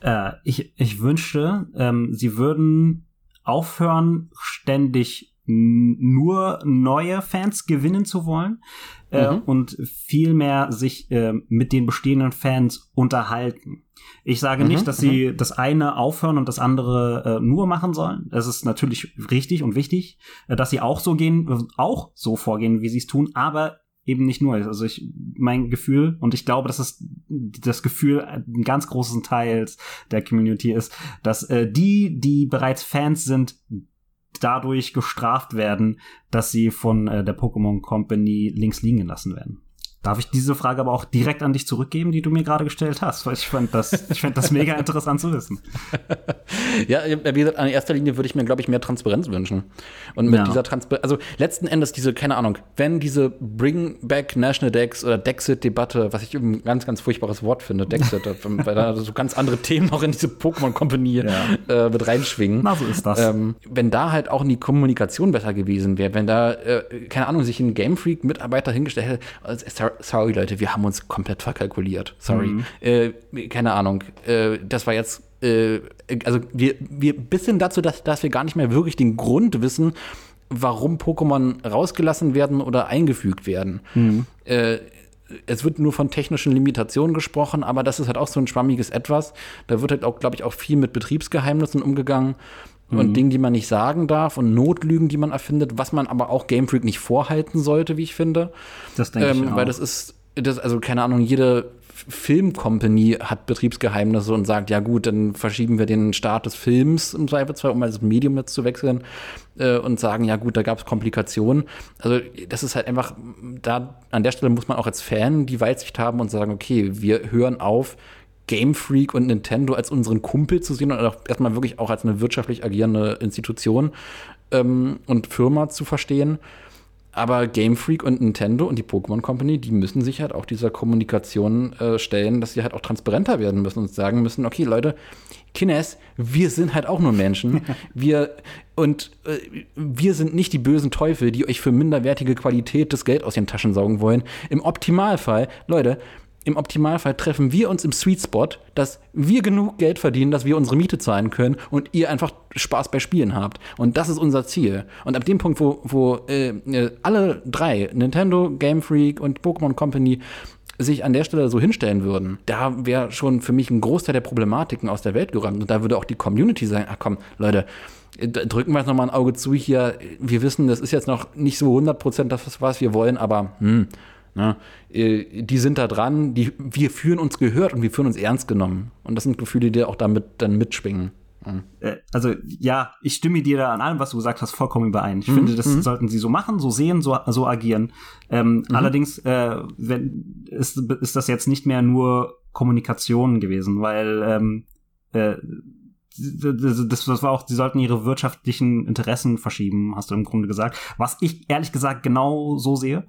Äh, ich, ich wünschte, ähm, sie würden aufhören, ständig nur neue Fans gewinnen zu wollen äh, mhm. und vielmehr sich äh, mit den bestehenden Fans unterhalten. Ich sage mhm, nicht, dass sie mhm. das eine aufhören und das andere äh, nur machen sollen. Es ist natürlich richtig und wichtig, äh, dass sie auch so gehen, auch so vorgehen, wie sie es tun, aber eben nicht nur. Also ich, mein Gefühl, und ich glaube, dass es das Gefühl ein ganz großen Teils der Community ist, dass äh, die, die bereits Fans sind, dadurch gestraft werden, dass sie von äh, der Pokémon Company links liegen gelassen werden. Darf ich diese Frage aber auch direkt an dich zurückgeben, die du mir gerade gestellt hast, weil ich fand das, ich fand das mega interessant zu wissen. ja, wie gesagt, in erster Linie würde ich mir, glaube ich, mehr Transparenz wünschen. Und mit ja. dieser Transparenz, also letzten Endes diese, keine Ahnung, wenn diese Bring Back National Decks oder Dexit-Debatte, was ich ein ganz, ganz furchtbares Wort finde, Dexit, weil da so ganz andere Themen auch in diese Pokémon-Company ja. äh, mit reinschwingen. Na, so ist das. Ähm, wenn da halt auch in die Kommunikation besser gewesen wäre, wenn da, äh, keine Ahnung, sich ein Game Freak-Mitarbeiter hingestellt hätte, also, sorry Leute, wir haben uns komplett verkalkuliert. Sorry. Mhm. Äh, keine Ahnung. Äh, das war jetzt, äh, also wir, wir bis hin dazu, dass, dass wir gar nicht mehr wirklich den Grund wissen, warum Pokémon rausgelassen werden oder eingefügt werden. Mhm. Äh, es wird nur von technischen Limitationen gesprochen, aber das ist halt auch so ein schwammiges Etwas. Da wird halt auch, glaube ich, auch viel mit Betriebsgeheimnissen umgegangen und mhm. Dingen, die man nicht sagen darf und Notlügen, die man erfindet, was man aber auch Game Freak nicht vorhalten sollte, wie ich finde. Das denke ähm, ich auch. Weil das ist, das, also keine Ahnung, jede Filmcompany hat Betriebsgeheimnisse und sagt, ja gut, dann verschieben wir den Start des Films im Zweifelsfall, um mal das Medium jetzt zu wechseln äh, und sagen, ja gut, da gab es Komplikationen. Also das ist halt einfach, da an der Stelle muss man auch als Fan die Weitsicht haben und sagen, okay, wir hören auf, Game Freak und Nintendo als unseren Kumpel zu sehen und auch erstmal wirklich auch als eine wirtschaftlich agierende Institution ähm, und Firma zu verstehen aber Game Freak und Nintendo und die Pokémon Company, die müssen sich halt auch dieser Kommunikation äh, stellen, dass sie halt auch transparenter werden müssen und sagen müssen, okay, Leute, Kines, wir sind halt auch nur Menschen. wir und äh, wir sind nicht die bösen Teufel, die euch für minderwertige Qualität das Geld aus den Taschen saugen wollen. Im Optimalfall, Leute, im Optimalfall treffen wir uns im Sweet Spot, dass wir genug Geld verdienen, dass wir unsere Miete zahlen können und ihr einfach Spaß bei Spielen habt. Und das ist unser Ziel. Und ab dem Punkt, wo, wo äh, äh alle drei, Nintendo, Game Freak und Pokémon Company, sich an der Stelle so hinstellen würden, da wäre schon für mich ein Großteil der Problematiken aus der Welt geräumt. Und da würde auch die Community sagen, ach komm, Leute, drücken wir jetzt nochmal ein Auge zu hier. Wir wissen, das ist jetzt noch nicht so 100% das, was wir wollen, aber hm, Ne? Äh, die sind da dran, die, wir fühlen uns gehört und wir fühlen uns ernst genommen. Und das sind Gefühle, die auch damit dann mitschwingen. Äh, also ja, ich stimme dir da an allem, was du gesagt hast, vollkommen überein. Ich mhm. finde, das mhm. sollten sie so machen, so sehen, so, so agieren. Ähm, mhm. Allerdings äh, wenn, ist, ist das jetzt nicht mehr nur Kommunikation gewesen, weil ähm, äh, das, das war auch, sie sollten ihre wirtschaftlichen Interessen verschieben, hast du im Grunde gesagt. Was ich ehrlich gesagt genau so sehe.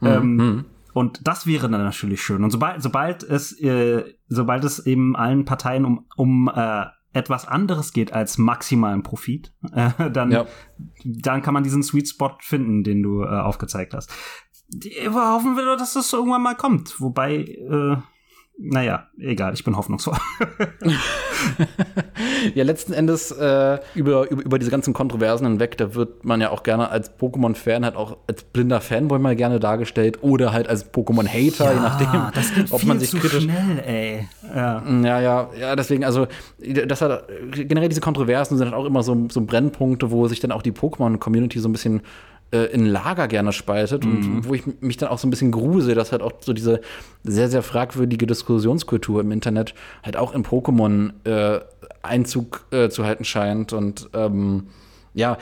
Mhm. Ähm, mhm. und das wäre dann natürlich schön. Und sobald, sobald es, äh, sobald es eben allen Parteien um, um äh, etwas anderes geht als maximalen Profit, äh, dann, ja. dann kann man diesen Sweet Spot finden, den du äh, aufgezeigt hast. Wir hoffen wir, dass das irgendwann mal kommt. Wobei, äh, naja, egal, ich bin hoffnungsvoll. ja, letzten Endes äh, über, über, über diese ganzen Kontroversen hinweg, da wird man ja auch gerne als Pokémon-Fan, halt auch als blinder Fanboy mal gerne dargestellt oder halt als Pokémon-Hater, ja, je nachdem, das geht ob man sich kritisch. Schnell, ey. Ja. ja, ja, ja, deswegen, also das hat generell diese Kontroversen sind halt auch immer so, so Brennpunkte, wo sich dann auch die Pokémon-Community so ein bisschen äh, in Lager gerne spaltet mhm. und wo ich mich dann auch so ein bisschen grusel, dass halt auch so diese sehr, sehr fragwürdige Diskussionskultur im Internet halt auch in Pokémon äh, Einzug äh, zu halten scheint. Und ähm, ja,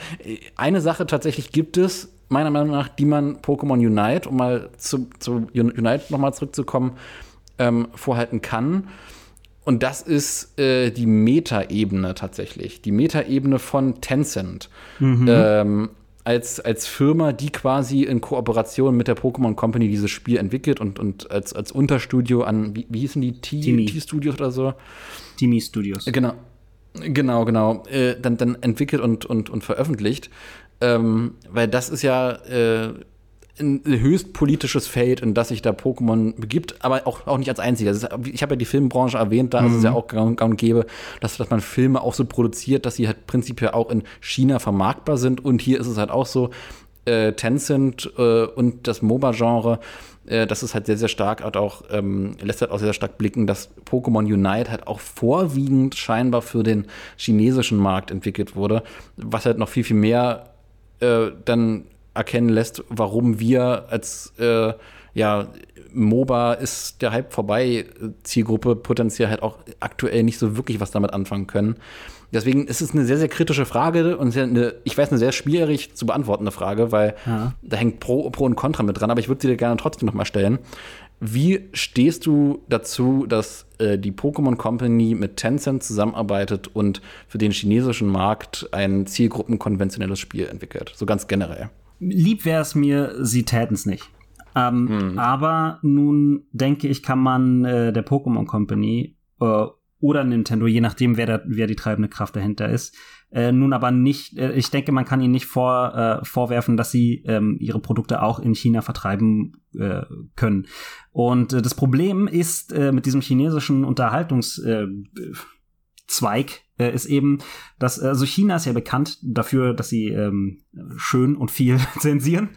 eine Sache tatsächlich gibt es, meiner Meinung nach, die man Pokémon Unite, um mal zu, zu Unite nochmal zurückzukommen, ähm, vorhalten kann. Und das ist äh, die Meta-Ebene tatsächlich. Die Meta-Ebene von Tencent. Mhm. Ähm, als, als Firma, die quasi in Kooperation mit der Pokémon Company dieses Spiel entwickelt und, und als, als Unterstudio an, wie, wie hießen die? T-Studios oder so? Timi Studios. Genau. Genau, genau. Äh, dann, dann entwickelt und, und, und veröffentlicht. Ähm, weil das ist ja äh, ein höchst politisches Feld, in das sich da Pokémon begibt, aber auch, auch nicht als einziger. Ist, ich habe ja die Filmbranche erwähnt, da mhm. ist es ja mhm. auch gang, und gäbe, dass, dass man Filme auch so produziert, dass sie halt prinzipiell auch in China vermarktbar sind. Und hier ist es halt auch so, äh, Tencent äh, und das MOBA-Genre, äh, das ist halt sehr, sehr stark, hat auch, ähm, lässt halt auch sehr stark blicken, dass Pokémon Unite halt auch vorwiegend scheinbar für den chinesischen Markt entwickelt wurde, was halt noch viel, viel mehr äh, dann erkennen lässt, warum wir als äh, ja, MOBA ist der Hype vorbei, Zielgruppe potenziell halt auch aktuell nicht so wirklich was damit anfangen können. Deswegen ist es eine sehr, sehr kritische Frage und eine, ich weiß, eine sehr schwierig zu beantwortende Frage, weil ja. da hängt Pro, Pro und Contra mit dran, aber ich würde sie dir gerne trotzdem noch mal stellen. Wie stehst du dazu, dass äh, die Pokémon Company mit Tencent zusammenarbeitet und für den chinesischen Markt ein zielgruppenkonventionelles Spiel entwickelt? So ganz generell. Lieb wäre es mir, sie täten es nicht. Ähm, mhm. Aber nun denke ich, kann man äh, der Pokémon Company äh, oder Nintendo, je nachdem, wer, da, wer die treibende Kraft dahinter ist, äh, nun aber nicht, äh, ich denke, man kann ihnen nicht vor, äh, vorwerfen, dass sie ähm, ihre Produkte auch in China vertreiben äh, können. Und das Problem ist mit diesem chinesischen Unterhaltungszweig, äh, äh, ist eben, dass also China ist ja bekannt dafür, dass sie ähm, schön und viel zensieren.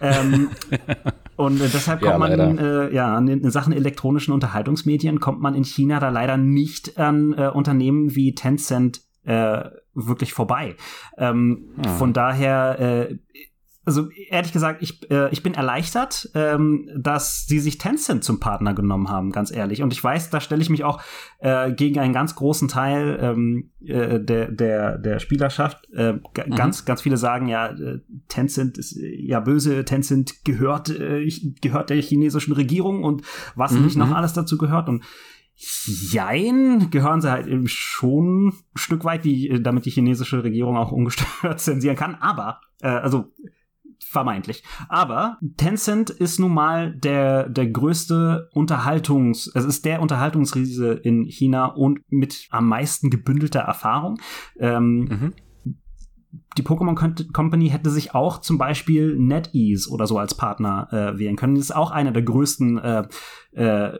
ähm, und äh, deshalb kommt ja, man äh, ja an in Sachen elektronischen Unterhaltungsmedien kommt man in China da leider nicht an äh, Unternehmen wie Tencent äh, wirklich vorbei. Ähm, ja. Von daher, äh, also ehrlich gesagt, ich, äh, ich bin erleichtert, ähm, dass sie sich Tencent zum Partner genommen haben, ganz ehrlich. Und ich weiß, da stelle ich mich auch äh, gegen einen ganz großen Teil ähm, äh, der, der, der Spielerschaft. Äh, mhm. Ganz, ganz viele sagen ja, äh, Tencent ist äh, ja böse, Tencent gehört, äh, gehört der chinesischen Regierung und was mhm. nicht noch mhm. alles dazu gehört. Und Jein, gehören sie halt eben schon ein Stück weit, die, äh, damit die chinesische Regierung auch ungestört zensieren kann. Aber, äh, also vermeintlich. Aber Tencent ist nun mal der, der größte Unterhaltungs, es ist der Unterhaltungsriese in China und mit am meisten gebündelter Erfahrung. Ähm, mhm die Pokémon Company hätte sich auch zum Beispiel NetEase oder so als Partner äh, wählen können. Das ist auch einer der größten äh, äh,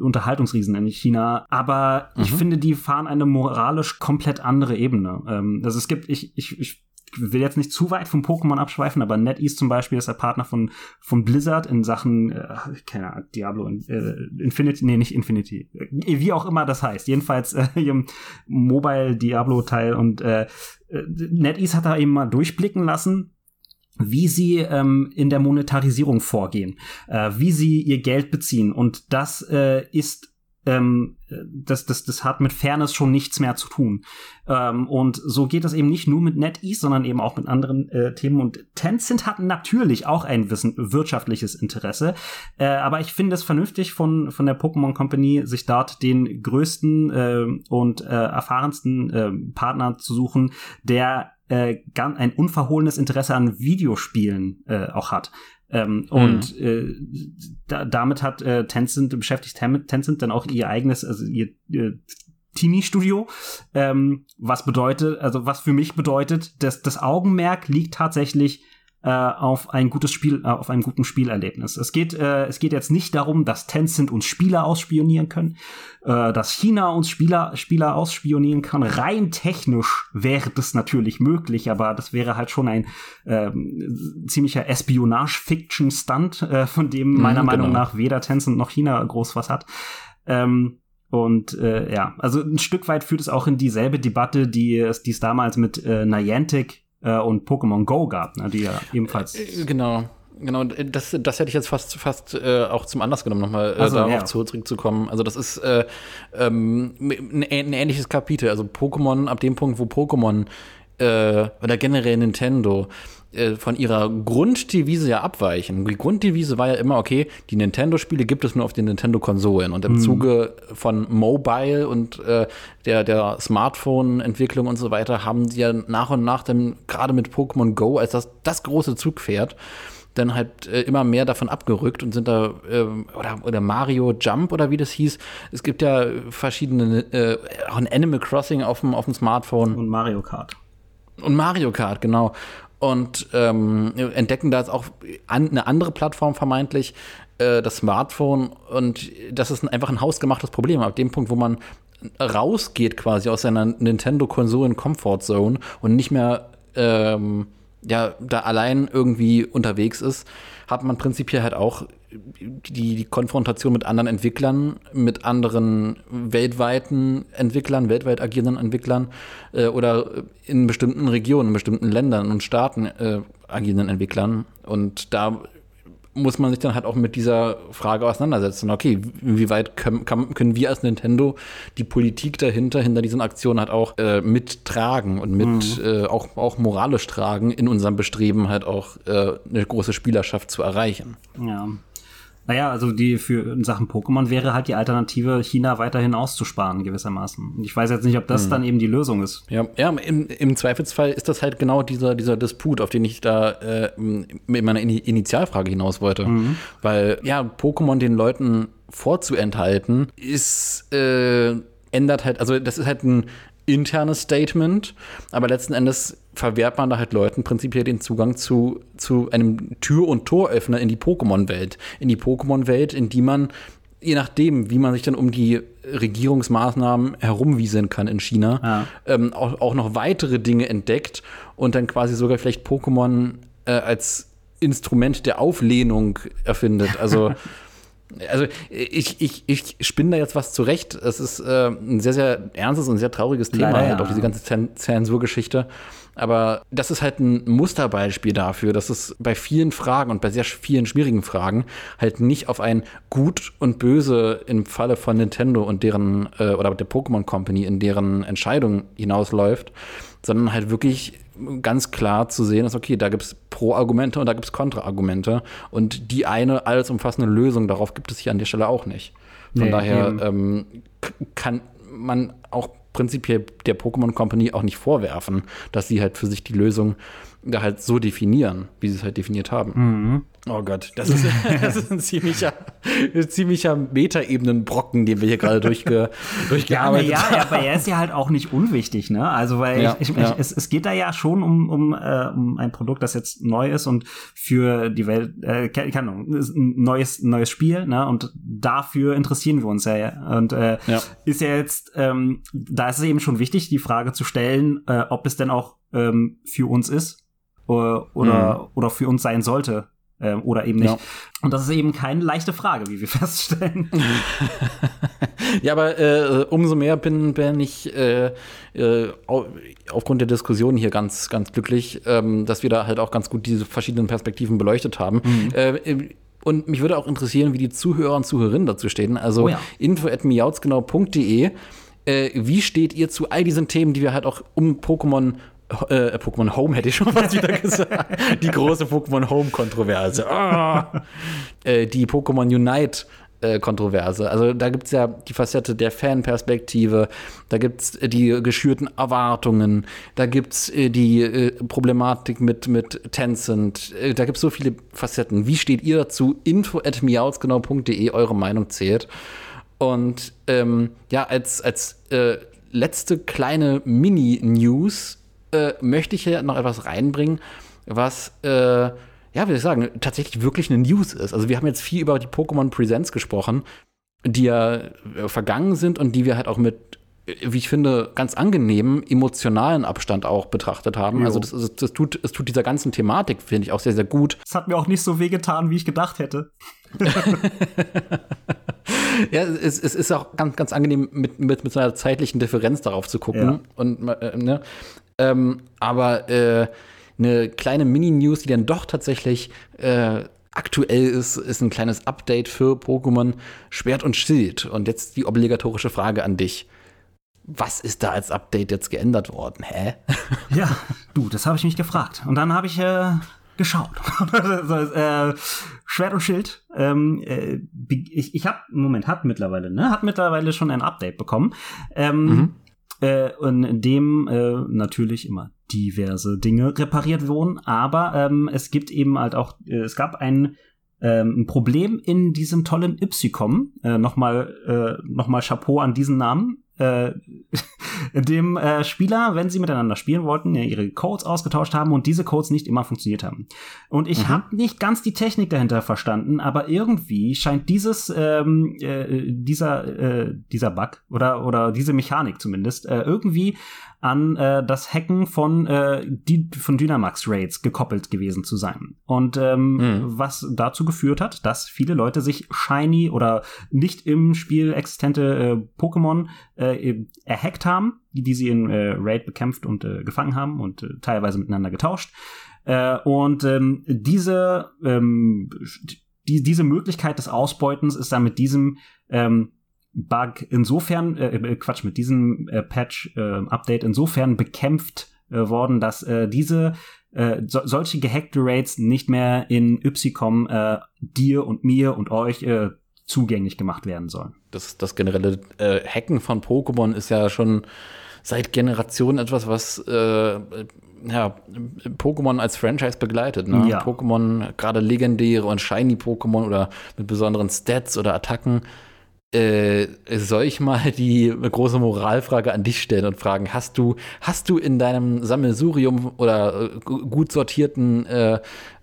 Unterhaltungsriesen in China, aber mhm. ich finde, die fahren eine moralisch komplett andere Ebene. Ähm, also es gibt, ich, ich, ich will jetzt nicht zu weit vom Pokémon abschweifen, aber NetEase zum Beispiel ist der Partner von, von Blizzard in Sachen, äh, keine Ahnung, Diablo, äh, Infinity, nee, nicht Infinity, äh, wie auch immer das heißt. Jedenfalls äh, im Mobile Diablo-Teil und äh, äh, NetEase hat da eben mal durchblicken lassen, wie sie ähm, in der Monetarisierung vorgehen, äh, wie sie ihr Geld beziehen. Und das äh, ist ähm, das, das, das hat mit Fairness schon nichts mehr zu tun. Ähm, und so geht das eben nicht nur mit NetEase, sondern eben auch mit anderen äh, Themen. Und Tencent hat natürlich auch ein Wissen, wirtschaftliches Interesse. Äh, aber ich finde es vernünftig von, von der Pokémon Company, sich dort den größten äh, und äh, erfahrensten äh, Partner zu suchen, der äh, ein unverhohlenes Interesse an Videospielen auch hat. Ähm, mhm. Und äh, da, damit hat äh, Tencent beschäftigt Tencent dann auch ihr eigenes, also ihr, ihr Teenie-Studio, ähm, was bedeutet, also was für mich bedeutet, dass das Augenmerk liegt tatsächlich äh, auf ein gutes Spiel, äh, auf einem guten Spielerlebnis. Es geht, äh, es geht jetzt nicht darum, dass Tencent uns Spieler ausspionieren können, äh, dass China uns Spieler, Spieler ausspionieren kann. Rein technisch wäre das natürlich möglich, aber das wäre halt schon ein äh, ziemlicher Espionage-Fiction-Stunt, äh, von dem mhm, meiner mhm, Meinung nach weder Tencent noch China groß was hat. Ähm, und äh, ja, also ein Stück weit führt es auch in dieselbe Debatte, die es, die es damals mit äh, Niantic äh, und Pokémon Go gab, ne, die ja ebenfalls. Äh, genau. Genau, das, das hätte ich jetzt fast, fast äh, auch zum Anlass genommen, nochmal äh, also, darauf ja. zurückzukommen. Also das ist äh, ähm, ein, ein, ähnliches Kapitel. Also Pokémon, ab dem Punkt, wo Pokémon äh, oder generell Nintendo äh, von ihrer Grunddevise ja abweichen. Die Grunddevise war ja immer, okay, die Nintendo-Spiele gibt es nur auf den Nintendo-Konsolen. Und im mhm. Zuge von Mobile und äh, der, der Smartphone-Entwicklung und so weiter haben sie ja nach und nach dann gerade mit Pokémon Go als das, das große Zugpferd dann halt äh, immer mehr davon abgerückt und sind da, äh, oder, oder Mario Jump oder wie das hieß. Es gibt ja verschiedene, äh, auch ein Animal Crossing auf dem, auf dem Smartphone. Und Mario Kart. Und Mario Kart, genau und ähm, entdecken da jetzt auch an, eine andere Plattform vermeintlich, äh, das Smartphone. Und das ist einfach ein hausgemachtes Problem. Ab dem Punkt, wo man rausgeht quasi aus seiner Nintendo-Konsolen-Comfort-Zone und nicht mehr ähm, ja, da allein irgendwie unterwegs ist, hat man prinzipiell halt auch die, die Konfrontation mit anderen Entwicklern, mit anderen weltweiten Entwicklern, weltweit agierenden Entwicklern äh, oder in bestimmten Regionen, in bestimmten Ländern und Staaten äh, agierenden Entwicklern. Und da muss man sich dann halt auch mit dieser Frage auseinandersetzen. Okay, inwieweit können, können wir als Nintendo die Politik dahinter, hinter diesen Aktionen halt auch äh, mittragen und mit mhm. äh, auch, auch moralisch tragen in unserem Bestreben halt auch äh, eine große Spielerschaft zu erreichen. Ja. Naja, also die für in Sachen Pokémon wäre halt die Alternative, China weiterhin auszusparen, gewissermaßen. Ich weiß jetzt nicht, ob das hm. dann eben die Lösung ist. Ja, ja im, im, Zweifelsfall ist das halt genau dieser, dieser Disput, auf den ich da äh, mit meiner Initialfrage hinaus wollte. Mhm. Weil, ja, Pokémon den Leuten vorzuenthalten, ist äh, ändert halt, also das ist halt ein internes Statement, aber letzten Endes verwehrt man da halt Leuten prinzipiell den Zugang zu, zu einem Tür- und Toröffner in die Pokémon-Welt. In die Pokémon-Welt, in die man, je nachdem, wie man sich dann um die Regierungsmaßnahmen herumwieseln kann in China, ja. ähm, auch, auch noch weitere Dinge entdeckt und dann quasi sogar vielleicht Pokémon äh, als Instrument der Auflehnung erfindet. Also Also ich, ich, ich spinne da jetzt was zurecht. Es ist äh, ein sehr, sehr ernstes und sehr trauriges Thema, Leider, halt, auch diese ganze Zensurgeschichte. Aber das ist halt ein Musterbeispiel dafür, dass es bei vielen Fragen und bei sehr vielen schwierigen Fragen halt nicht auf ein Gut und Böse im Falle von Nintendo und deren äh, oder der Pokémon Company in deren Entscheidung hinausläuft, sondern halt wirklich ganz klar zu sehen ist, okay, da gibt es Pro-Argumente und da gibt es Kontra-Argumente. Und die eine alles umfassende Lösung darauf gibt es hier an der Stelle auch nicht. Von nee, daher ähm, kann man auch prinzipiell der Pokémon Company auch nicht vorwerfen, dass sie halt für sich die Lösung da halt so definieren, wie sie es halt definiert haben. Mhm. Oh Gott, das ist, das ist ein ziemlicher, ziemlicher Metaebenenbrocken, den wir hier gerade durchge, durchgearbeitet ja, haben. Ja, aber er ist ja halt auch nicht unwichtig, ne? Also, weil ja, ich, ich, ja. es, es geht da ja schon um, um, äh, um ein Produkt, das jetzt neu ist und für die Welt, äh, keine Ahnung, ein neues, neues Spiel, ne? Und dafür interessieren wir uns ja. Und äh, ja. ist ja jetzt, ähm, da ist es eben schon wichtig, die Frage zu stellen, äh, ob es denn auch ähm, für uns ist oder, oder, mhm. oder für uns sein sollte äh, oder eben nicht. Ja. Und das ist eben keine leichte Frage, wie wir feststellen. ja, aber äh, umso mehr bin, bin ich äh, äh, aufgrund der Diskussion hier ganz, ganz glücklich, ähm, dass wir da halt auch ganz gut diese verschiedenen Perspektiven beleuchtet haben. Mhm. Äh, und mich würde auch interessieren, wie die Zuhörer und Zuhörerinnen dazu stehen. Also oh ja. info.miautsgenau.de. Äh, wie steht ihr zu all diesen Themen, die wir halt auch um Pokémon äh, Pokémon Home hätte ich schon was wieder gesagt. Die große Pokémon Home Kontroverse. Oh. Äh, die Pokémon Unite äh, Kontroverse. Also da gibt es ja die Facette der Fanperspektive, da gibt es äh, die geschürten Erwartungen, da gibt es äh, die Problematik mit, mit Tencent, da gibt es so viele Facetten. Wie steht ihr dazu? info at miauzgenau.de, eure Meinung zählt. Und ähm, ja, als, als letzte kleine Mini-News äh, möchte ich hier noch etwas reinbringen, was, äh, ja, wie ich sagen, tatsächlich wirklich eine News ist. Also wir haben jetzt viel über die Pokémon Presents gesprochen, die ja äh, vergangen sind und die wir halt auch mit wie ich finde, ganz angenehmen emotionalen Abstand auch betrachtet haben. Jo. Also das, das, das, tut, es tut dieser ganzen Thematik, finde ich, auch sehr, sehr gut. Es hat mir auch nicht so wehgetan, wie ich gedacht hätte. ja, es, es, ist auch ganz, ganz angenehm, mit, mit, mit so einer zeitlichen Differenz darauf zu gucken. Ja. Und äh, ne? Ähm, aber äh, eine kleine Mini-News, die dann doch tatsächlich äh, aktuell ist, ist ein kleines Update für Pokémon Schwert und Schild. Und jetzt die obligatorische Frage an dich. Was ist da als Update jetzt geändert worden? Hä? Ja, du, das habe ich mich gefragt. Und dann habe ich äh, geschaut. äh, Schwert und Schild. Ähm, äh, ich ich habe, Moment, hat mittlerweile, ne? Hat mittlerweile schon ein Update bekommen. Ähm, mhm äh, in dem äh, natürlich immer diverse Dinge repariert wurden, aber ähm, es gibt eben halt auch, äh, es gab ein, ähm, ein Problem in diesem tollen Ypsicom. Äh, nochmal, äh, nochmal Chapeau an diesen Namen äh, dem äh, Spieler, wenn sie miteinander spielen wollten, ja, ihre Codes ausgetauscht haben und diese Codes nicht immer funktioniert haben. Und ich mhm. habe nicht ganz die Technik dahinter verstanden, aber irgendwie scheint dieses ähm, äh, dieser äh, dieser Bug oder oder diese Mechanik zumindest äh, irgendwie an äh, das Hacken von, äh, die, von Dynamax Raids gekoppelt gewesen zu sein. Und ähm, mhm. was dazu geführt hat, dass viele Leute sich shiny oder nicht im Spiel existente äh, Pokémon äh, erhackt haben, die, die sie in äh, Raid bekämpft und äh, gefangen haben und äh, teilweise miteinander getauscht. Äh, und ähm, diese, ähm, die, diese Möglichkeit des Ausbeutens ist dann mit diesem ähm, Bug insofern, äh, äh Quatsch, mit diesem äh, Patch-Update äh, insofern bekämpft äh, worden, dass äh, diese äh, so, solche gehackte Raids nicht mehr in Ypsicom äh, dir und mir und euch äh, zugänglich gemacht werden sollen. Das, das generelle äh, Hacken von Pokémon ist ja schon seit Generationen etwas, was äh, ja, Pokémon als Franchise begleitet. Ne? Ja. Pokémon, gerade legendäre und shiny Pokémon oder mit besonderen Stats oder Attacken, äh, soll ich mal die große Moralfrage an dich stellen und fragen, hast du, hast du in deinem Sammelsurium oder äh, gut sortierten äh,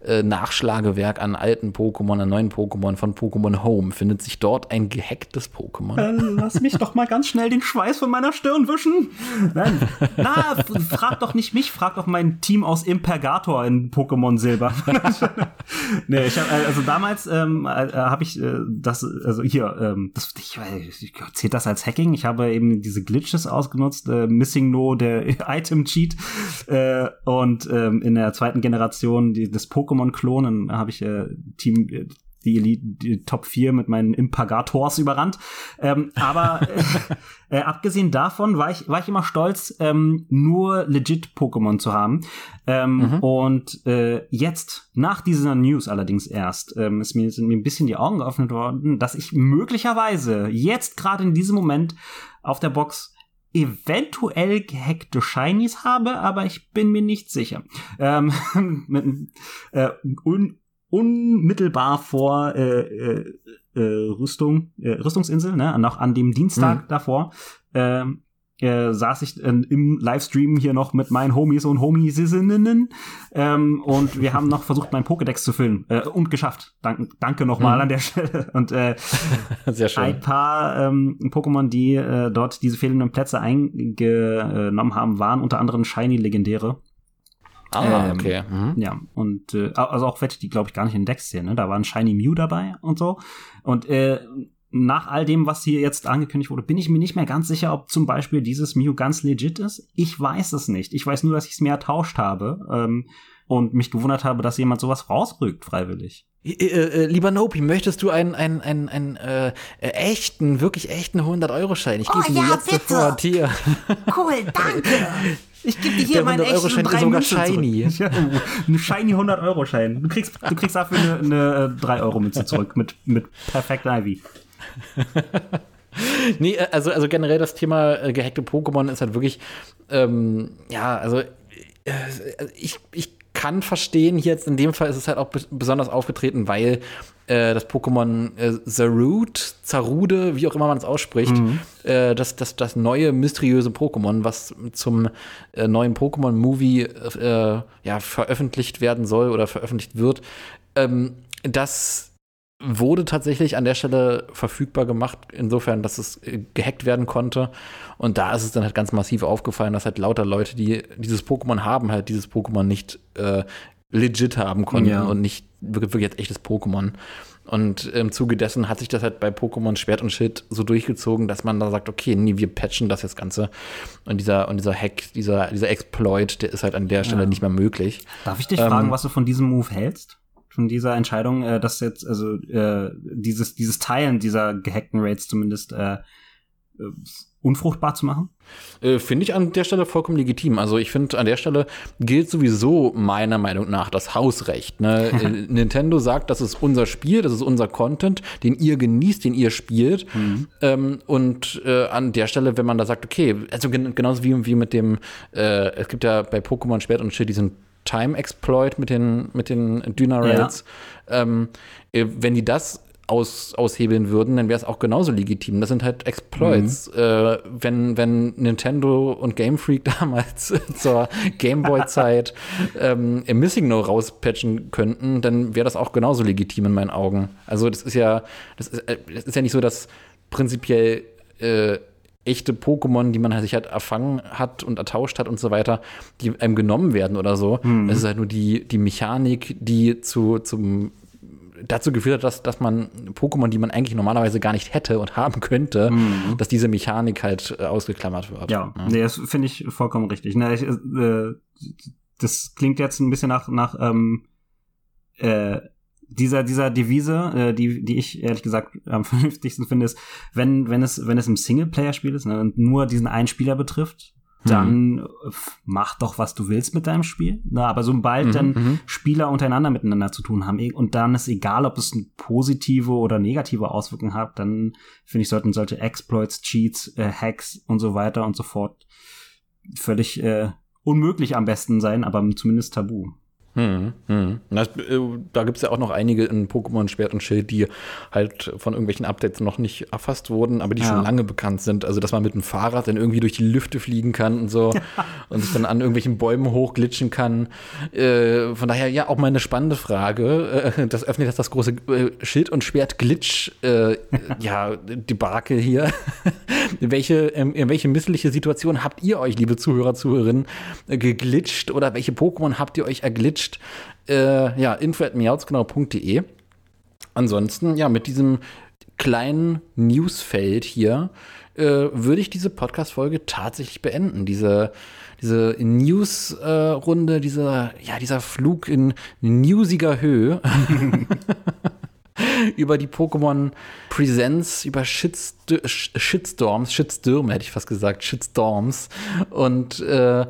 äh, Nachschlagewerk an alten Pokémon, an neuen Pokémon von Pokémon Home, findet sich dort ein gehacktes Pokémon? Äh, lass mich doch mal ganz schnell den Schweiß von meiner Stirn wischen. Nein, na, frag doch nicht mich, frag doch mein Team aus Impergator in Pokémon Silber. nee, ich hab, also damals ähm, äh, habe ich äh, das, also hier, ähm, das, ich, ich, zählt das als Hacking? Ich habe eben diese Glitches ausgenutzt, äh, Missing No, der Item Cheat äh, und ähm, in der zweiten Generation die, des Pokémon Pokémon-Klon. Dann habe ich äh, Team äh, die Elite, die Top 4 mit meinen Impagators überrannt. Ähm, aber äh, äh, abgesehen davon war ich, war ich immer stolz, ähm, nur legit Pokémon zu haben. Ähm, mhm. Und äh, jetzt, nach dieser News allerdings erst, ähm, ist mir, sind mir ein bisschen die Augen geöffnet worden, dass ich möglicherweise jetzt gerade in diesem Moment auf der Box eventuell gehackte Shinies habe, aber ich bin mir nicht sicher. Ähm, mit, äh, un, unmittelbar vor äh, äh, äh, Rüstung, äh, Rüstungsinsel, ne, noch an dem Dienstag mhm. davor, ähm, äh, saß ich äh, im Livestream hier noch mit meinen Homies und Homiesinnen ähm, und wir haben noch versucht, meinen Pokédex zu füllen äh, und geschafft. Dank, danke nochmal mhm. an der Stelle. Und äh, Sehr schön. ein paar ähm, Pokémon, die äh, dort diese fehlenden Plätze eingenommen haben, waren unter anderem Shiny-Legendäre. Ah, ähm, okay. Mhm. Ja, und äh, also auch welche, die glaube ich gar nicht in Decks sehen, ne? Da war ein Shiny Mew dabei und so. Und äh, nach all dem, was hier jetzt angekündigt wurde, bin ich mir nicht mehr ganz sicher, ob zum Beispiel dieses Mew ganz legit ist. Ich weiß es nicht. Ich weiß nur, dass ich es mir ertauscht habe ähm, und mich gewundert habe, dass jemand sowas rausrückt freiwillig. Äh, äh, lieber Nopi, möchtest du einen, einen, einen, einen äh, äh echten, wirklich echten 100-Euro-Schein? Ich gebe oh, ja, jetzt bitte. sofort hier. Cool, danke. Ich gebe dir hier meinen echten 100 Schein ist sogar shiny. Ja, ein shiny 100 Euro Schein. Du kriegst, du kriegst dafür eine, eine 3 Euro Münze zurück mit mit Perfect Ivy. nee, äh, also, also generell das Thema äh, gehackte Pokémon ist halt wirklich, ähm, ja, also äh, ich, ich kann verstehen, hier jetzt in dem Fall ist es halt auch besonders aufgetreten, weil äh, das Pokémon äh, Zarud, Zarude, wie auch immer man es ausspricht, mhm. äh, das, das, das neue mysteriöse Pokémon, was zum äh, neuen Pokémon-Movie äh, ja, veröffentlicht werden soll oder veröffentlicht wird, ähm, das wurde tatsächlich an der Stelle verfügbar gemacht, insofern, dass es äh, gehackt werden konnte. Und da ist es dann halt ganz massiv aufgefallen, dass halt lauter Leute, die dieses Pokémon haben, halt dieses Pokémon nicht äh, legit haben konnten ja. und nicht wirklich, jetzt echtes Pokémon. Und im Zuge dessen hat sich das halt bei Pokémon Schwert und Schild so durchgezogen, dass man da sagt, okay, nee, wir patchen das jetzt Ganze. Und dieser, und dieser Hack, dieser, dieser Exploit, der ist halt an der Stelle ja. nicht mehr möglich. Darf ich dich ähm, fragen, was du von diesem Move hältst? Von dieser Entscheidung, äh, dass jetzt, also äh, dieses, dieses Teilen dieser gehackten Raids zumindest äh, äh, unfruchtbar zu machen? Äh, finde ich an der Stelle vollkommen legitim. Also ich finde, an der Stelle gilt sowieso meiner Meinung nach das Hausrecht. Ne? Äh, Nintendo sagt, das ist unser Spiel, das ist unser Content, den ihr genießt, den ihr spielt. Mhm. Ähm, und äh, an der Stelle, wenn man da sagt, okay, also gen genauso wie, wie mit dem, äh, es gibt ja bei Pokémon Schwert und Schild diesen Time-Exploit mit den, mit den Dynarails. Ja. Ähm, äh, wenn die das aus, aushebeln würden, dann wäre es auch genauso legitim. Das sind halt Exploits. Mhm. Äh, wenn, wenn Nintendo und Game Freak damals zur Gameboy-Zeit ähm, im Missing No rauspatchen könnten, dann wäre das auch genauso legitim in meinen Augen. Also das ist ja, das ist, äh, das ist ja nicht so, dass prinzipiell äh, echte Pokémon, die man sich halt erfangen hat und ertauscht hat und so weiter, die einem genommen werden oder so. Mhm. Es ist halt nur die, die Mechanik, die zu, zum dazu geführt hat, dass, dass man Pokémon, die man eigentlich normalerweise gar nicht hätte und haben könnte, mhm. dass diese Mechanik halt äh, ausgeklammert wird. Ja, ja. nee, das finde ich vollkommen richtig. Ne, ich, äh, das klingt jetzt ein bisschen nach, nach ähm, äh, dieser, dieser Devise, äh, die, die ich ehrlich gesagt am vernünftigsten finde, ist, wenn, wenn es, wenn es im Singleplayer-Spiel ist ne, und nur diesen einen Spieler betrifft, dann hm. mach doch, was du willst mit deinem Spiel. Na, aber sobald mhm, dann mhm. Spieler untereinander miteinander zu tun haben und dann ist egal, ob es positive oder negative Auswirkungen hat, dann finde ich, sollten solche Exploits, Cheats, äh, Hacks und so weiter und so fort völlig äh, unmöglich am besten sein, aber zumindest tabu. Hm, hm. Das, äh, da gibt es ja auch noch einige in Pokémon Schwert und Schild, die halt von irgendwelchen Updates noch nicht erfasst wurden, aber die ja. schon lange bekannt sind. Also, dass man mit dem Fahrrad dann irgendwie durch die Lüfte fliegen kann und so und sich dann an irgendwelchen Bäumen hochglitschen kann. Äh, von daher, ja, auch mal eine spannende Frage. Äh, das öffnet jetzt das große äh, Schild- und Schwert-Glitch, äh, ja, Debakel hier. in, welche, ähm, in welche missliche Situation habt ihr euch, liebe Zuhörer, Zuhörerinnen, äh, geglitscht oder welche Pokémon habt ihr euch erglitscht? Gewünscht. Äh, ja, info.miautsgenau.de. Ansonsten, ja, mit diesem kleinen Newsfeld hier äh, würde ich diese Podcast-Folge tatsächlich beenden. Diese, diese News-Runde, dieser, ja, dieser Flug in newsiger Höhe. über die Pokémon Presents, über Shitst Shitstorms, Shitstürme hätte ich fast gesagt, Shitstorms und äh,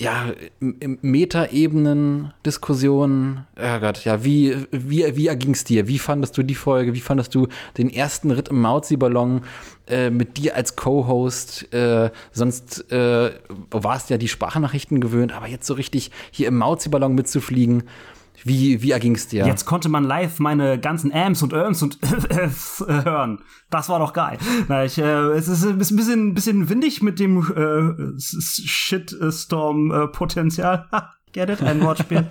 ja, Metaebenen, Diskussionen, oh Gott, ja, wie, wie, wie erging es dir? Wie fandest du die Folge? Wie fandest du den ersten Ritt im Mauzi-Ballon äh, mit dir als Co-Host? Äh, sonst äh, warst ja die Sprachnachrichten gewöhnt, aber jetzt so richtig hier im Mauzi-Ballon mitzufliegen, wie, wie erging es dir? Jetzt konnte man live meine ganzen Amps und Irms und hören. Das war doch geil. Na, ich, äh, es ist ein bisschen, bisschen windig mit dem äh, Shitstorm-Potenzial. Get it? Ein Wortspiel.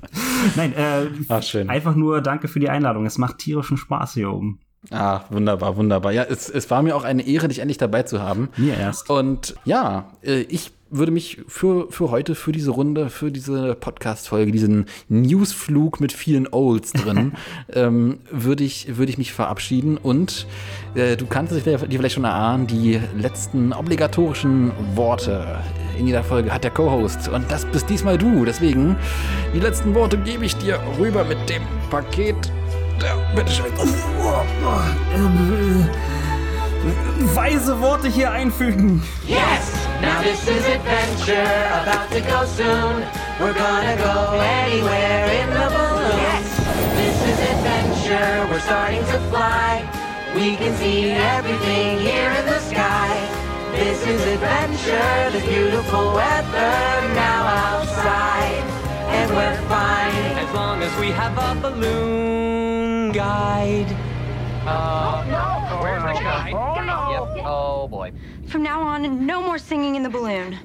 Nein, äh, Ach, schön. einfach nur danke für die Einladung. Es macht tierischen Spaß hier oben. Ah, wunderbar, wunderbar. Ja, es, es war mir auch eine Ehre, dich endlich dabei zu haben. Mir erst. Und ja, äh, ich würde mich für, für heute, für diese Runde, für diese Podcast-Folge, diesen Newsflug mit vielen Olds drin, ähm, würde ich, würde ich mich verabschieden. Und äh, du kannst es dir vielleicht schon erahnen, die letzten obligatorischen Worte in jeder Folge hat der Co-Host. Und das bist diesmal du. Deswegen, die letzten Worte gebe ich dir rüber mit dem Paket. Ja, bitteschön. Oh, oh, oh, äh, weise Worte hier einfügen. Yes! Now this is adventure, about to go soon. We're gonna go anywhere in the balloon. Yes! This is adventure, we're starting to fly. We can see everything here in the sky. This is adventure, this beautiful weather now outside. And we're fine as long as we have a balloon guide. Uh, no, no. Where's the guy? Oh, no. Yep. Oh, boy. From now on, no more singing in the balloon.